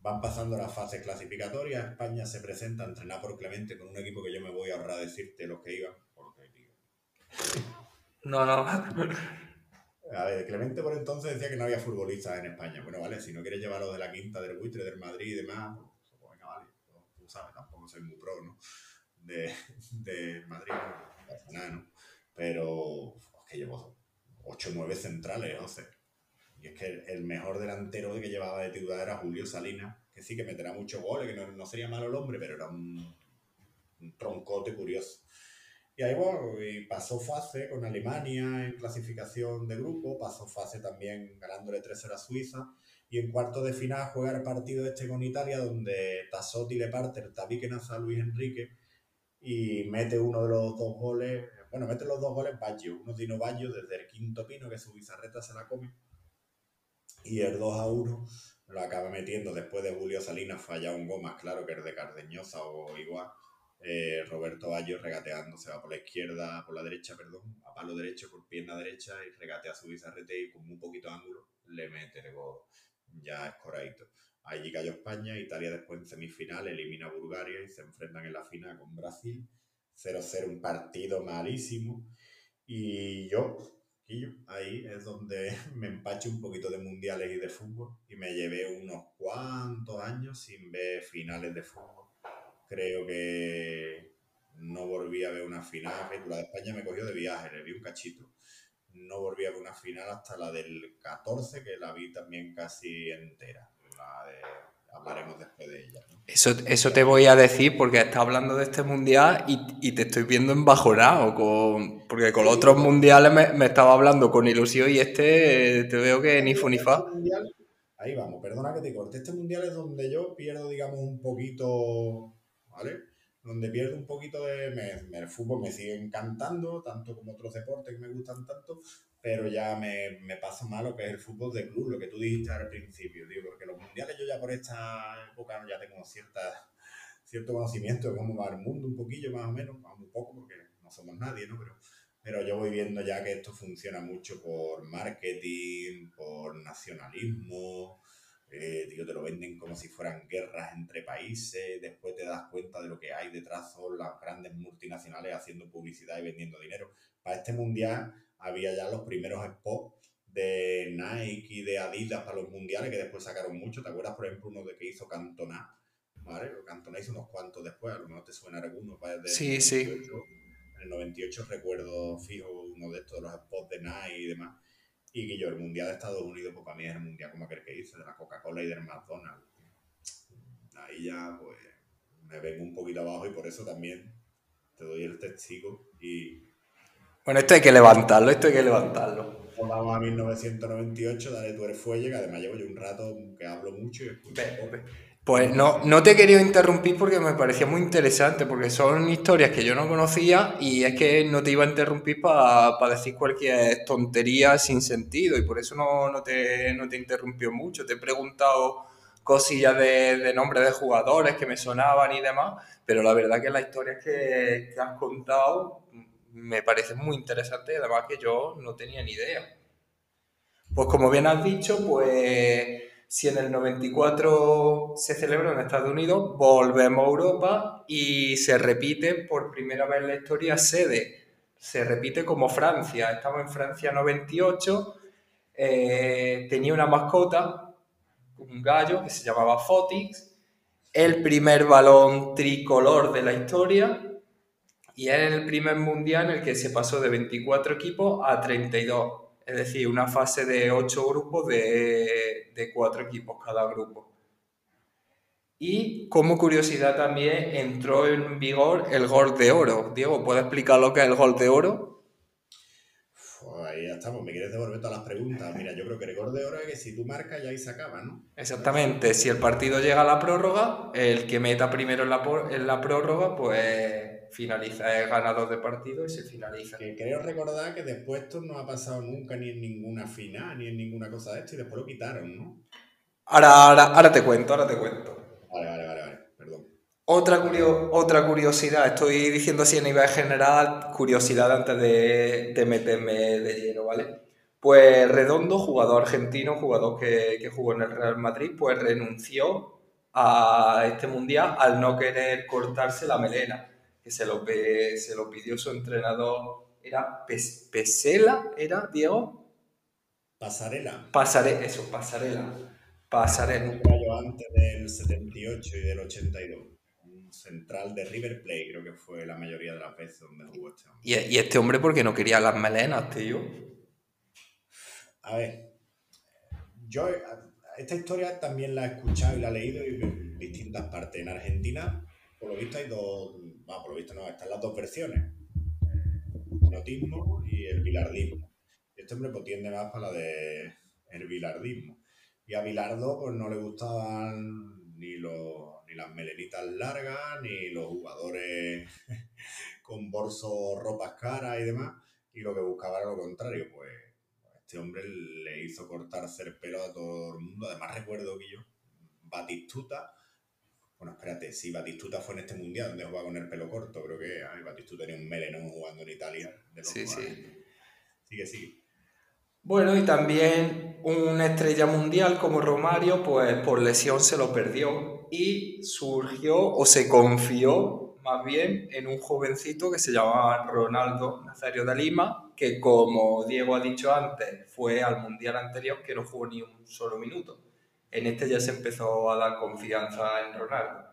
Van pasando las fases clasificatorias, España se presenta a entrenar por Clemente con un equipo que yo me voy a ahorrar decirte los que iban, porque tío. No, no. A ver, Clemente por entonces decía que no había futbolistas en España. Bueno, vale, si no quieres llevarlo de la quinta, del buitre, del Madrid y demás, pues venga, vale. Tú sabes, tampoco soy muy pro, ¿no? De, de Madrid, no, Pero es que llevo 8 o 9 centrales, 11. Y es que el mejor delantero que llevaba de titular era Julio Salinas, que sí que meterá muchos goles, que no, sería malo el hombre, pero era un, troncote curioso. Y ahí bueno, y pasó fase con Alemania en clasificación de grupo, pasó fase también ganándole 3-0 a Suiza, y en cuarto de final juega el partido este con Italia, donde Tassotti le parte el tabique a Luis Enrique y mete uno de los dos goles bueno, mete los dos goles Baggio, uno Dino Baggio desde el quinto pino que su bizarreta se la come. Y el 2 a 1 lo acaba metiendo después de Julio Salinas falla un gol más claro que el de Cardeñosa o igual. Eh, Roberto Baggio regateando, se va por la izquierda, por la derecha, perdón, a palo derecho, por pierna derecha y regatea su bizarrete y con un poquito de ángulo le mete el gol ya escoradito. Allí cayó España, Italia después en semifinal elimina a Bulgaria y se enfrentan en la final con Brasil 0-0, un partido malísimo. Y yo, ahí es donde me empacho un poquito de mundiales y de fútbol y me llevé unos cuantos años sin ver finales de fútbol. Creo que no volví a ver una final. La de España me cogió de viaje, le vi un cachito. No volví a ver una final hasta la del 14, que la vi también casi entera. La de hablaremos después de ella. Eso, eso te voy a decir porque estás hablando de este mundial y, y te estoy viendo embajonado, con, porque con los otros mundiales me, me, estaba hablando con ilusión y este te veo que ni fu ni fa. Ahí vamos, perdona que te corte. Este mundial es donde yo pierdo, digamos, un poquito, ¿vale? Donde pierdo un poquito de... Me, el fútbol me sigue encantando, tanto como otros deportes que me gustan tanto, pero ya me, me pasa mal lo que es el fútbol de club, lo que tú dijiste al principio, digo, porque los mundiales yo ya por esta época ya tengo cierta, cierto conocimiento de cómo va el mundo, un poquillo más o menos, un poco porque no somos nadie, ¿no? Pero, pero yo voy viendo ya que esto funciona mucho por marketing, por nacionalismo, eh, te lo venden como si fueran guerras entre países, después te das cuenta de lo que hay detrás, son las grandes multinacionales haciendo publicidad y vendiendo dinero. Para este mundial había ya los primeros spots de Nike y de Adidas para los mundiales que después sacaron mucho. ¿Te acuerdas, por ejemplo, uno de que hizo Cantona? ¿Vale? Cantona hizo unos cuantos después, a lo mejor te suena alguno. sí, sí. En el 98 recuerdo fijo uno de estos, los spots de Nike y demás. Y que yo, el mundial de Estados Unidos, pues para mí es el mundial como aquel que hice, de la Coca-Cola y del McDonald's. Ahí ya, pues, me vengo un poquito abajo y por eso también te doy el testigo y bueno, esto hay que levantarlo, esto hay que levantarlo. Vamos a 1998, dale tú eres fuelle, que además llevo yo un rato que hablo mucho y Pues no, no te he querido interrumpir porque me parecía muy interesante, porque son historias que yo no conocía y es que no te iba a interrumpir para decir cualquier tontería sin sentido y por eso no, no, te, no te interrumpió mucho. Te he preguntado cosillas de, de nombres de jugadores que me sonaban y demás, pero la verdad que las historias que, que has contado me parece muy interesante además que yo no tenía ni idea. Pues como bien has dicho, pues si en el 94 se celebró en Estados Unidos, volvemos a Europa y se repite por primera vez en la historia sede se repite como Francia. Estamos en Francia 98. eh, tenía una mascota, un gallo que se llamaba Fotix, el primer balón tricolor de la historia y era el primer mundial en el que se pasó de 24 equipos a 32, es decir, una fase de 8 grupos de, de 4 equipos cada grupo. Y como curiosidad también entró en vigor el gol de oro. Diego, ¿puedes explicar lo que es el gol de oro? Ahí ya estamos, me quieres devolver todas las preguntas. Mira, yo creo que el gol de oro es que si tú marcas ya ahí se acaba, ¿no? Exactamente, si el partido llega a la prórroga, el que meta primero en la, en la prórroga, pues finaliza, es ganador de partido y se finaliza. Que creo recordar que después esto no ha pasado nunca ni en ninguna final, ni en ninguna cosa de esto, y después lo quitaron, ¿no? Ahora, ahora, ahora te cuento, ahora te cuento. Vale, vale, vale, vale. Otra, curio- otra curiosidad, estoy diciendo así a nivel general, curiosidad antes de, de meterme de lleno, ¿vale? Pues Redondo, jugador argentino, jugador que, que jugó en el Real Madrid, pues renunció a este mundial al no querer cortarse la melena, que se lo, se lo pidió su entrenador, ¿era Pes- Pesela? ¿Era, Diego? Pasarela. Pasare, eso, Pasarela. Pasarela. Un gallo antes del 78 y del 82. Central de River Plate, creo que fue la mayoría de las veces donde jugó este hombre. Y, y este hombre porque no quería las melenas, tío. A ver, yo esta historia también la he escuchado y la he leído en distintas partes. En Argentina, por lo visto hay dos, va, por lo visto no, están las dos versiones. El notismo y el bilardismo. Y este hombre pues tiende más para la de el bilardismo. Y a Bilardo pues no le gustaban ni los las melenitas largas, ni los jugadores con bolsos, ropas caras y demás. Y lo que buscaba era lo contrario, pues este hombre le hizo cortarse el pelo a todo el mundo. Además, recuerdo que yo, Batistuta. Bueno, espérate, sí, Batistuta fue en este mundial donde jugaba con el pelo corto. Creo que ay, Batistuta tenía un melenón jugando en Italia. De los Sí, jugadores. sí. Sigue, sigue. Bueno, y también una estrella mundial como Romario, pues por lesión se lo perdió y surgió o se confió más bien en un jovencito que se llamaba Ronaldo Nazario de Lima, que como Diego ha dicho antes, fue al mundial anterior que no jugó ni un solo minuto. En este ya se empezó a dar confianza en Ronaldo.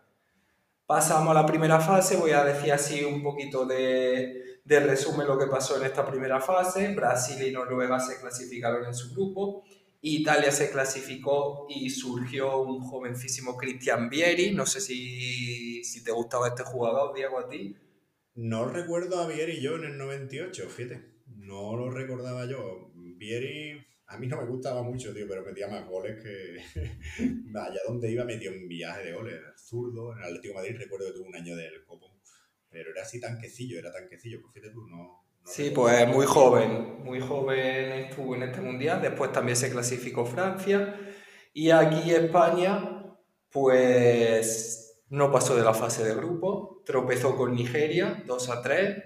Pasamos a la primera fase, voy a decir así un poquito de, de resumen lo que pasó en esta primera fase. Brasil y Noruega se clasificaron en su grupo. Italia se clasificó y surgió un jovencísimo Cristian Vieri. No sé si, si te gustaba este jugador, Diego, a ti. No recuerdo a Vieri yo en el 98, fíjate. No lo recordaba yo. Vieri, a mí no me gustaba mucho, tío, pero metía más goles que. Allá donde iba metió un viaje de goles. Zurdo, en el Atlético de Madrid recuerdo que tuvo un año del copón. Pero era así tanquecillo, era tanquecillo. Pues fíjate tú, no. Sí, pues muy joven, muy joven estuvo en este mundial. Después también se clasificó Francia. Y aquí España, pues no pasó de la fase de grupo. Tropezó con Nigeria 2 a 3.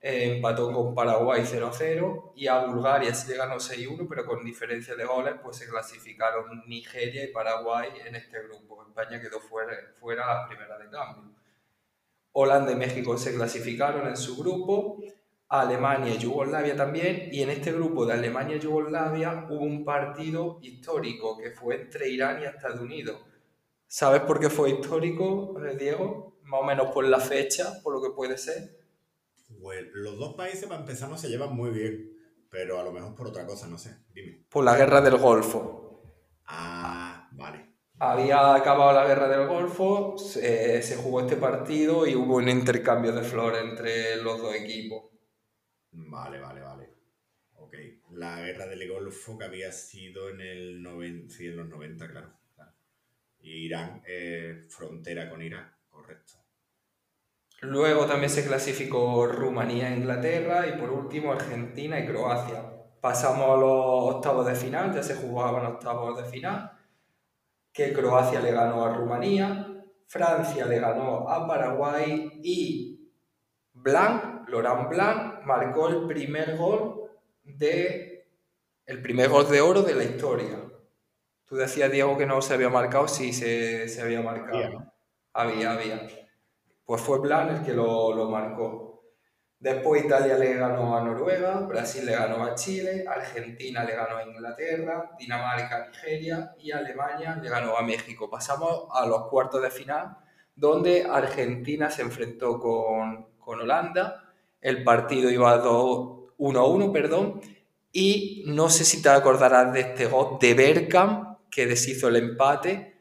eh, empató con Paraguay 0 a 0. Y a Bulgaria se le ganó 6 a 1, pero con diferencia de goles, pues se clasificaron Nigeria y Paraguay en este grupo. España quedó fuera, fuera la primera de cambio. Holanda y México se clasificaron en su grupo. Alemania y Yugoslavia también, y en este grupo de Alemania y Yugoslavia hubo un partido histórico que fue entre Irán y Estados Unidos. ¿Sabes por qué fue histórico, eh, Diego? Más o menos por la fecha, por lo que puede ser. Pues los dos países, para empezar, no se llevan muy bien. Pero a lo mejor por otra cosa, no sé. Dime. Por la guerra del Golfo. Ah, vale. Había acabado la guerra del Golfo, se, se jugó este partido y hubo un intercambio de flores entre los dos equipos. Vale, vale, vale. Ok. La guerra del Golfo que había sido en el 90, sí, en los 90, claro. Irán, frontera con Irak, correcto. Luego también se clasificó Rumanía e Inglaterra y por último Argentina y Croacia. Pasamos a los octavos de final, ya se jugaban octavos de final, que Croacia le ganó a Rumanía, Francia le ganó a Paraguay y Blanc, Laurent Blanc, marcó el primer gol de el primer gol de oro de la historia. Tú decías, Diego, que no se había marcado, sí se, se había marcado. Había. Había, había. Pues fue Blanc el que lo, lo marcó. Después Italia le ganó a Noruega, Brasil le ganó a Chile, Argentina le ganó a Inglaterra, Dinamarca a Nigeria y Alemania le ganó a México. Pasamos a los cuartos de final, donde Argentina se enfrentó con, con Holanda. El partido iba 1-1, perdón, y no sé si te acordarás de este gol de Bergkamp, que deshizo el empate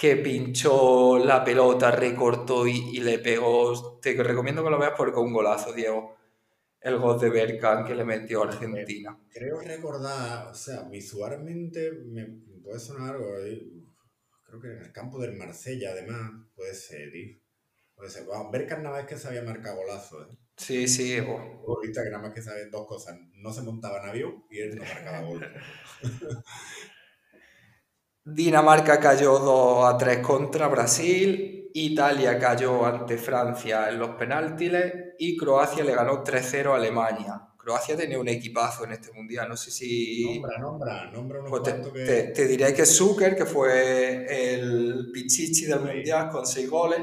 que pinchó la pelota, recortó y, le pegó. Te recomiendo que lo veas porque un golazo, Diego. El gol de Berkan que le metió a Argentina. Creo recordar, o sea, visualmente me puede sonar algo. Creo que en el campo del Marsella, además, puede ser, tío. Puede ser. Bueno, Berkan nada más que sabía marcar golazo, ¿eh? Sí, sí. Que nada más que sabe dos cosas. No se montaba avión y él no marcaba gol. Dinamarca cayó 2 a 3 contra Brasil, Italia cayó ante Francia en los penaltis y Croacia le ganó 3-0 a Alemania. Croacia tenía un equipazo en este mundial, no sé si... Nombra, nombra, nombra unos pues te, te, diré que Zucker, que fue el pichichi del mundial con 6 goles.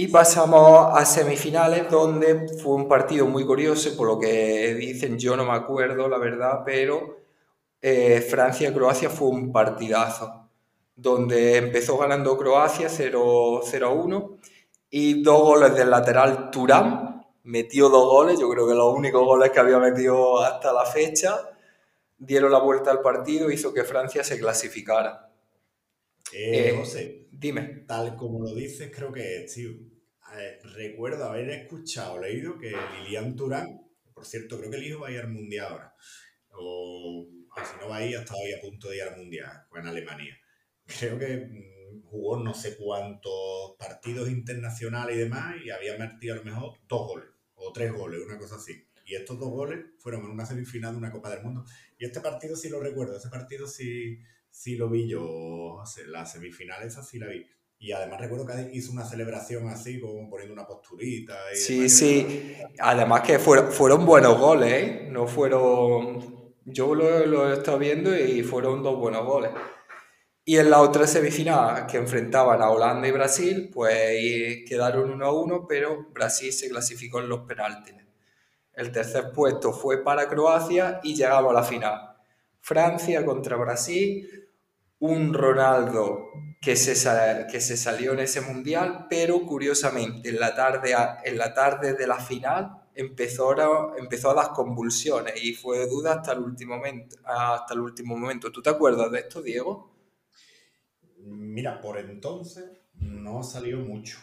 Y pasamos a semifinales, donde fue un partido muy curioso, por lo que dicen, yo no me acuerdo, la verdad, pero eh, Francia-Croacia fue un partidazo, donde empezó ganando Croacia 0-1 y dos goles del lateral Turán, metió dos goles, yo creo que los únicos goles que había metido hasta la fecha, dieron la vuelta al partido, hizo que Francia se clasificara. Eh, eh, José, dime. Tal como lo dices, creo que, tío, recuerdo haber escuchado, leído que Lilian Turán, por cierto, creo que el hijo va a ir al mundial ahora, o si no va ahí, ha estado ahí a punto de ir al Mundial, en Alemania. Creo que mm, jugó no sé cuántos partidos internacionales y demás y había metido a lo mejor dos goles o tres goles, una cosa así. Y estos dos goles fueron en una semifinal de una Copa del Mundo. Y este partido sí lo recuerdo, ese partido sí, sí lo vi yo, la semifinal esa sí la vi. Y además recuerdo que hizo una celebración así, como poniendo una posturita. sí, sí. Además que fueron, fueron buenos goles, ¿eh? No fueron yo lo, he estado viendo y fueron dos buenos goles. Y en la otra semifinal que enfrentaban a Holanda y Brasil, pues quedaron 1 a 1, pero Brasil se clasificó en los penaltis. El tercer puesto fue para Croacia y llegamos a la final. Francia contra Brasil, un Ronaldo que se, que se salió en ese mundial, pero curiosamente en la tarde, en la tarde de la final empezó a, empezó a convulsiones y fue duda hasta el último momento. Hasta el último momento. ¿Tú te acuerdas de esto, Diego? Mira, por entonces no salió mucho.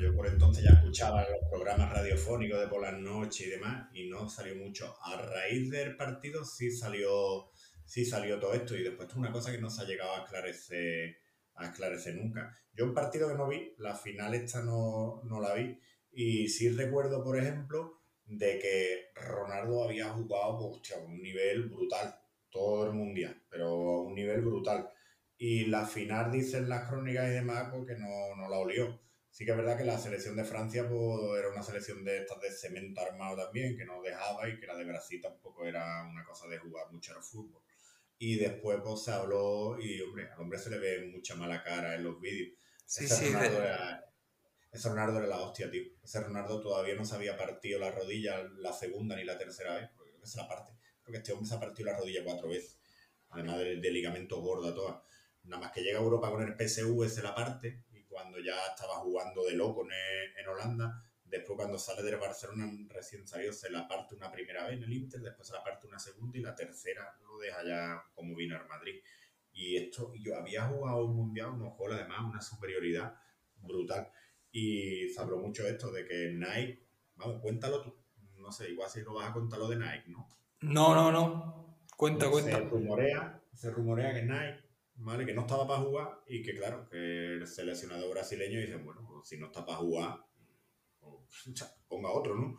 yo por entonces ya escuchaba los programas radiofónicos de por las noches y demás y no salió mucho. A raíz del partido sí salió, sí salió todo esto y después es una cosa que no se ha llegado a esclarecer, a esclarecer nunca. Yo un partido que no vi, la final esta no, no la vi, y sí recuerdo, por ejemplo, de que Ronaldo había jugado pues, a un nivel brutal, todo el mundial, pero a un nivel brutal. Y la final, dicen las crónicas y demás, porque pues, no, no la olió. Sí que es verdad que la selección de Francia pues, era una selección de estas de cemento armado también, que no dejaba y que la de Brasil tampoco era una cosa de jugar mucho al fútbol. Y después pues, se habló y, hombre, al hombre se le ve mucha mala cara en los vídeos. Sí, sí, ese Ronaldo era la hostia, tío. Ese Ronaldo todavía no se había partido la rodilla la segunda ni la tercera vez. Porque creo que se la parte. Creo que este hombre se ha partido la rodilla cuatro veces. Además del, ligamento gordo toda. Nada más que llega a Europa con el PSV se la parte. Y cuando ya estaba jugando de loco en, en Holanda, después cuando sale del Barcelona recién salió, se la parte una primera vez en el Inter, después se la parte una segunda y la tercera lo deja ya como vino al Madrid. Y esto, yo había jugado un mundial, unos goles además, una superioridad brutal. Y se habló mucho esto de que Nike, vamos, cuéntalo tú. No sé, igual si lo vas a contar lo de Nike, ¿no? No, no, no. Cuenta, cuenta. Se rumorea, se rumorea que Nike, ¿vale? Que no estaba para jugar y que, claro, que el seleccionador brasileño dice, bueno, pues si no está para jugar, ponga otro, ¿no?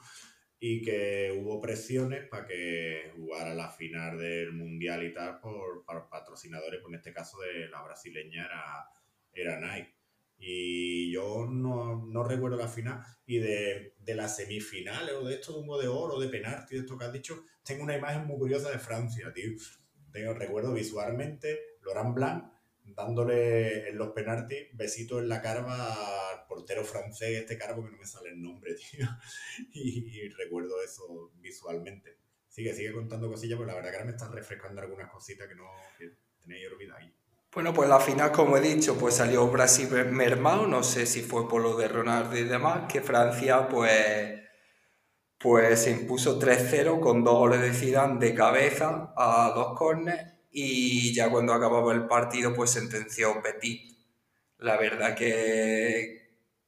Y que hubo presiones para que jugara la final del Mundial y tal por, por patrocinadores, pues en este caso de la brasileña era, era Nike. Y yo no, recuerdo la final. Y de, las semifinales o de esto de un de oro, de penalti, de esto que has dicho, tengo una imagen muy curiosa de Francia, tío. Tengo, recuerdo visualmente Laurent Blanc dándole en los penaltis besitos en la cara portero francés, este cara, porque no me sale el nombre, tío. Y, recuerdo eso visualmente. Sigue, sigue contando cosillas, pero la verdad que ahora me están refrescando algunas cositas que no que tenéis olvidadas ahí. Bueno, pues la final, como he dicho, pues salió Brasil mermado, no sé si fue por lo de Ronaldo y demás, que Francia pues, pues se impuso 3-0 con dos goles de Zidane de cabeza a dos corners y ya cuando acababa el partido pues sentenció Petit. La verdad que,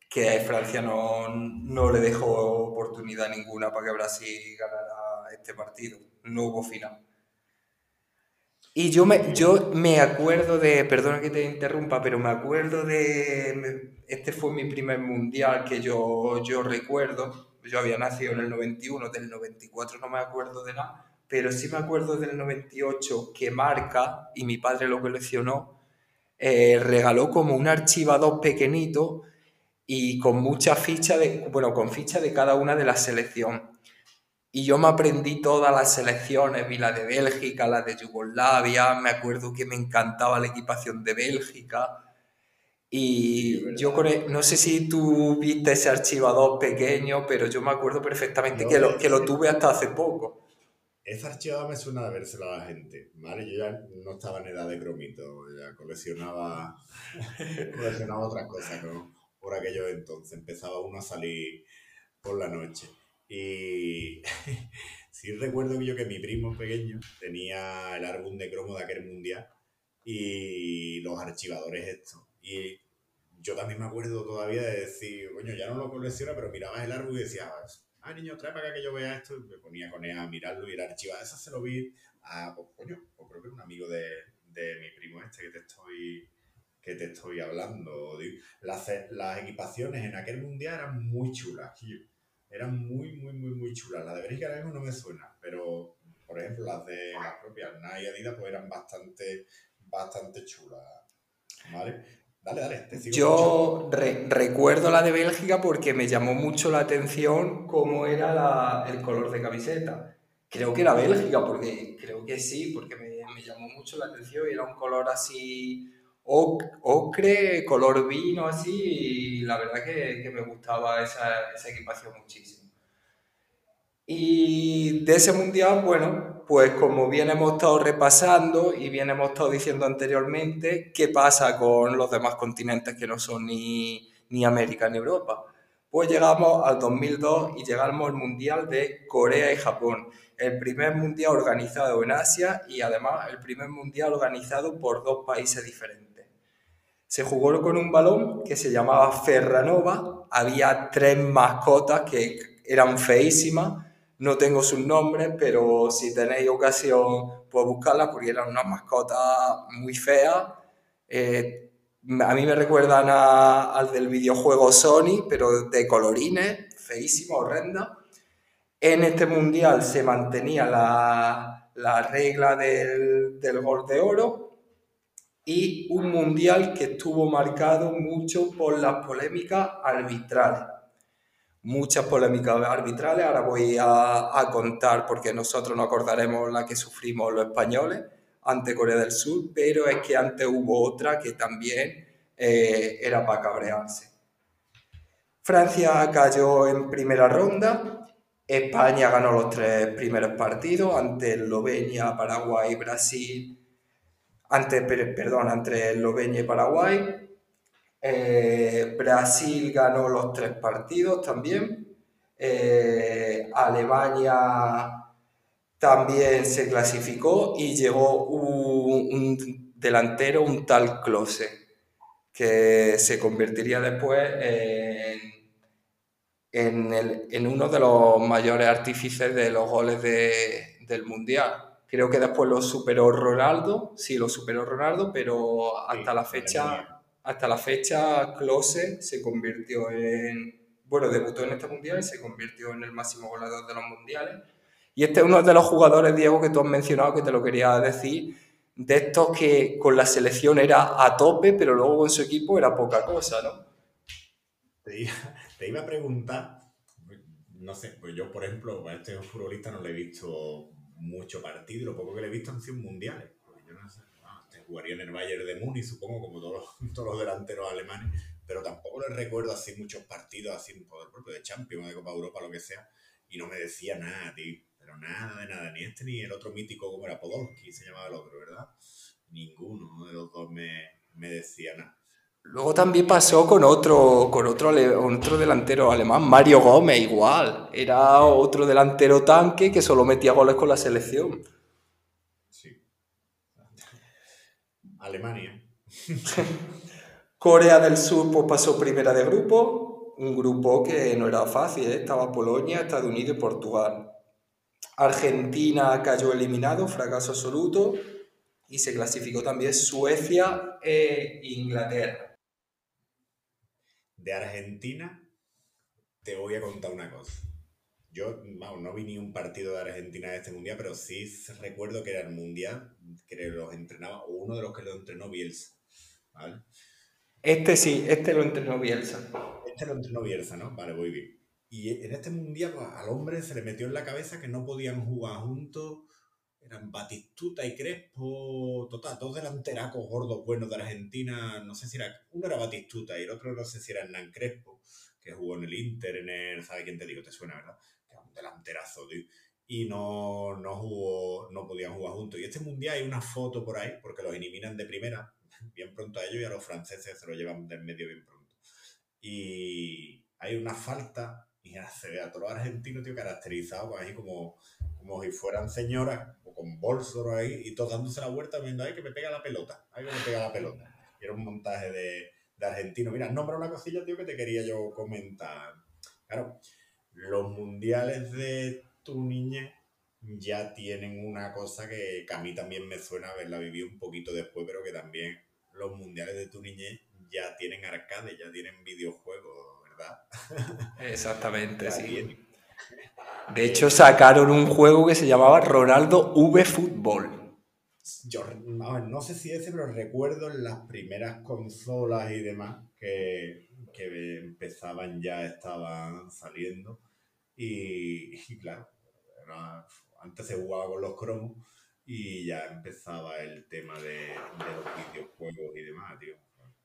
que Francia no, no le dejó oportunidad ninguna para que Brasil ganara este partido, no hubo final. Y yo me, yo me acuerdo de, perdona que te interrumpa, pero me acuerdo de, este fue mi primer mundial que yo, yo recuerdo, yo había nacido en el 91, del 94 no me acuerdo de nada, pero sí me acuerdo del 98 que Marca, y mi padre lo coleccionó, eh, regaló como un archivador pequeñito y con muchas fichas de, bueno, con fichas de cada una de las selecciones. Y yo me aprendí todas las selecciones, vi la de Bélgica, la de Yugoslavia, me acuerdo que me encantaba la equipación de Bélgica. Y yo e, no sé si tú viste ese archivador pequeño, pero yo me acuerdo perfectamente que, lo, que lo tuve hasta hace poco. Ese archivador me suena de vérselo a la gente, ¿vale? Yo ya no estaba en edad de cromito, ya coleccionaba, coleccionaba otras cosas, ¿no? Por aquello entonces empezaba uno a salir por la noche. Y sí recuerdo yo que mi primo pequeño tenía el álbum de cromo de aquel mundial y los archivadores estos. Y yo también me acuerdo todavía de decir, coño, ya no lo colecciona, pero miraba el álbum y decía, ah, niño, trae para que yo vea esto. Y me ponía con él a mirarlo y era archivado. Eso se lo vi a, pues, coño, pues creo que un amigo de, de mi primo este que te estoy que te estoy hablando. Las, las equipaciones en aquel mundial eran muy chulas, tío eran muy, muy, muy, muy chulas. La de Bélgica ahora mismo no me suena, pero por ejemplo las de las propias Nike y Adidas pues eran bastante, bastante chulas. ¿Vale? Dale, dale, te sigo Yo recuerdo la de Bélgica porque me llamó mucho la atención cómo era la, el color de camiseta. Creo que era Bélgica, porque creo que sí, porque me, me llamó mucho la atención y era un color así ocre, color vino, así, y la verdad que, me gustaba esa, esa, equipación muchísimo. Y de ese mundial, bueno, pues como bien hemos estado repasando y bien hemos estado diciendo anteriormente, ¿qué pasa con los demás continentes que no son ni, ni América ni Europa? Pues llegamos al 2002 y llegamos al Mundial de Corea y Japón el primer mundial organizado en Asia y además el primer mundial organizado por dos países diferentes. Se jugó con un balón que se llamaba Ferranova. Había tres mascotas que eran feísimas. No tengo sus nombres, pero si tenéis ocasión, pues buscarlas porque eran unas mascotas muy feas. Eh, a mí me recuerdan al del videojuego Sony, pero de colorines, feísima, horrenda. En este mundial se mantenía la, regla del, del gol de oro, y un mundial que estuvo marcado mucho por las polémicas arbitrales. Muchas polémicas arbitrales, ahora voy a, contar porque nosotros no acordaremos la que sufrimos los españoles ante Corea del Sur, pero es que antes hubo otra que también eh, era para cabrearse. Francia cayó en primera ronda, España ganó los tres primeros partidos ante Eslovenia, Paraguay, Brasil ante, perdón, entre Eslovenia y Paraguay. Eh, Brasil ganó los tres partidos también. Eh, Alemania también se clasificó y llegó un, delantero, un tal Klose, que se convertiría después en, en, uno de los mayores artífices de los goles del Mundial. Creo que después lo superó Ronaldo, sí, lo superó Ronaldo, pero hasta la fecha, hasta la fecha Klose se convirtió en, bueno, debutó en este mundial y se convirtió en el máximo goleador de los mundiales. Y este es uno de los jugadores, Diego, que tú has mencionado, que te lo quería decir, de estos que con la selección era a tope, pero luego con su equipo era poca cosa, ¿no? Te iba, a preguntar, no sé, pues yo, por ejemplo, a este futbolista no le he visto mucho partido lo poco que le he visto han sido mundiales. Yo no sé, este jugaría en el Bayern de Múnich, supongo, como todos, todos los delanteros alemanes, pero tampoco le recuerdo así muchos partidos así por el propio de Champions, de Copa Europa, lo que sea, y no me decía nada, tío, pero nada de nada, ni este ni el otro mítico como era Podolski, se llamaba el otro, ¿verdad? Ninguno de los dos me, me decía nada. Luego también pasó con otro, con otro, otro delantero alemán, Mario Gómez, igual. Era otro delantero tanque que solo metía goles con la selección. Sí. Alemania. Corea del Sur pues, pasó primera de grupo, un grupo que no era fácil, ¿eh? estaba Polonia, Estados Unidos y Portugal. Argentina cayó eliminado, fracaso absoluto, y se clasificó también Suecia e Inglaterra. De Argentina te voy a contar una cosa. Yo no vi ni un partido de Argentina de este mundial, pero sí recuerdo que era el mundial que los entrenaba, o uno de los que lo entrenó Bielsa. ¿vale? Este sí, este lo entrenó Bielsa. Este lo entrenó Bielsa, ¿no? Vale, muy bien. Y en este mundial pues, al hombre se le metió en la cabeza que no podían jugar juntos. Eran Batistuta y Crespo, total, dos delanteracos gordos buenos de Argentina. No sé si era. Uno era Batistuta y el otro no sé si era Hernán Crespo, que jugó en el Inter, en el. ¿Sabes quién te digo? Te suena, ¿verdad? Que era un delanterazo, tío. Y no, no jugó, no podían jugar juntos. Y este mundial hay una foto por ahí, porque los eliminan de primera bien pronto a ellos y a los franceses se lo llevan del medio bien pronto. Y hay una falta y se ve a todos los argentinos tío, caracterizados ahí como, como si fueran señoras con bolsos ahí y todos dándose la vuelta viendo ahí que me pega la pelota, ahí que me pega la pelota. Y era un montaje de, de argentinos. Mira, nombra una cosilla, tío, que te quería yo comentar. Claro, los mundiales de tu niñez ya tienen una cosa que, que, a mí también me suena haberla vivido un poquito después, pero que también los mundiales de tu niñez ya tienen arcade, ya tienen videojuegos, ¿verdad? Exactamente, sí. De hecho, sacaron un juego que se llamaba Ronaldo V Fútbol. Yo no, sé si ese, pero recuerdo en las primeras consolas y demás que, que empezaban ya, estaban saliendo. Y, claro, antes se jugaba con los cromos y ya empezaba el tema de, los videojuegos y demás, tío.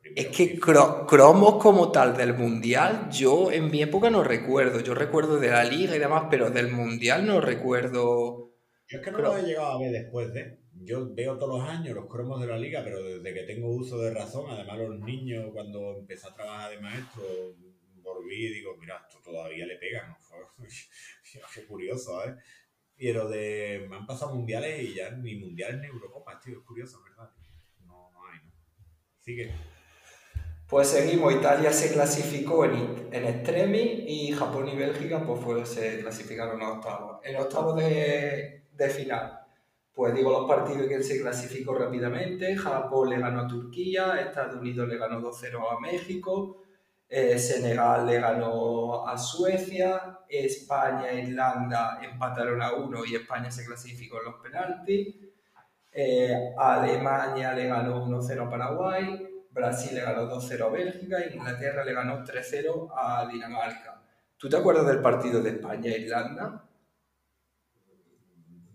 Es que cromos como tal del mundial, yo en mi época no recuerdo. Yo recuerdo de la liga y demás, pero del mundial no recuerdo. Yo es que no lo he llegado a ver después de. Yo veo todos los años los cromos de la liga, pero desde que tengo uso de razón, además los niños cuando empecé a trabajar de maestro, volví y digo, mira, esto todavía le pegan. Qué curioso, ¿eh? Pero de. Me han pasado mundiales y ya ni mundiales ni Eurocopas, tío. Es curioso, ¿verdad? No, no hay, ¿no? Sigue. Pues seguimos, Italia se clasificó en, en Extremi y Japón y Bélgica pues se clasificaron a octavos. En octavos de, de final, pues digo los partidos que se clasificó rápidamente, Japón le ganó a Turquía, Estados Unidos le ganó 2-0 a México, eh, Senegal le ganó a Suecia, España e Irlanda empataron a uno y España se clasificó en los penaltis. Eh, Alemania le ganó 1-0 a Paraguay, Brasil le ganó 2-0 a Bélgica e Inglaterra le ganó 3-0 a Dinamarca. ¿Tú te acuerdas del partido de España e Irlanda?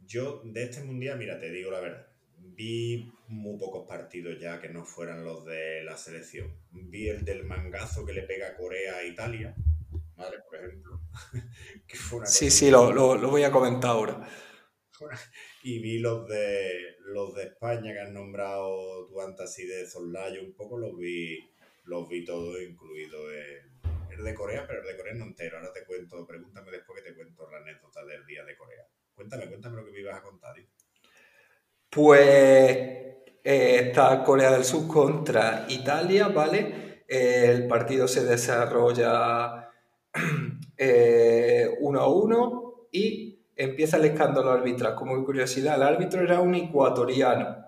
Yo de este mundial, mira, te digo la verdad, vi muy pocos partidos ya que no fueran los de la selección. Vi el del mangazo que le pega Corea a Italia, madre, por ejemplo. sí, sí, lo, lo, voy a comentar ahora. y vi los de los de España que han nombrado tu así de Sollayo un poco, los vi, los vi todos, incluido el, de Corea, pero el de Corea no entero. Ahora te cuento, pregúntame después que te cuento la anécdota del día de Corea. Cuéntame, cuéntame lo que me ibas a contar. Pues eh, está Corea del Sur contra Italia, ¿vale? el partido se desarrolla eh, uno a uno y empieza el escándalo arbitral. Como curiosidad, el árbitro era un ecuatoriano.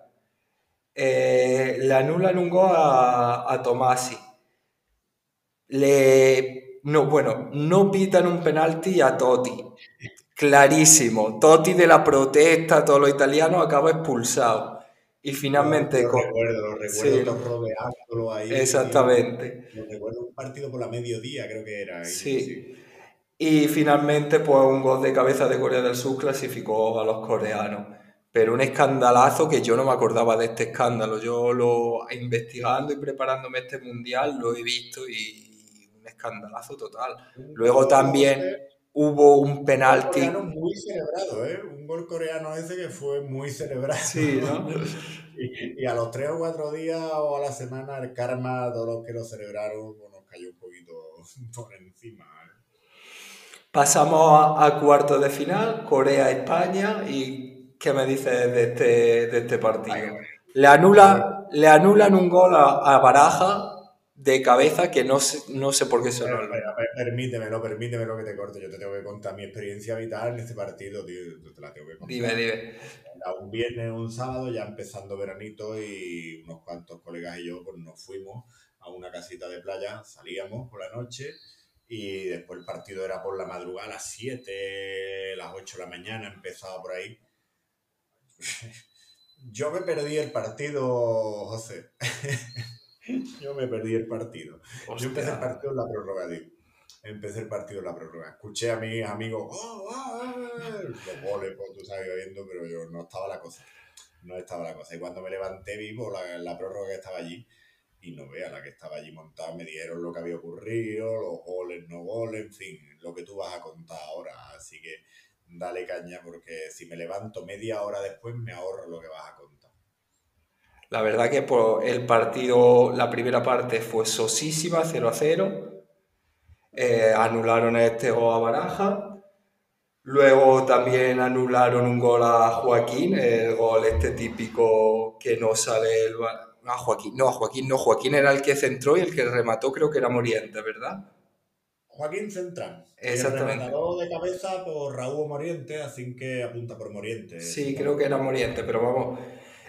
Eh, le anulan un gol a, a Tomasi. Le, no, bueno, no pitan un penalti a Totti. Clarísimo. Totti de la protesta, todos los italianos acaba expulsado. Y finalmente. Lo, recuerdo, lo recuerdo sí. ahí. Exactamente. Lo recuerdo un partido por la mediodía, creo que era. sí. Y finalmente, pues un gol de cabeza de Corea del Sur clasificó a los coreanos. pero un escandalazo que yo no me acordaba de este escándalo. Yo lo investigando y preparándome este mundial lo he visto y un escandalazo total. Luego también hubo un penalti. Un coreano muy celebrado, ¿eh? Un gol coreano ese que fue muy celebrado. Sí, ¿no? y, a los tres o cuatro días o a la semana el karma, todos los que lo celebraron, nos cayó un poquito por encima. Pasamos a, cuartos de final, Corea-España y ¿qué me dices de este, de este partido? Le, anula, le anulan un gol a Baraja de cabeza que no sé, no sé por qué se lo Permítemelo, permítemelo que te corte. Yo te tengo que contar mi experiencia vital en este partido, tío. te la tengo que contar. Dime, dime. un viernes, un sábado, ya empezando veranito y unos cuantos colegas y yo pues nos fuimos a una casita de playa, salíamos por la noche y después el partido era por la madrugada, a las 7, las 8 de la mañana, empezaba por ahí. yo me perdí el partido, José. Yo me perdí el partido. Yo empecé el partido en la prórroga, tío. Empecé el partido en la prórroga. Escuché a mis amigos, ¡Oh, oh, oh, los goles, pues tú sabes, viendo, pero yo no estaba la cosa. No estaba la cosa. Y cuando me levanté vivo, la, la prórroga que estaba allí, y no vea la que estaba allí montada, me dieron lo que había ocurrido, los goles, no goles, en fin, lo que tú vas a contar ahora. Así que dale caña, porque si me levanto media hora después, me ahorro lo que vas a contar. La verdad que por el partido, la primera parte fue sosísima, 0 a 0. Eh, anularon este gol a Baraja. Luego también anularon un gol a Joaquín, el gol este típico que no sale el... a Joaquín, no, a Joaquín no, Joaquín era el que centró y el que remató creo que era Moriente, ¿verdad? Joaquín Central. Exactamente. El de cabeza por Raúl Moriente, así que apunta por Moriente. Sí, creo que era Moriente, pero vamos,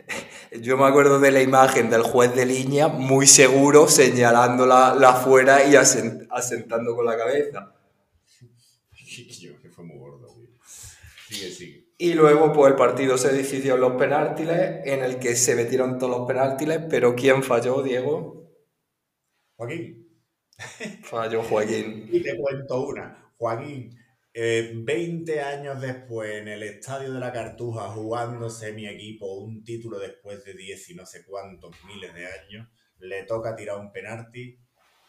yo me acuerdo de la imagen del juez de línea muy seguro señalándola la fuera y asentando con la cabeza. que fue muy gordo, Sigue, sigue. Y luego pues el partido se decidió en los penaltis, en el que se metieron todos los penaltis, pero ¿quién falló, Diego? Joaquín. Falló Joaquín. Y te cuento una. Joaquín 20 eh, años después, en el estadio de la Cartuja, jugándose mi equipo un título después de 10 y no sé cuántos miles de años, le toca tirar un penalti.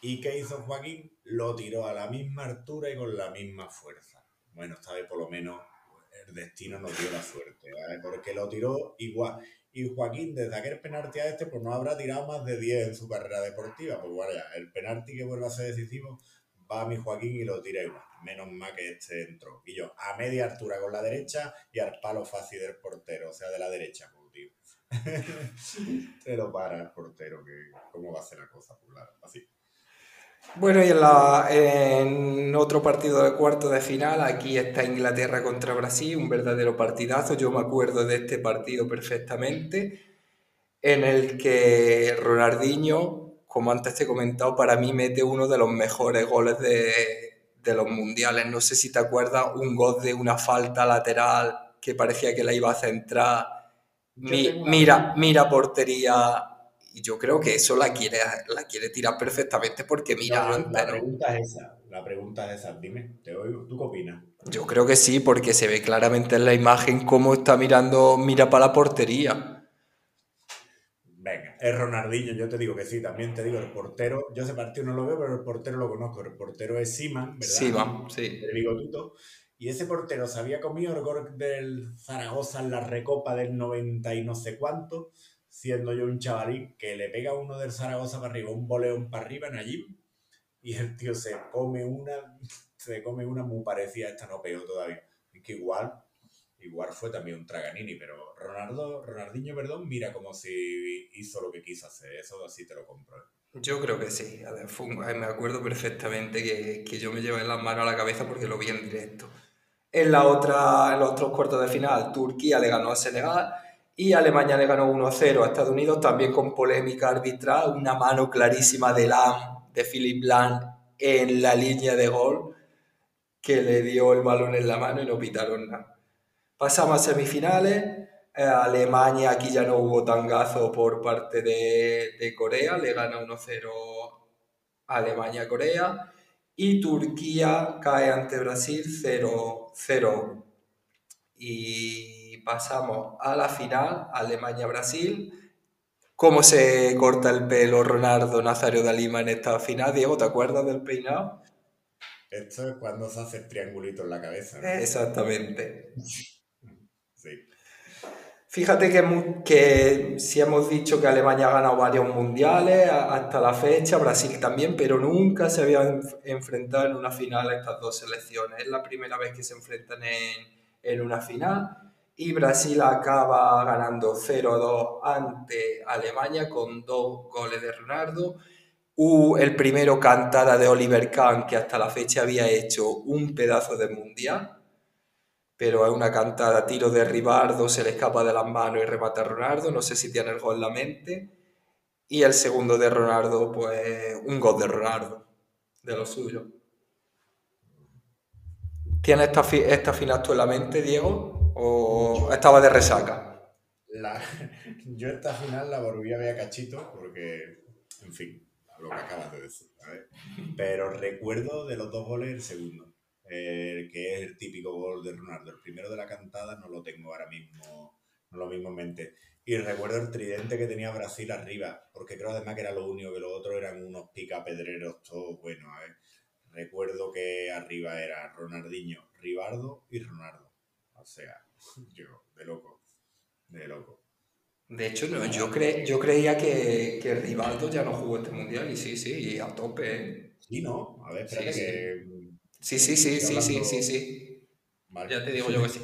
¿Y qué hizo Joaquín? Lo tiró a la misma altura y con la misma fuerza. Bueno, esta vez por lo menos destino nos dio la suerte, porque lo tiró igual. Y Joaquín, desde aquel penalti a este, pues no habrá tirado más de 10 en su carrera deportiva. Pues vaya, el penalti que vuelve a ser decisivo va a mi Joaquín y lo tira igual menos mal que este entró. Y yo, a media altura con la derecha y al palo fácil del portero, o sea, de la derecha, pues, tío. Pero para el portero, que cómo va a ser la cosa, pues, así. Bueno, y en, la, en otro partido de cuarto de final, aquí está Inglaterra contra Brasil, un verdadero partidazo. Yo me acuerdo de este partido perfectamente, en el que Ronaldinho, como antes te he comentado, para mí mete uno de los mejores goles de, de los mundiales. No sé si te acuerdas, un gol de una falta lateral que parecía que la iba a centrar. mira, mira portería. Y yo creo que eso la quiere, la quiere tirar perfectamente porque mira La pregunta es esa. La pregunta es esa. Dime, te oigo. ¿Tú qué opinas? Yo creo que sí, porque se ve claramente en la imagen cómo está mirando, mira para la portería. Venga, es Ronaldinho, yo te digo que sí, también te digo, el portero, yo ese partido no lo veo, pero el portero lo conozco, el portero es Siman, ¿verdad? Siman, sí. El bigotito. Y ese portero se había comido el gol del Zaragoza en la recopa del 90 y no sé cuánto, siendo yo un chavalín que le pega uno del Zaragoza para arriba, un boleón para arriba en allí, y el tío se come una, se come una muy parecida a esta, no peor todavía. Es que igual igual fue también un Traganini, pero Ronaldo, Ronaldinho, perdón, mira como si hizo lo que quiso hacer, eso así te lo compro. ¿eh? Yo creo que sí, me acuerdo perfectamente que, que yo me llevé las manos a la cabeza porque lo vi en directo. En, la otra, en los otros cuartos de final, Turquía le ganó a Senegal y Alemania le ganó 1-0 a Estados Unidos, también con polémica arbitral, una mano clarísima de Lam, de Philip Lam, en la línea de gol, que le dio el balón en la mano y no pitaron nada. Pasamos a semifinales. Eh, Alemania, aquí ya no hubo tangazo por parte de, Corea, le gana 1-0 Alemania-Corea. Y Turquía cae ante Brasil 0-0. Y pasamos a la final, Alemania-Brasil. ¿Cómo se corta el pelo Ronaldo Nazario de Lima en esta final? Diego, ¿te acuerdas del peinado? Esto es cuando se hace el triangulito en la cabeza. Exactamente. sí. Fíjate que, que si hemos dicho que Alemania ha ganado varios mundiales hasta la fecha, Brasil también, pero nunca se habían enfrentado en una final a estas dos selecciones. Es la primera vez que se enfrentan en, en una final y Brasil acaba ganando 0-2 ante Alemania con dos goles de Ronaldo. el primero cantada de Oliver Kahn, que hasta la fecha había hecho un pedazo de mundial pero es una cantada, tiro de Ribardo, se le escapa de las manos y remata a Ronaldo, no sé si tiene el gol en la mente. Y el segundo de Ronaldo, pues un gol de Ronaldo, de lo suyo. ¿Tienes esta, esta final tú en la mente, Diego? ¿O estaba de resaca? yo esta final la volví a ver a cachito porque, en fin, lo que acabas de decir. Pero recuerdo de los dos goles el segundo que es el típico gol de Ronaldo. El primero de la cantada no lo tengo ahora mismo, no lo mismo en mente. Y recuerdo el tridente que tenía Brasil arriba, porque creo además que era lo único, que los otros eran unos picapedreros todos buenos. Recuerdo que arriba era Ronaldinho, Ribardo y Ronaldo. O sea, yo, de loco, de loco. De hecho, no, yo, cre yo creía que, que Rivaldo ya no jugó este mundial y sí, sí, a tope. ¿eh? Sí, ¿no? A ver, espérate que Sí, sí, sí, sí, sí, sí, sí. Ya te digo yo que sí.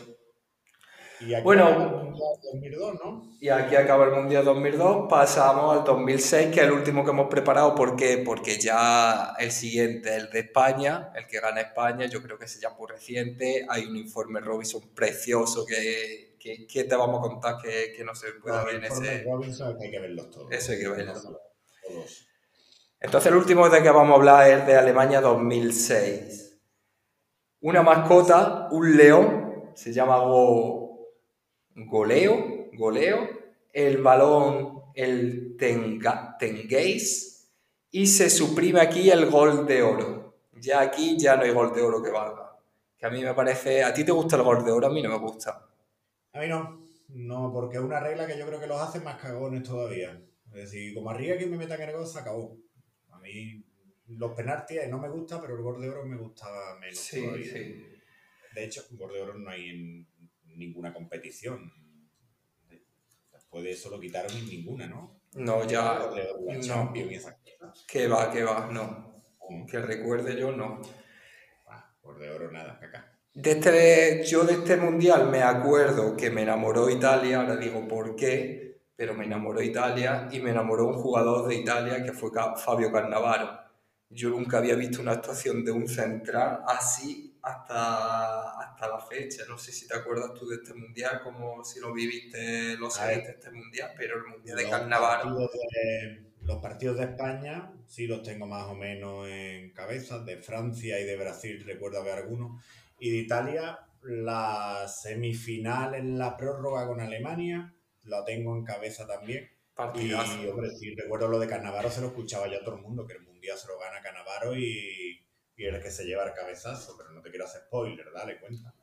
Y aquí bueno, acaba el Mundial 2002, ¿no? Y aquí acaba el Mundial 2002, pasamos al 2006, que es el último que hemos preparado. ¿Por qué? Porque ya el siguiente, el de España, el que gana España, yo creo que es ya muy reciente. Hay un informe Robinson precioso que, que, te vamos a contar que, que no se puede ver en ese... Robinson hay que verlos todos. Eso hay que verlos. Todos. Entonces el último de que vamos a hablar es de Alemania 2006 una mascota, un león, se llama goleo, goleo, el balón, el tenga, tenguéis, y se suprime aquí el gol de oro. Ya aquí ya no hay gol de oro que valga. Que a mí me parece, ¿a ti te gusta el gol de oro? A mí no me gusta. A mí no, no, porque es una regla que yo creo que los hace más cagones todavía. Es decir, como arriba que me metan en el gol, se acabó. A mí los penaltis no me gusta, pero el gol de oro me gustaba menos sí, Sí. De hecho, el gol de oro no hay en ninguna competición. Después de eso lo quitaron en ninguna, ¿no? No, ya. no. Que va, que va, no. Que recuerde yo, no. Ah, gol de oro, nada, acá. De este, yo de este mundial me acuerdo que me enamoró Italia, ahora digo por qué, pero me enamoró Italia y me enamoró un jugador de Italia que fue Fabio Cannavaro yo nunca había visto una actuación de un central así hasta, hasta la fecha. No sé si te acuerdas tú de este mundial, como si lo viviste, lo sabes de este mundial, pero el mundial de carnaval. los partidos de España sí los tengo más o menos en cabeza, de Francia y de Brasil recuerdo haber algunos, y de Italia la semifinal en la prórroga con Alemania, la tengo en cabeza también. Y, hombre, sí, recuerdo lo de Cannavaro, se lo escuchaba ya todo el mundo, que el Mundial se lo gana Cannavaro y, y el que se lleva el cabezazo, pero no te quiero hacer spoiler, dale cuenta.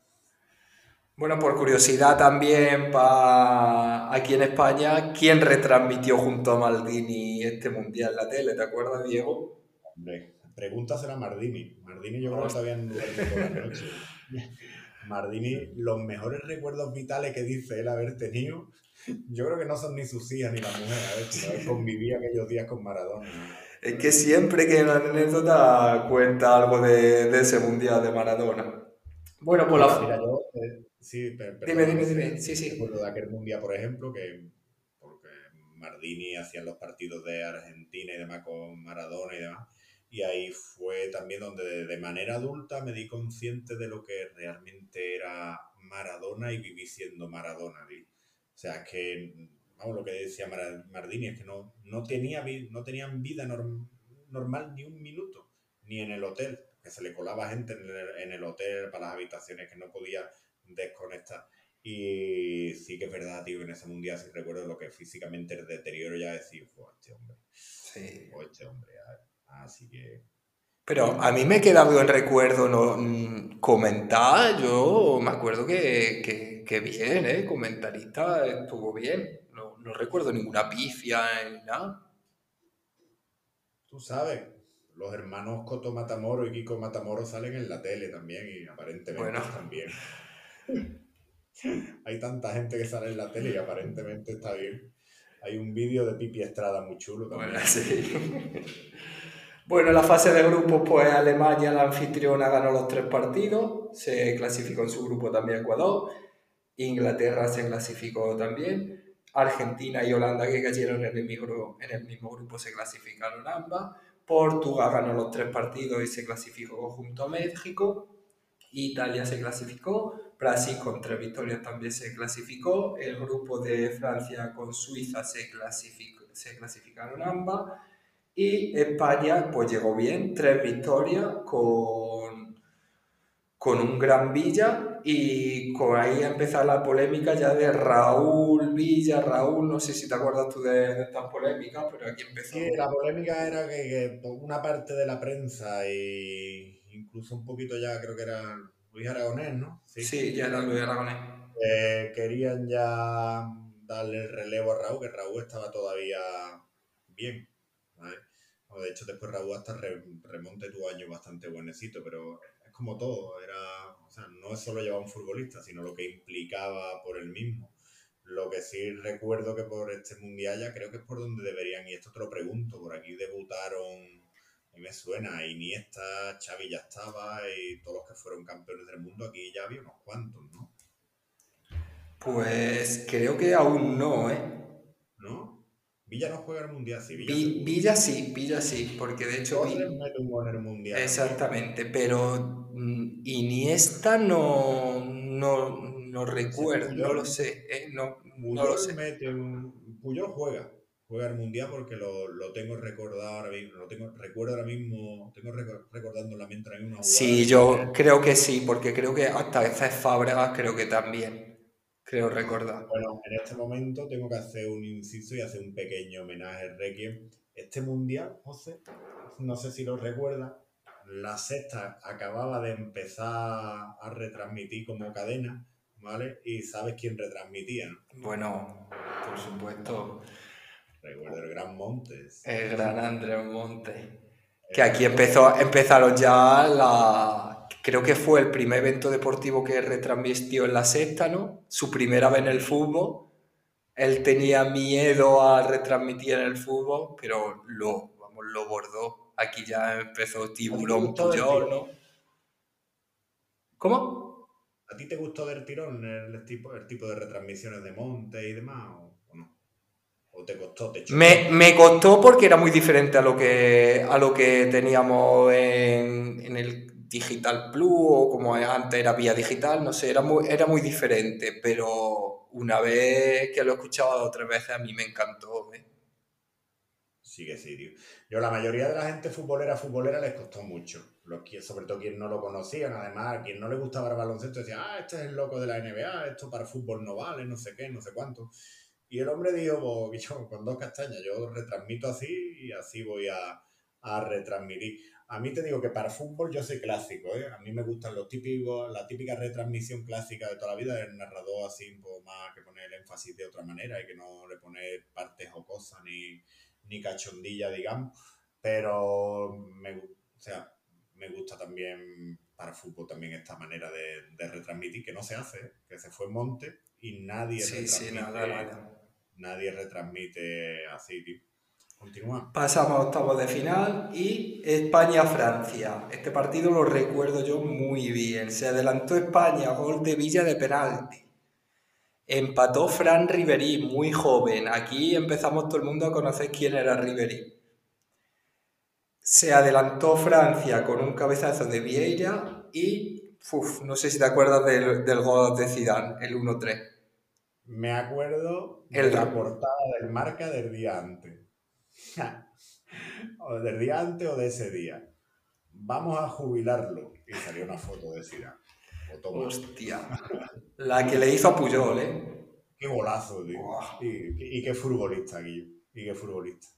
Bueno, por curiosidad también, pa... aquí en España, ¿quién retransmitió junto a Maldini este Mundial en la tele? ¿Te acuerdas, Diego? Hombre, pregúntasela a Mardini. Mardini yo creo que todavía no la noche. Mardini, los mejores recuerdos vitales que dice él haber tenido yo creo que no son ni sus hijas ni la mujer, a ver, convivía aquellos días con Maradona. Es que siempre que en la anécdota cuenta algo de, de ese mundial de Maradona. Bueno, pues la. Mira, yo, eh, sí, pero, dime, dime, dime. Sí, sí. Recuerdo de aquel mundial, por ejemplo, que porque Mardini hacía los partidos de Argentina y demás con Maradona y demás. Y ahí fue también donde de manera adulta me di consciente de lo que realmente era Maradona y viví siendo Maradona. O sea, que, vamos, lo que decía Mardini, es que no, no, tenía, no tenían vida normal ni un minuto, ni en el hotel, que se le colaba gente en el, hotel para las habitaciones que no podía desconectar. Y sí que es verdad, tío, en ese mundial sí recuerdo lo que físicamente el deterioro ya decir, fue este hombre. Sí. este hombre. Así que Pero a mí me queda en recuerdo no, mm, comentar, yo me acuerdo que, que, bien, ¿eh? Comentarista estuvo bien. No, recuerdo ninguna pifia ni nada. Tú sabes, los hermanos Coto Matamoro y Kiko Matamoro salen en la tele también y aparentemente también. Hay tanta gente que sale en la tele y aparentemente está bien. Hay un vídeo de Pipi Estrada muy chulo también. Bueno, sí. bueno, la fase de grupos, pues Alemania, la anfitriona, ganó los tres partidos. Se clasificó en su grupo también Ecuador. Inglaterra se clasificó también. Argentina y Holanda, que cayeron en el mismo, grupo, se clasificaron ambas. Portugal ganó los tres partidos y se clasificó junto a México. Italia se clasificó. Brasil con tres victorias también se clasificó. El grupo de Francia con Suiza se, clasificó, se clasificaron ambas. Y España pues llegó bien, tres victorias con, con un gran Villa y con ahí empezó la polémica ya de Raúl Villa, Raúl, no sé si te acuerdas tú de, estas polémicas, pero aquí empezó. Sí, la polémica era que, una parte de la prensa e incluso un poquito ya creo que era Luis Aragonés, ¿no? Sí, ya era Luis Aragonés. Eh, querían ya darle el relevo a Raúl, que Raúl estaba todavía bien. de hecho, después Raúl hasta remonte tu año bastante buenecito, pero como todo, era, o sea, no es solo llevar un futbolista, sino lo que implicaba por el mismo. Lo que sí recuerdo que por este mundial ya creo que es por donde deberían, y esto te lo pregunto, por aquí debutaron y me suena, Iniesta, Xavi ya estaba y todos los que fueron campeones del mundo, aquí ya había unos cuantos, ¿no? Pues creo que aún no, ¿eh? ¿No? Villa no juega el mundial, sí. Villa, sí, Villa sí, porque de hecho. Mete un el mundial. Exactamente, pero mm, Iniesta no, no, no recuerdo, no lo sé, ¿eh? no, no lo sé. Mete un... Puyol juega juega el mundial porque lo, lo, tengo recordado ahora mismo, lo tengo, recuerdo ahora mismo, tengo recordando en la mente ahora mismo Sí, yo creo que sí, porque creo que hasta veces Fábregas creo que también, creo recordar. Bueno, en este momento tengo que hacer un inciso y hacer un pequeño homenaje al Requiem. Este mundial, José, no sé si lo recuerda, la sexta acababa de empezar a retransmitir como cadena, ¿vale? Y sabes quién retransmitía, ¿no? Bueno, por supuesto. Recuerdo el Gran Montes. El gran Andrés Montes. Que aquí empezó, empezaron ya la. Creo que fue el primer evento deportivo que retransmitió en la sexta, ¿no? Su primera vez en el fútbol. Él tenía miedo a retransmitir en el fútbol, pero lo, vamos, lo bordó. Aquí ya empezó Tiburón Puyol, ¿no? ¿Cómo? ¿A ti te gustó del tirón el tipo, el tipo de retransmisiones de Monte y demás? ¿O te costó? me, costó porque era muy diferente a lo que, a lo que teníamos en, el Digital Plus o como antes era vía digital, no sé, era muy, era muy diferente, pero una vez que lo he escuchado otras veces a mí me encantó. ¿eh? Sí que sí, tío. Yo la mayoría de la gente futbolera, futbolera les costó mucho. Los que, sobre todo quien no lo conocían, además, quien no le gustaba el baloncesto decía, ah, este es el loco de la NBA, esto para fútbol no vale, no sé qué, no sé cuánto. Y el hombre dijo, pues, con dos castañas, yo retransmito así y así voy a, retransmitir. A mí te digo que para fútbol yo soy clásico, ¿eh? A mí me gustan los típicos, la típica retransmisión clásica de toda la vida, el narrador así un poco más que pone el énfasis de otra manera y que no le pone partes o cosas ni, ni cachondilla, digamos. Pero me, o sea, me gusta también para fútbol también esta manera de, retransmitir, que no se hace, que se fue monte y nadie sí, sí, nada, nada nadie retransmite así, tío. Continúa. Pasamos a octavos de final y España-Francia. Este partido lo recuerdo yo muy bien. Se adelantó España, gol de Villa de penalti. Empató Fran Riverí, muy joven. Aquí empezamos todo el mundo a conocer quién era Riverí. Se adelantó Francia con un cabezazo de Vieira y, uf, no sé si te acuerdas del, del gol de Zidane, el 1-3. Me acuerdo de la portada del marca del día antes. o del día antes o de ese día. Vamos a jubilarlo. Y salió una foto de Zidane. Hostia. La que le hizo a Puyol, ¿eh? Qué golazo, tío. Y, qué futbolista, aquí. Y qué futbolista.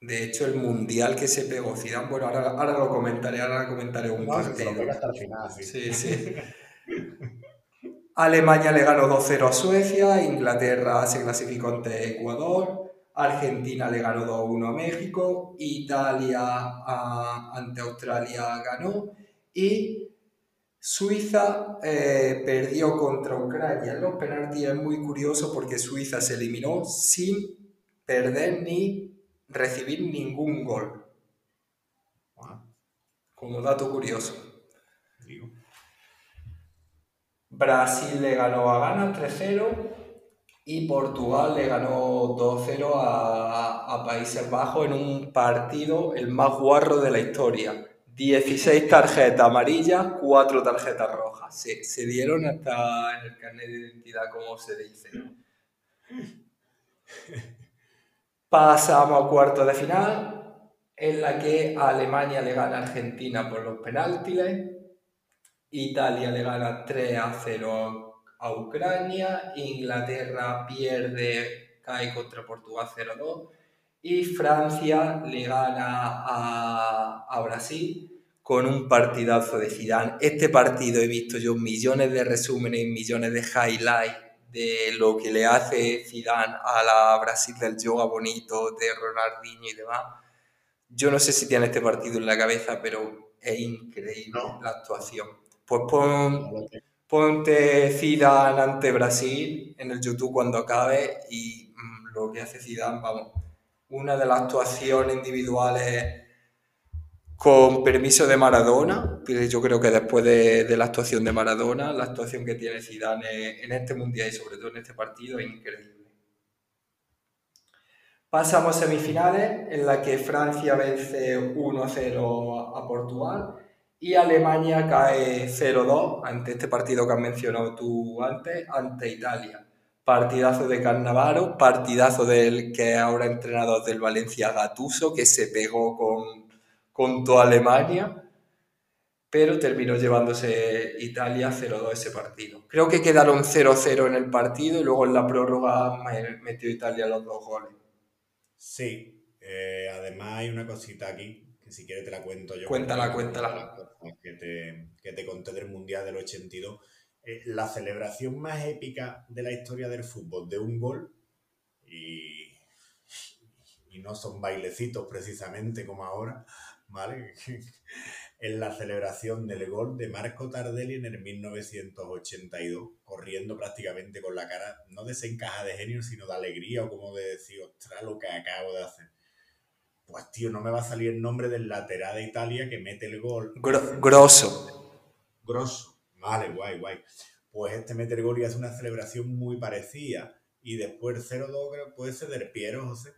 De hecho, el mundial que se pegó Zidane, bueno, ahora, ahora lo comentaré, ahora comentaré un No, se lo partido. hasta el final, sí. Sí, sí. Alemania le ganó 2-0 a Suecia, Inglaterra se clasificó ante Ecuador, Argentina le ganó 2-1 a México, Italia a- ante Australia ganó y Suiza eh, perdió contra Ucrania en los penaltis. Es muy curioso porque Suiza se eliminó sin perder ni recibir ningún gol, Ah, como dato curioso. digo. Brasil le ganó a Ghana 3-0 y Portugal le ganó 2-0 a, a Países Bajos en un partido el más guarro de la historia. 16 tarjetas amarillas, 4 tarjetas rojas. Se, se dieron hasta en el carnet de identidad, como se dice. Pasamos a cuartos de final, en la que Alemania le gana a Argentina por los penaltis. Italia le gana 3 a 0 a Ucrania, Inglaterra pierde, cae contra Portugal 0-2 y Francia le gana a, a Brasil con un partidazo de Zidane. Este partido he visto yo millones de resúmenes millones de highlights de lo que le hace Zidane a la Brasil del yoga bonito, de Ronaldinho y demás. Yo no sé si tiene este partido en la cabeza, pero es increíble No. la actuación. Pues pon. Ponte Zidane ante Brasil en el YouTube cuando acabe y mm, lo que hace Zidane, vamos, una de las actuaciones individuales con permiso de Maradona, yo creo que después de, de la actuación de Maradona, la actuación que tiene Zidane en este mundial y sobre todo en este partido es increíble. Pasamos a semifinales en la que Francia vence 1-0 a Portugal y Alemania cae 0-2 ante este partido que has mencionado tú antes, ante Italia. Partidazo de Cannavaro, partidazo del que ahora entrenador del Valencia Gatuso, que se pegó con, con toda Alemania, pero terminó llevándose Italia 0-2 ese partido. Creo que quedaron 0-0 en el partido y luego en la prórroga me- metió Italia los dos goles. Sí, eh, además hay una cosita aquí que si quieres te la cuento yo. Cuéntala, cuéntala. Que te, que te conté del Mundial del 82. Eh, la celebración más épica de la historia del fútbol de un gol y, y no son bailecitos precisamente como ahora, ¿vale? es la celebración del gol de Marco Tardelli en el 1982, corriendo prácticamente con la cara, no desencaja de genio, sino de alegría o como de decir, ostras, lo que acabo de hacer. Pues tío, no me va a salir el nombre del lateral de Italia que mete el gol. Gro- grosso. Grosso. Vale, guay, guay. Pues este mete el gol y hace una celebración muy parecida. Y después 0-2 creo que puede ser del Piero, José.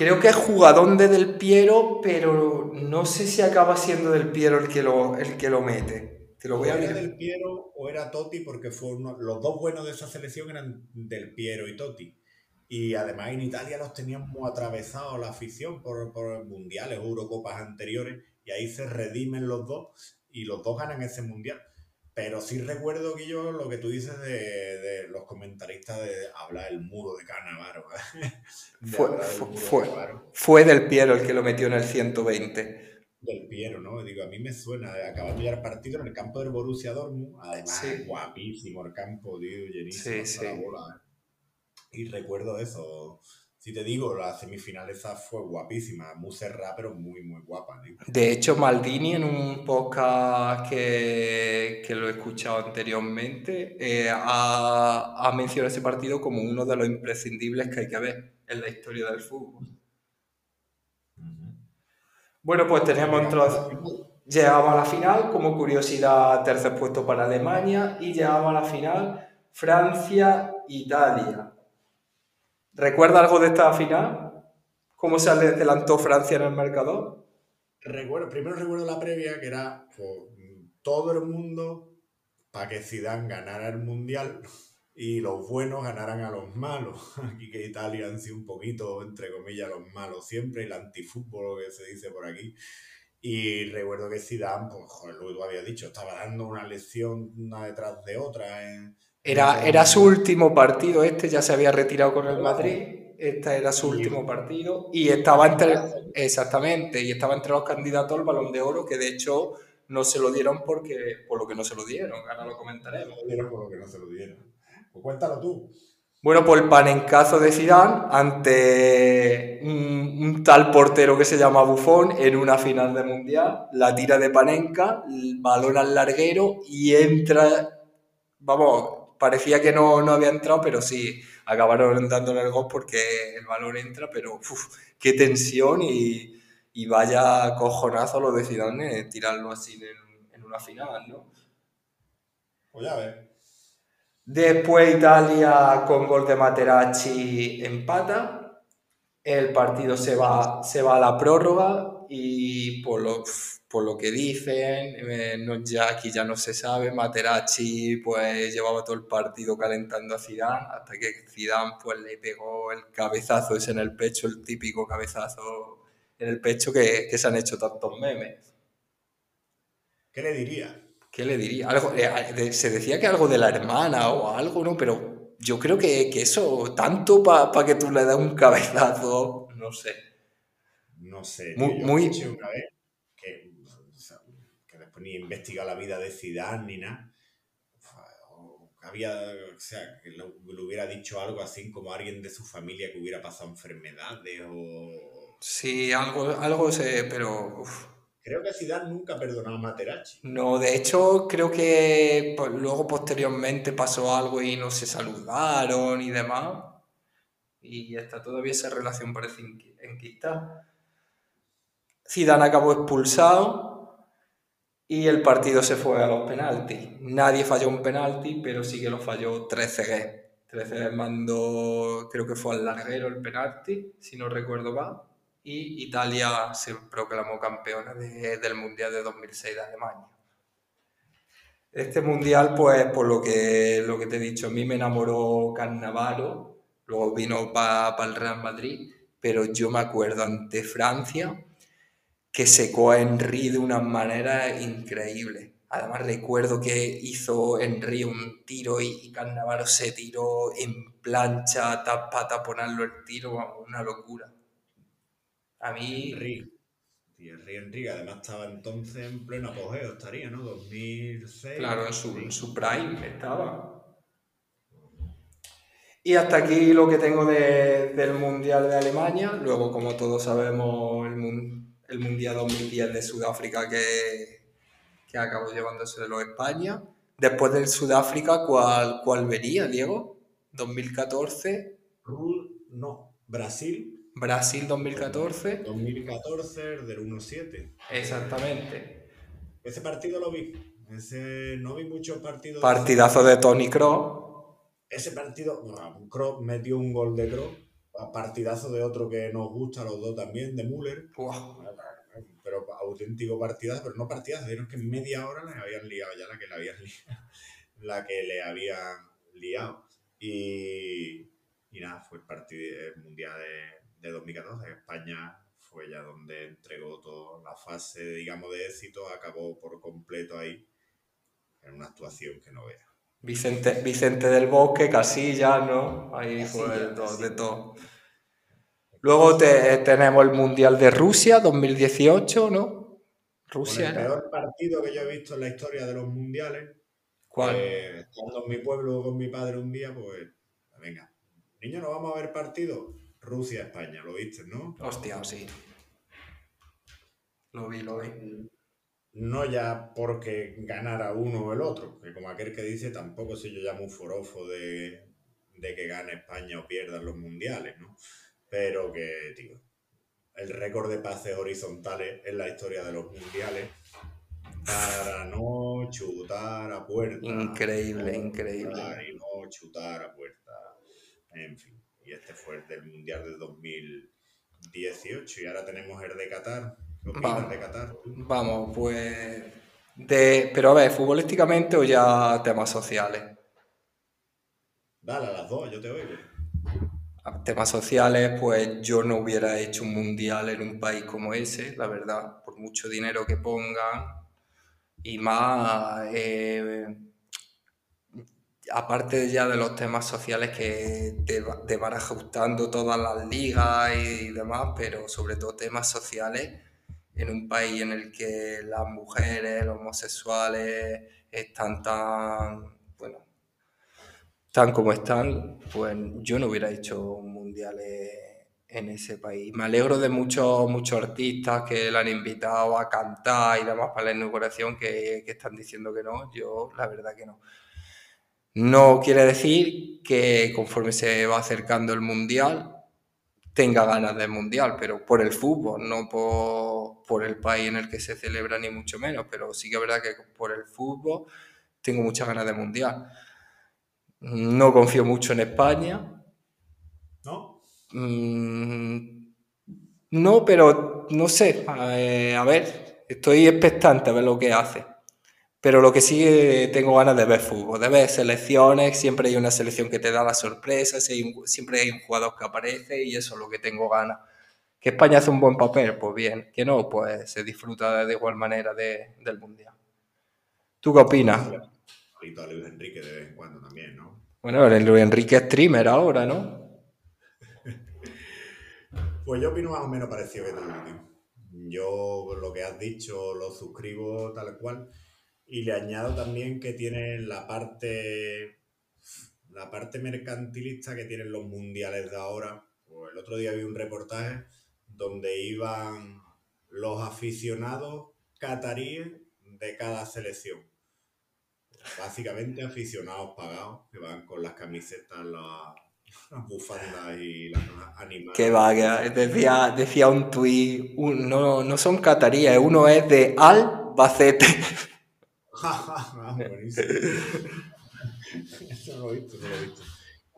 Creo que es jugadón de Del Piero, pero no sé si acaba siendo Del Piero el que lo, el que lo mete. Te lo voy a era del Piero o era Totti porque fue uno- los dos buenos de esa selección eran del Piero y Totti. Y además en Italia los tenían muy atravesados la afición por, por mundiales Eurocopas anteriores y ahí se redimen los dos y los dos ganan ese mundial. Pero sí recuerdo que yo lo que tú dices de, de los comentaristas de hablar el muro de Canavaro. Fue, fue, de fue, Del Piero el que lo metió en el 120. del Piero, ¿no? Digo, a mí me suena acabar de el partido en el campo del Borussia Dortmund, además Sí. guapísimo el campo, tío, llenísimo Sí, hasta la sí. bola. Y recuerdo eso. Si te digo, la semifinal esa fue guapísima, muy cerrada, pero muy, muy guapa, tío. De hecho, Maldini en un podcast que, que lo he escuchado anteriormente eh, ha, ha mencionado ese partido como uno de los imprescindibles que hay que ver en la historia del fútbol. Bueno, pues tenemos entonces... Llegamos a la final, como curiosidad, tercer puesto para Alemania y llegamos a la final Francia-Italia. ¿Recuerda algo de esta final? ¿Cómo se adelantó Francia en el marcador? Recuerdo, primero recuerdo la previa que era pues, todo el mundo para que Zidane ganara el mundial y los buenos ganaran a los malos. Aquí que Italia han sido un poquito, entre comillas, los malos siempre, el antifútbol que se dice por aquí. Y recuerdo que Zidane, pues, joder, lo habías dicho, estaba dando una lección una detrás de otra. en- Era, era su último partido este, ya se había retirado con el Madrid. Este era su último partido y estaba entre exactamente y estaba entre los candidatos al Balón de Oro que de hecho no se lo dieron porque por lo que no se lo dieron. Ahora lo comentaremos. lo dieron por lo que no se lo dieron. Pues cuéntalo tú. Bueno, pues el panencazo de Zidane ante un, un tal portero que se llama Buffon en una final de mundial, la tira de Panenka, el balón al larguero y entra, vamos, parecía que no, no había entrado, pero sí, acabaron dándole el gol porque el balón entra, pero uf, qué tensión y, y vaya cojonazo lo de Zidane eh, tirarlo así en, en una final, ¿no? Pues ya ves. Después Italia con gol de Materazzi empata. El partido se va, se va a la prórroga y por lo, por lo que dicen, eh, no, ya aquí ya no se sabe, Materazzi pues llevaba todo el partido calentando a Zidane hasta que Zidane pues le pegó el cabezazo ese en el pecho, el típico cabezazo en el pecho que, que se han hecho tantos memes. ¿Qué le diría? ¿Qué le diría? Algo, eh, se decía que algo de la hermana o algo, ¿no? Pero yo creo que, que eso, tanto para que tú le das un cabezazo, no sé. No sé, Muy- muy- una vez que, o sea, que después ni investiga la vida de Zidane ni nada. O había, o sea, que le hubiera dicho algo así como alguien de su familia que hubiera pasado enfermedades o... Sí, algo, algo sé, pero uf. Creo que Zidane nunca perdonó a Materazzi. no, de hecho creo que pues, luego posteriormente pasó algo y no se saludaron y demás. Y está todavía esa relación parece enqui- enquistada. Zidane acabó expulsado y el partido se fue a los penaltis. Nadie falló un penalti, pero sí que lo falló Trezeguet. Trezeguet mandó, creo que fue al larguero el penalti, si no recuerdo mal, y Italia se proclamó campeona de- del Mundial de 2006 de Alemania. Este mundial, pues, por lo que, lo que te he dicho, a mí me enamoró Cannavaro, luego vino para el Real Madrid, pero yo me acuerdo ante Francia que secó a Henry de una manera increíble. Además recuerdo que hizo Henry un tiro y, y Cannavaro se tiró en plancha para taponarlo el tiro, vamos, una locura. A mí, Henry. Thierry Henry, que además estaba entonces en pleno apogeo, estaría, ¿no? 2006. claro, en su, en su prime estaba. Y hasta aquí lo que tengo de- del Mundial de Alemania. Luego, como todos sabemos, el, el Mundial 2010 de Sudáfrica que, que acabó llevándoselo España. Después del Sudáfrica, ¿cuál, cuál vería, Diego? 2014, Ru- No, Brasil, Brasil 2014. 2014, el del 1-7. Exactamente. Ese partido lo vi. Ese, no vi muchos partidos. Partidazo de Tony Kroos. Ese partido, bueno, Kroos metió un gol de Kroos. Partidazo de otro que nos gusta a los dos también, de Müller. Pero auténtico partidazo, pero no partidazo, dijeron que en media hora le habían liado ya la que le habían liado. La que le habían liado. Y, y nada, fue el partido el mundial de, de 2014. España fue ya donde entregó toda la fase, digamos, de éxito, acabó por completo ahí en una actuación que no vea. Vicente, Vicente del Bosque, Casillas, ¿no? Ahí fue de todo, de Casillas. todo. Luego te- tenemos el Mundial de Rusia 2018, ¿no? Con Rusia el era. peor partido que yo he visto en la historia de los mundiales, ¿Cuál? Eh, estando en mi pueblo con mi padre un día, pues, venga, niño, ¿no vamos a ver partido? Rusia-España, ¿lo viste, no? Hostia, sí. Lo vi, lo vi. No ya porque ganara uno o el otro, que como aquel que dice, tampoco soy yo ya muy forofo de, de que gane España o pierdan los mundiales, ¿no? Pero que, tío, el récord de pases horizontales en la historia de los mundiales para no chutar a puerta. Increíble, no increíble. Y no chutar a puerta. En fin. Y este fue el del Mundial del 2018. Y ahora tenemos el de Qatar. ¿Qué opinas de Qatar? Vamos, pues. De, pero a ver, futbolísticamente o ya temas sociales. Dale a las dos, yo te oigo. Temas sociales, pues yo no hubiera hecho un mundial en un país como ese, la verdad, por mucho dinero que pongan. Y más, eh, aparte ya de los temas sociales que te, te van ajustando todas las ligas y demás, pero sobre todo temas sociales en un país en el que las mujeres, los homosexuales están tan, tan como están, pues yo no hubiera hecho mundiales en ese país. Me alegro de muchos, muchos artistas que le han invitado a cantar y demás para la inauguración que, que están diciendo que no. Yo, la verdad que no. No quiere decir que conforme se va acercando el mundial tenga ganas del mundial, pero por el fútbol, no por, por, el país en el que se celebra, ni mucho menos. Pero sí que es verdad que por el fútbol tengo muchas ganas de mundial. No confío mucho en España. ¿No? Mm, no, pero no sé. Eh, a ver, estoy expectante a ver lo que hace. Pero lo que sí tengo ganas de ver fútbol, de ver selecciones, siempre hay una selección que te da la sorpresa, siempre hay un jugador que aparece y eso es lo que tengo ganas. Que España hace un buen papel, pues bien, que no, pues se disfruta de igual manera de, del Mundial. ¿Tú qué opinas? A Luis Enrique de vez en cuando también, ¿no? Bueno, el Luis Enrique streamer ahora, ¿no? pues yo opino más o menos parecido que tú, Yo lo que has dicho lo suscribo tal cual. Y le añado también que tiene la parte, la parte mercantilista que tienen los mundiales de ahora. Pues el otro día vi un reportaje donde iban los aficionados cataríes de cada selección. Básicamente aficionados pagados que van con las camisetas, las, bufandas y las animales. Que va, que decía, decía un tuit, no, no son cataríes, uno es de Albacete. Buenísimo. eso lo he visto, no lo he visto.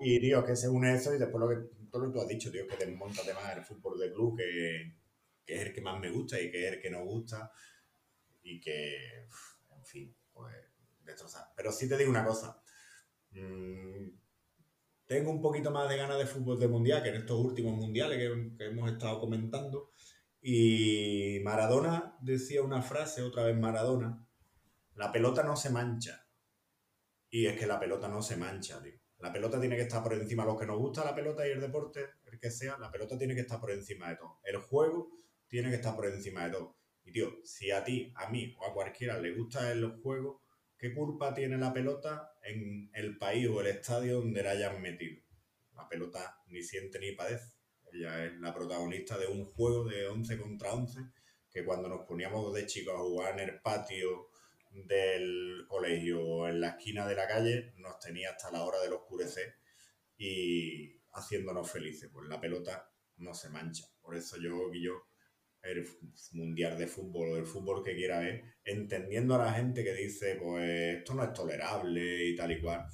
Y, tío, que se une eso y después lo que, todo lo que tú has dicho, tío, que desmonta además el fútbol de club, que, que, es el que más me gusta y que es el que no gusta. Y que, destrozar. Pero sí te digo una cosa. Mm, tengo un poquito más de ganas de fútbol de mundial que en estos últimos mundiales que, que hemos estado comentando. Y Maradona decía una frase, otra vez Maradona, la pelota no se mancha. Y es que la pelota no se mancha, tío. La pelota tiene que estar por encima. Los que nos gusta la pelota y el deporte, el que sea, la pelota tiene que estar por encima de todo. El juego tiene que estar por encima de todo. Y tío, si a ti, a mí o a cualquiera le gusta el juego, ¿qué culpa tiene la pelota en el país o el estadio donde la hayan metido? La pelota ni siente ni padece. Ella es la protagonista de un juego de 11 contra 11 que cuando nos poníamos de chicos a jugar en el patio del colegio en la esquina de la calle nos tenía hasta la hora del oscurecer y haciéndonos felices. Pues la pelota no se mancha. Por eso yo, yo el mundial de fútbol o el fútbol que quiera ver, entendiendo a la gente que dice, pues esto no es tolerable y tal y cual.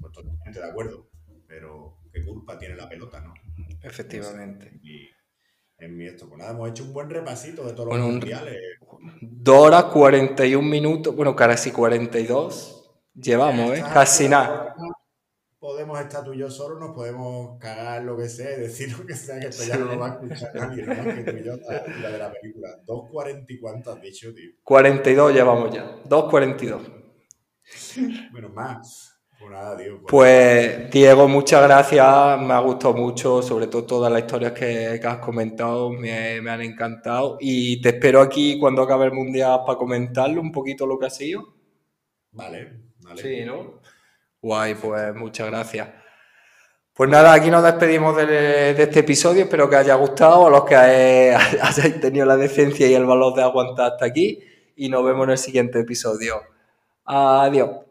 Pues totalmente de acuerdo. Pero qué culpa tiene la pelota, ¿no? Efectivamente. Y en mi esto, pues nada, hemos hecho un buen repasito de todos los mundiales. 2 horas 41 minutos, bueno, casi 42 llevamos, ¿eh? Casi nada. Podemos estar tú y yo solos, nos podemos cagar lo que sea y decir lo que sea, que esto ya no lo va a escuchar nadie, ¿no? Que tú y yo, la, de la película. 2.40 y cuánto has dicho, tío. 42 llevamos ya, 2.42. Bueno, más. Pues, nada, tío, pues, pues Diego, muchas gracias, me ha gustado mucho, sobre todo todas las historias que, has comentado, me, han encantado y te espero aquí cuando acabe el Mundial para comentarlo un poquito lo que ha sido. Vale, vale. Sí, ¿no? Guay, pues muchas gracias. Pues nada, aquí nos despedimos de, este episodio, espero que haya gustado, a los que hayáis tenido la decencia y el valor de aguantar hasta aquí y nos vemos en el siguiente episodio. Adiós.